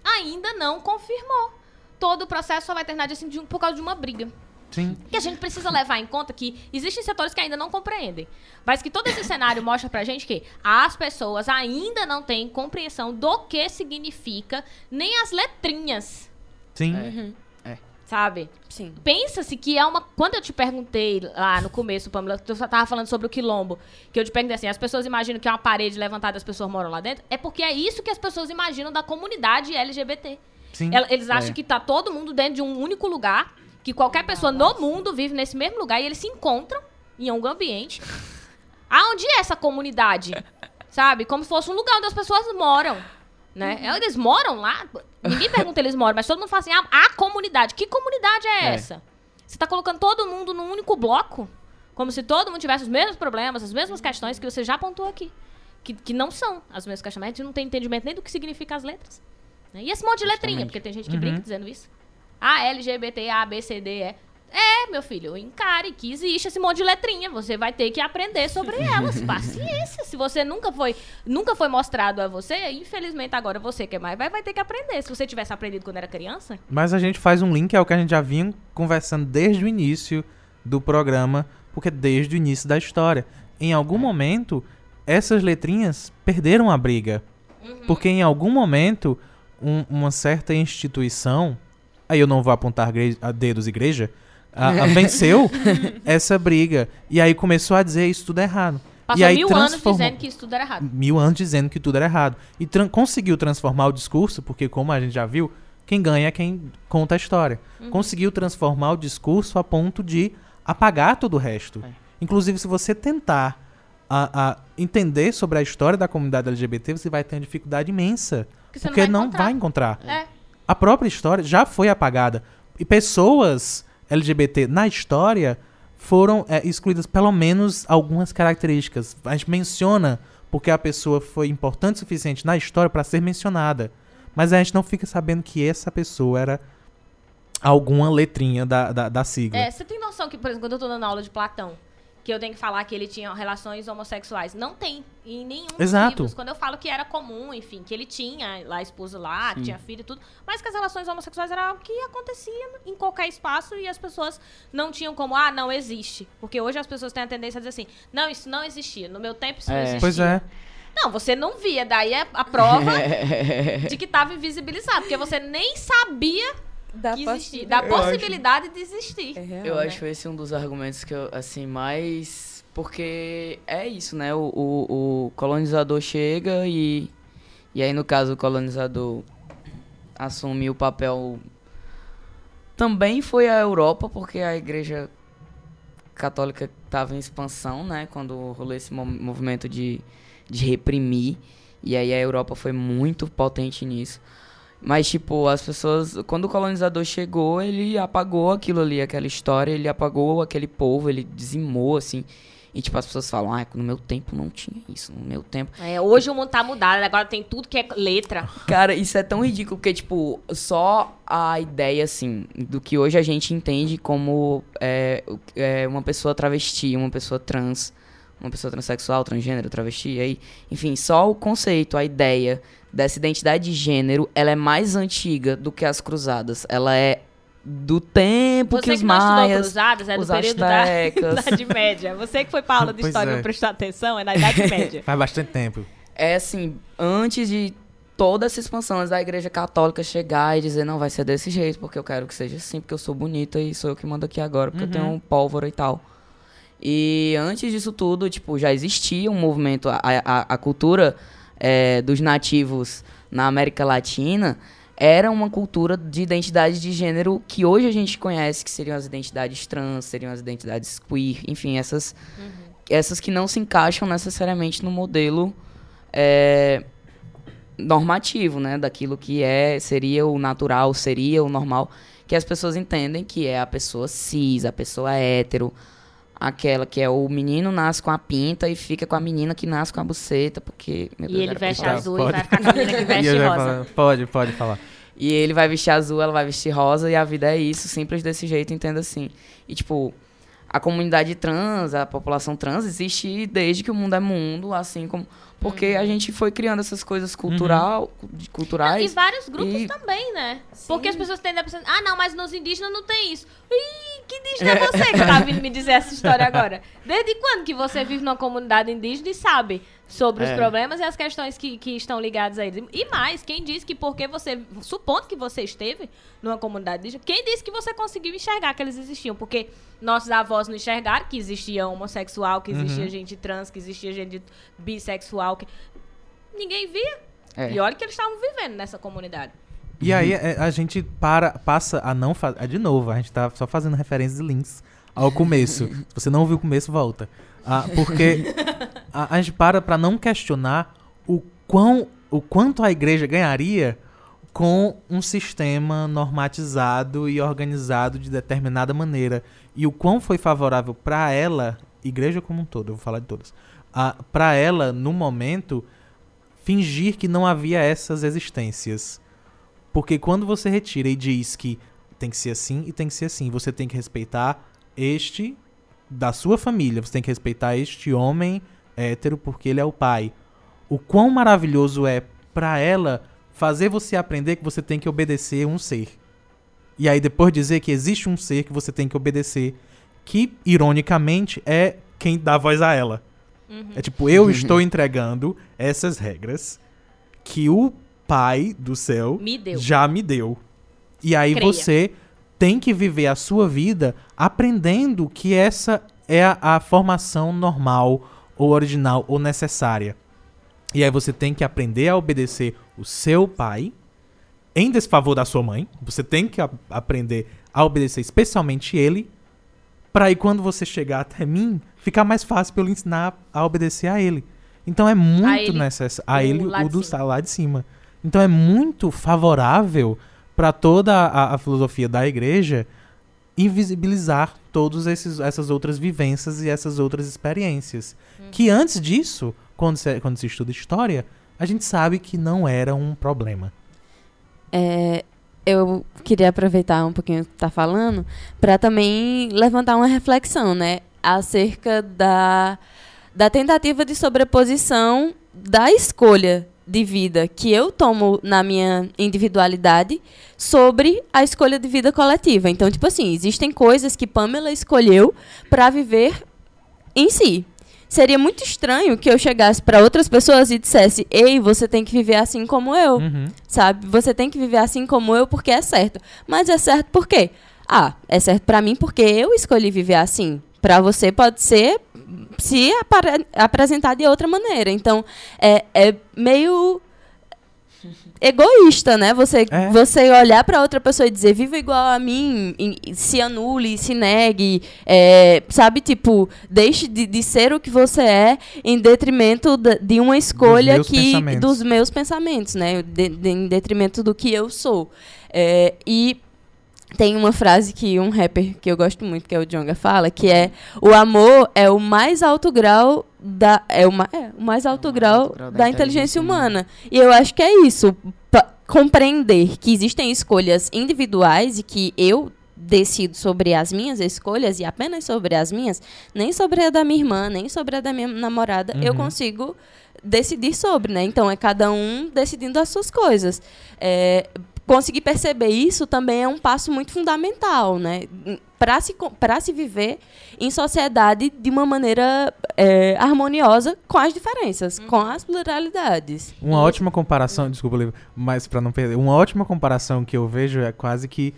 ainda não confirmou. Todo o processo só vai terminar 5 de por causa de uma briga. Sim. Que a gente precisa levar em conta que existem setores que ainda não compreendem. Mas que todo esse cenário mostra pra gente que as pessoas ainda não têm compreensão do que significa nem as letrinhas, Sim. Sabe? Sim. Pensa-se que é uma. Quando eu te perguntei lá no começo, Pamela, tu só tava falando sobre o quilombo, que eu te perguntei assim: as pessoas imaginam que é uma parede levantada e as pessoas moram lá dentro? É porque é isso que as pessoas imaginam da comunidade LGBT. Sim. Eles acham É. que tá todo mundo dentro de um único lugar, que qualquer pessoa no mundo vive nesse mesmo lugar e eles se encontram em algum ambiente. Aonde é essa comunidade? Sabe? Como se fosse um lugar onde as pessoas moram. Né? Eles moram lá. Ninguém pergunta eles moram, mas todo mundo fala assim: ah, a comunidade. Que comunidade é, É. essa? Você tá colocando todo mundo num único bloco? Como se todo mundo tivesse os mesmos problemas, as mesmas questões que você já apontou aqui. Que, que não são as mesmas questões. A gente não tem entendimento nem do que significam as letras. né? E esse monte de letrinha, Justamente. porque tem gente que brinca dizendo isso. Ah, LGBT, A, B, C, D, E. É, meu filho, encare que existe esse monte de letrinha. Você vai ter que aprender sobre elas. Paciência. Se você nunca foi, nunca foi mostrado a você, infelizmente agora você que é mais vai, vai ter que aprender. Se você tivesse aprendido quando era criança, Mas a gente faz um link ao que a gente já vinha conversando desde o início do programa, porque desde o início da história. Em algum momento, essas letrinhas perderam a briga. Porque em algum momento, um- uma certa instituição, aí eu não vou apontar dedos igreja, a- a venceu essa briga. E aí começou a dizer isso tudo é errado. passou e aí mil anos transformou- dizendo que isso tudo era errado. mil anos dizendo que tudo era errado. E tran- conseguiu transformar o discurso, porque como a gente já viu, quem ganha é quem conta a história. Conseguiu transformar o discurso a ponto de apagar todo o resto. É. Inclusive, se você tentar a, a entender sobre a história da comunidade LGBT, você vai ter uma dificuldade imensa. Porque você porque não não vai vai encontrar. É. A própria história já foi apagada. E pessoas LGBT na história foram é, excluídas pelo menos algumas características. A gente menciona porque a pessoa foi importante o suficiente na história para ser mencionada. Mas a gente não fica sabendo que essa pessoa era alguma letrinha da, da, da sigla. É, você tem noção que, por exemplo, quando eu tô dando aula de Platão, que eu tenho que falar que ele tinha relações homossexuais. Não tem. Em nenhum dos Exato. livros. Quando eu falo que era comum, enfim, que ele tinha lá esposa lá, que tinha filho e tudo, mas que as relações homossexuais era algo que acontecia em qualquer espaço e as pessoas não tinham como, ah, não existe. Porque hoje as pessoas têm a tendência a dizer assim, não, isso não existia. No meu tempo isso não É. existia. Pois é. Não, você não via. Daí é a prova de que estava invisibilizado. Porque você nem sabia Da que existia. Da Eu acho- possibilidade de existir. É Eu acho esse um dos argumentos que eu, assim, mais. Porque é isso, né? O, o, o colonizador chega e. E aí, no caso, o colonizador assume o papel. Também foi a Europa, porque a igreja católica estava em expansão, né? Quando rolou esse mo- movimento de, de reprimir. E aí a Europa foi muito potente nisso. Mas, tipo, as pessoas. Quando o colonizador chegou, ele apagou aquilo ali, aquela história, ele apagou aquele povo, ele dizimou, assim. E, tipo, as pessoas falam, ah, no meu tempo não tinha isso, no meu tempo. É, hoje o mundo tá mudado, agora tem tudo que é letra. Cara, isso é tão ridículo, porque, tipo, só a ideia, assim, do que hoje a gente entende como é, é, uma pessoa travesti, uma pessoa trans, uma pessoa transexual, transgênero, travesti, aí, enfim, só o conceito, a ideia dessa identidade de gênero, ela é mais antiga do que as cruzadas. Ela é do tempo Você que que, os não estudou maias, cruzadas, é do período da astecas. Idade Média. Você que foi pra aula de Pois história é. não prestar atenção, é na Idade Média. Faz bastante tempo. é assim, antes de toda essa expansão antes da igreja católica chegar e dizer, não, vai ser desse jeito, porque eu quero que seja assim, porque eu sou bonita e sou eu que mando aqui agora, porque eu tenho pólvora e tal. E antes disso tudo, tipo, já existia um movimento, a, a, a cultura é, dos nativos na América Latina era uma cultura de identidade de gênero que hoje a gente conhece, que seriam as identidades trans, seriam as identidades queer, enfim, essas, essas que não se encaixam necessariamente no modelo é, normativo, né? Daquilo que é, seria o natural, seria o normal, que as pessoas entendem que é a pessoa cis, a pessoa hétero, aquela que é o menino nasce com a pinta e fica com a menina que nasce com a buceta, porque... meu E Deus, ele veste azul Pode. e vai ficar com a menina que E veste rosa. pode, pode falar. E ele vai vestir azul, ela vai vestir rosa, e a vida é isso, simples desse jeito, entenda assim. E, tipo, a comunidade trans, a população trans existe desde que o mundo é mundo, assim como... Porque a gente foi criando essas coisas cultural, de- E culturais. vários grupos E- também, né? Porque as pessoas tendem a pensar, ah, não, mas nos indígenas não tem isso. Ih, que indígena é você que tá vindo me dizer essa história agora? Desde quando que você vive numa comunidade indígena e sabe sobre os É. problemas e as questões que, que estão ligadas a eles? E mais, quem diz que porque você, supondo que você esteve numa comunidade indígena, quem disse que você conseguiu enxergar que eles existiam? Porque nossos avós não enxergaram que existia homossexual, que existia gente trans, que existia gente bissexual, que ninguém via. É. E olha que eles estavam vivendo nessa comunidade. E aí é, a gente para, passa a não fazer. De novo, a gente tá só fazendo referências e links ao começo. Se você não ouviu o começo, volta. Ah, porque a, a gente para pra não questionar o, quão, o quanto a igreja ganharia com um sistema normatizado e organizado de determinada maneira. E o quão foi favorável pra ela, igreja como um todo, eu vou falar de todas, pra ela, no momento, fingir que não havia essas existências. Porque quando você retira e diz que tem que ser assim e tem que ser assim, você tem que respeitar este da sua família, você tem que respeitar este homem hétero porque ele é o pai. O quão maravilhoso é pra ela fazer você aprender que você tem que obedecer um ser. E aí depois dizer que existe um ser que você tem que obedecer, que ironicamente é quem dá voz a ela. É tipo, eu estou entregando essas regras que o pai do céu Me já me deu. E aí Creia. você tem que viver a sua vida aprendendo que essa é a, a formação normal ou original ou necessária. E aí você tem que aprender a obedecer o seu pai em desfavor da sua mãe. Você tem que a- aprender a obedecer especialmente ele para aí quando você chegar até mim, ficar mais fácil pra eu lhe ensinar a obedecer a ele. Então é muito ele, necessário. A o ele, lá o de do cima. sa- lá de cima. Então é muito favorável para toda a, a filosofia da igreja invisibilizar todas essas outras vivências e essas outras experiências. Uhum. Que antes disso, quando se, quando se estuda história, a gente sabe que não era um problema. É, eu queria aproveitar um pouquinho o que tá falando para também levantar uma reflexão, né, acerca da, da tentativa de sobreposição da escolha de vida que eu tomo na minha individualidade sobre a escolha de vida coletiva. Então, tipo assim, existem coisas que Pamela escolheu para viver em si. Seria muito estranho que eu chegasse para outras pessoas e dissesse: "Ei, você tem que viver assim como eu". Uhum. Sabe? Você tem que viver assim como eu porque é certo. Mas é certo por quê? Ah, é certo para mim porque eu escolhi viver assim. Para você pode ser se apare- apresentar de outra maneira. Então, é, é meio egoísta, né? Você, É. você olhar para outra pessoa e dizer viva igual a mim, se anule, se negue, é, sabe? Tipo, deixe de, de ser o que você é em detrimento da- de uma escolha meus que dos meus pensamentos, né? De- de- em detrimento do que eu sou. É, e tem uma frase que um rapper que eu gosto muito, que é o Jonga, fala, que é o amor é o mais alto grau da é o, ma- é, o mais alto grau da, inteligência humana. E eu acho que é isso, compreender que existem escolhas individuais e que eu decido sobre as minhas escolhas e apenas sobre as minhas, nem sobre a da minha irmã, nem sobre a da minha namorada, eu Uhum. consigo decidir sobre, né? Então é cada um decidindo as suas coisas. É, conseguir perceber isso também é um passo muito fundamental, né? Para se, para se viver em sociedade de uma maneira é, harmoniosa com as diferenças, com as pluralidades. Uma ótima comparação, desculpa, mas pra não perder, uma ótima comparação que eu vejo é quase que,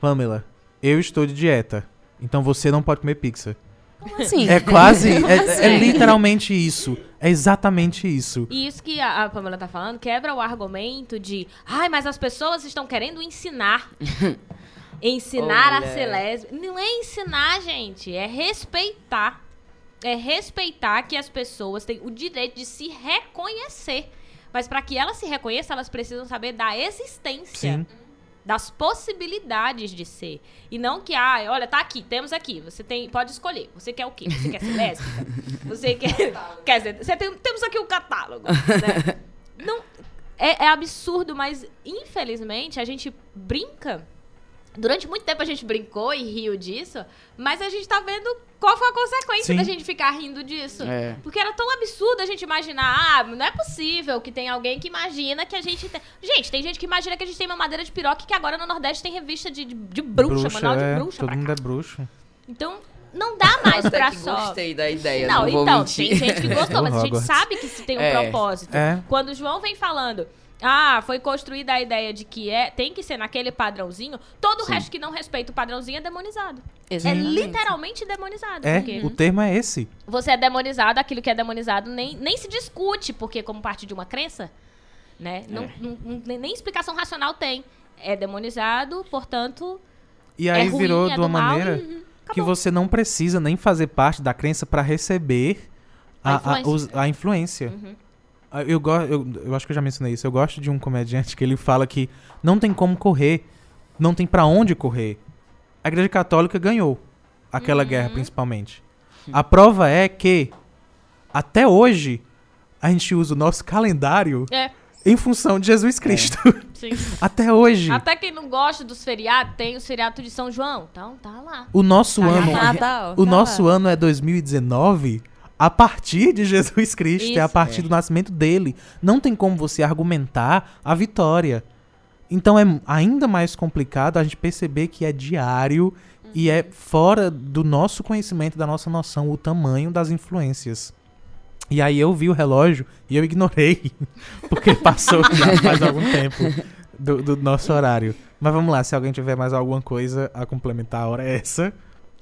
Pamela, eu estou de dieta, então você não pode comer pizza. Como assim? É quase, é, é assim? literalmente isso. É exatamente isso. E isso que a, a Pamela tá falando quebra o argumento de, ai, mas as pessoas estão querendo ensinar. ensinar Ô, a ser lésbica. Não é ensinar, gente, é respeitar. É respeitar que as pessoas têm o direito de se reconhecer. Mas para que elas se reconheçam, elas precisam saber da existência Sim. Das possibilidades de ser. E não que, ah, olha, tá aqui, temos aqui. Você tem, pode escolher. Você quer o quê? Você quer ser lésbica? Você quer. quer dizer, você tem- temos aqui o catálogo. né? Não, é, é absurdo, mas infelizmente a gente brinca. Durante muito tempo a gente brincou e riu disso, mas a gente tá vendo qual foi a consequência Sim. da gente ficar rindo disso. É. Porque era tão absurdo a gente imaginar, ah, não é possível que tem alguém que imagina que a gente tem. Gente, tem gente que imagina que a gente tem mamadeira de piroca e que agora no Nordeste tem revista de, de, de bruxa, manual de é, bruxa todo pra mundo cá. é bruxo. Então, não dá mais Até pra que só. gostei da ideia, Não, não, vou então, mentir. tem gente que gostou, É, mas a gente sabe que isso tem um É. propósito. É. Quando o João vem falando, ah, foi construída a ideia de que é, tem que ser naquele padrãozinho, todo o Sim. resto que não respeita o padrãozinho é demonizado. É Exatamente. literalmente demonizado. É, porque o termo é esse. você é demonizado, aquilo que é demonizado nem, nem se discute, porque como parte de uma crença, né? Não, É. não- não- nem- explicação racional tem. É demonizado, portanto, E aí é ruim, virou é de uma mal, maneira uhum, que você não precisa nem fazer parte da crença pra receber A a, a, influência. os- a influência. Uhum. Ah, Eu, go- eu, eu acho que eu já mencionei isso. Eu gosto de um comediante que ele fala que não tem como correr, não tem pra onde correr. A Igreja Católica ganhou aquela Uhum. guerra, principalmente. A prova é que, até hoje, a gente usa o nosso calendário É, em função de Jesus Cristo. sim. até hoje. Até quem não gosta dos feriados, tem o feriado de São João. Então, tá lá. O nosso Tá ano, Natal, o tá nosso lá. ano é 2019 a partir de Jesus Cristo, é a Isso. partir É. do nascimento dele. Não tem como você argumentar a vitória. Então é ainda mais complicado a gente perceber que é diário e é fora do nosso conhecimento, da nossa noção, o tamanho das influências. E aí eu vi o relógio e eu ignorei, porque passou já faz algum tempo do, do nosso horário. Mas vamos lá, se alguém tiver mais alguma coisa a complementar, a hora é essa.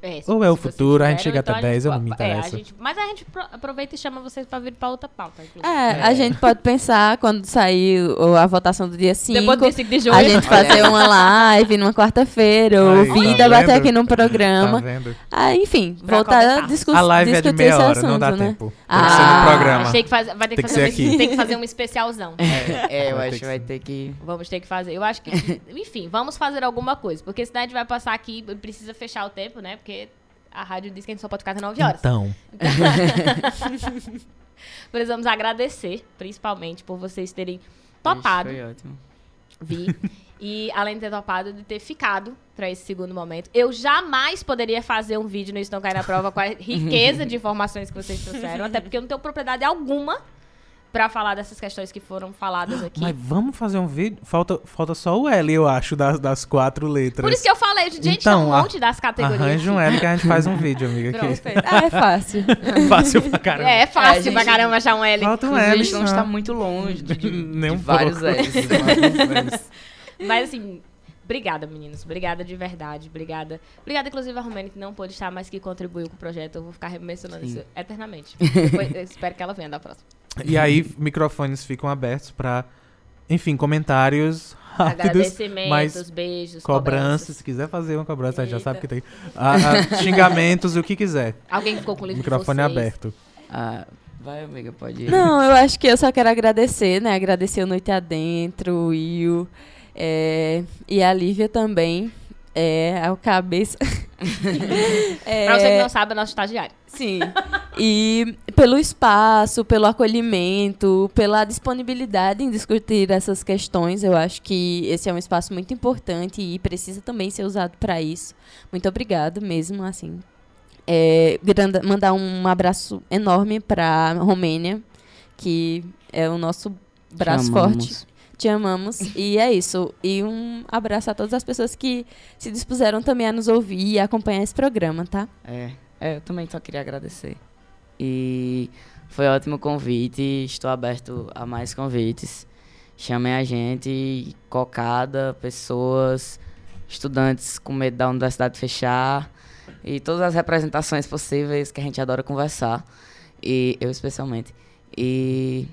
É, se- Ou é o futuro, a gente tiverem, chega ou até 10, eu não me é, a interessa. gente- mas a gente pro- aproveita e chama vocês pra vir pra outra pauta. inclusive. É, a gente pode pensar quando sair a votação do dia 5. Depois do dia 5 de junho. A gente fazer uma live numa quarta-feira, ouvir tá vendo? aqui num Tá programa. vendo? Ah, enfim, Pra voltar a comentar. discu A live é de discutir meia esse hora, assunto, não dá né? tempo. Tem que ser Ah, no programa. Achei que faz- vai ter que, Tem que fazer, ser um, aqui. tem que fazer um especialzão. É, eu Vai ter acho que que vai ter que. Vamos ter que fazer. Eu acho que. Enfim, vamos fazer alguma coisa. Porque senão a gente vai passar aqui e precisa fechar o tempo, né? Porque a rádio diz que a gente só pode ficar até 9 horas. Então, Precisamos agradecer, principalmente, por vocês terem Ixi, topado. Foi ótimo. Vi. E além de ter topado, de ter ficado pra esse segundo momento. Eu jamais poderia fazer um vídeo no Isso Não Cai na Prova com a riqueza de informações que vocês trouxeram, até porque eu não tenho propriedade alguma pra falar dessas questões que foram faladas aqui. Mas vamos fazer um vídeo? Falta, falta só o L, eu acho, das, das quatro letras. Por isso que eu falei, gente, Então, tem um a- monte das categorias. Arranja um L que a gente faz um vídeo, amiga. Pronto, Aqui. Ah, é fácil. Fácil pra caramba. É, é fácil É, gente, pra caramba achar um L. Falta um L a gente não está muito longe de, de, Nem de um. L's. Vários Ls. Mas assim, obrigada, meninos. Obrigada de verdade. Obrigada. Obrigada, inclusive, a Romênia, que não pôde estar, mas que contribuiu com o projeto. Eu vou ficar mencionando Sim. isso eternamente. Depois, eu espero que ela venha da próxima. E aí, microfones ficam abertos pra, enfim, comentários rápidos, Agradecimentos, mas beijos, cobranças. cobranças. Se quiser fazer uma cobrança, a gente já Eita. sabe que tem. Ah, ah, xingamentos, o que quiser. Alguém ficou com o livro Microfone de vocês. aberto. Ah, vai, amiga, pode ir. Não, eu acho que eu só quero agradecer, né? Agradecer o Noite Adentro, o Will, é, e a Lívia também. É, ao cabeça. É, Pra você que não sabe, é nosso estagiário. Sim. E pelo espaço, pelo acolhimento, pela disponibilidade em discutir essas questões, eu acho que esse é um espaço muito importante e precisa também ser usado para isso. Muito obrigada mesmo, assim. É, mandar um abraço enorme para Romênia, que é o nosso braço Chamamos. forte. Te amamos. E é isso. E um abraço a todas as pessoas que se dispuseram também a nos ouvir e acompanhar esse programa, tá? É, é, eu também só queria agradecer. E foi ótimo o convite, estou aberto a mais convites. Chamem a gente, cocada, pessoas, estudantes com medo da universidade fechar e todas as representações possíveis que a gente adora conversar. E eu especialmente. E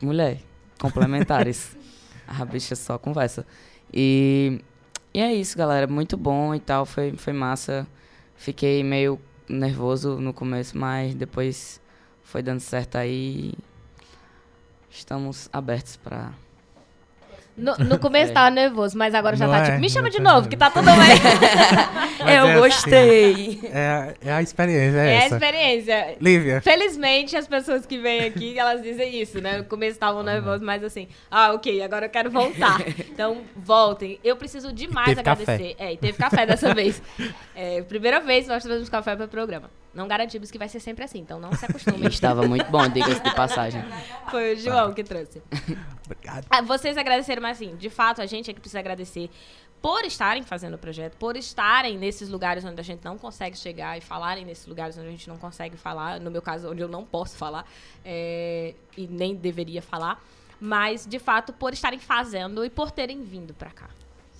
mulher, complementares. a bicha só conversa. E, e é isso, galera. Muito bom e tal. Foi, foi massa. Fiquei meio nervoso no começo, mas depois foi dando certo aí. Estamos abertos pra. No, no começo É. tava nervoso, mas agora já Não tá é, tipo, me chama de tá novo, que tá tudo bem. Eu é assim. gostei. É, a- é a experiência, é, É a essa. experiência. Lívia, Felizmente, as pessoas que vêm aqui, elas dizem isso, né? No começo estavam nervosos, mas assim, ah, ok, agora eu quero voltar. Então, voltem. Eu preciso demais teve agradecer. É, e teve café dessa vez. É, primeira vez nós trazemos café para o programa. Não garantimos que vai ser sempre assim, então não se acostumem. Estava muito bom, diga-se de passagem. Foi o João que trouxe. obrigado. Ah, vocês agradeceram, mas assim, de fato, a gente é que precisa agradecer por estarem fazendo o projeto, por estarem nesses lugares onde a gente não consegue chegar e falarem nesses lugares onde a gente não consegue falar, no meu caso, onde eu não posso falar é, e nem deveria falar, mas de fato por estarem fazendo e por terem vindo pra cá,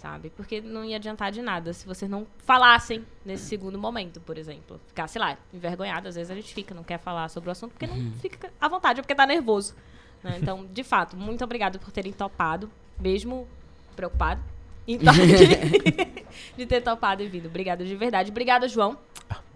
sabe? Porque não ia adiantar de nada se vocês não falassem nesse segundo momento, por exemplo. Ficar, sei lá, envergonhado, às vezes a gente fica, não quer falar sobre o assunto porque não fica à vontade, ou porque tá nervoso. né? Então, de fato, muito obrigado por terem topado, mesmo preocupado em de ter topado e vindo. Obrigada de verdade. Obrigada, João,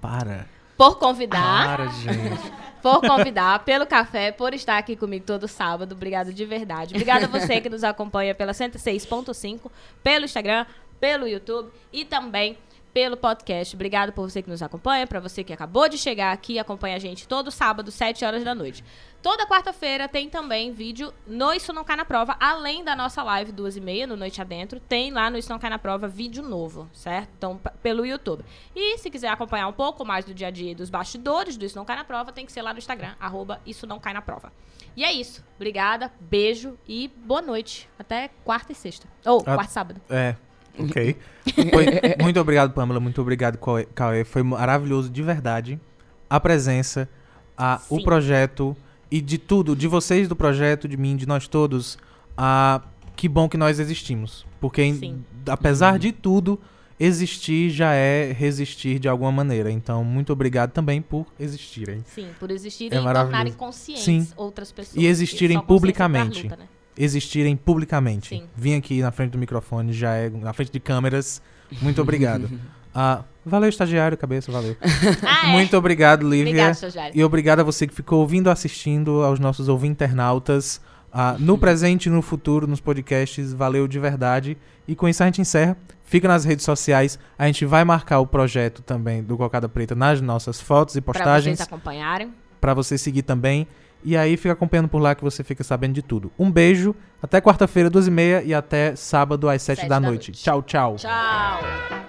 Para. Por convidar, Para, gente. por convidar, pelo café, por estar aqui comigo todo sábado. Obrigado de verdade. Obrigada a você que nos acompanha pela 106.5, pelo Instagram, pelo YouTube e também pelo podcast. Obrigado por você que nos acompanha, para você que acabou de chegar aqui e acompanha a gente todo sábado, 7 horas da noite. Toda quarta-feira tem também vídeo no Isso Não Cai na Prova, além da nossa live duas e meia, no Noite Adentro, tem lá no Isso Não Cai na Prova vídeo novo, certo? Então, pelo YouTube. E se quiser acompanhar um pouco mais do dia a dia e dos bastidores do Isso Não Cai na Prova, tem que ser lá no Instagram, arroba Isso Não Cai na Prova. E é isso. Obrigada, beijo e boa noite. Até quarta e sexta. Ou Ah. quarta e sábado. É, ok. Foi- muito obrigado, Pamela. Muito obrigado, Cauê-. Foi maravilhoso, de verdade. A presença, a, o projeto e de tudo, de vocês do projeto, de mim, de nós todos. A, que bom que nós existimos. Porque, em- apesar de tudo, existir já é resistir de alguma maneira. Então, muito obrigado também por existirem. Sim, por existirem É e tornarem conscientes Sim. outras pessoas. E existirem consciência publicamente. luta, né? Existirem publicamente. Sim. Vim aqui na frente do microfone, já é na frente de câmeras. Muito obrigado. Ah, valeu, estagiário, cabeça, valeu. Ah, é. Muito obrigado, Lívia. Obrigada, estagiário. E obrigado a você que ficou ouvindo, assistindo, aos nossos ouvintes-internautas. ah, no presente e no futuro, nos podcasts. Valeu de verdade. E com isso a gente encerra. Fica nas redes sociais. A gente vai marcar o projeto também do Cocada Preta nas nossas fotos e postagens. vocês acompanharem. Pra você seguir também. E aí fica acompanhando por lá que você fica sabendo de tudo. Um beijo, até quarta-feira, duas e meia e até sábado às sete, Sete da, da noite. noite. Tchau, tchau. Tchau.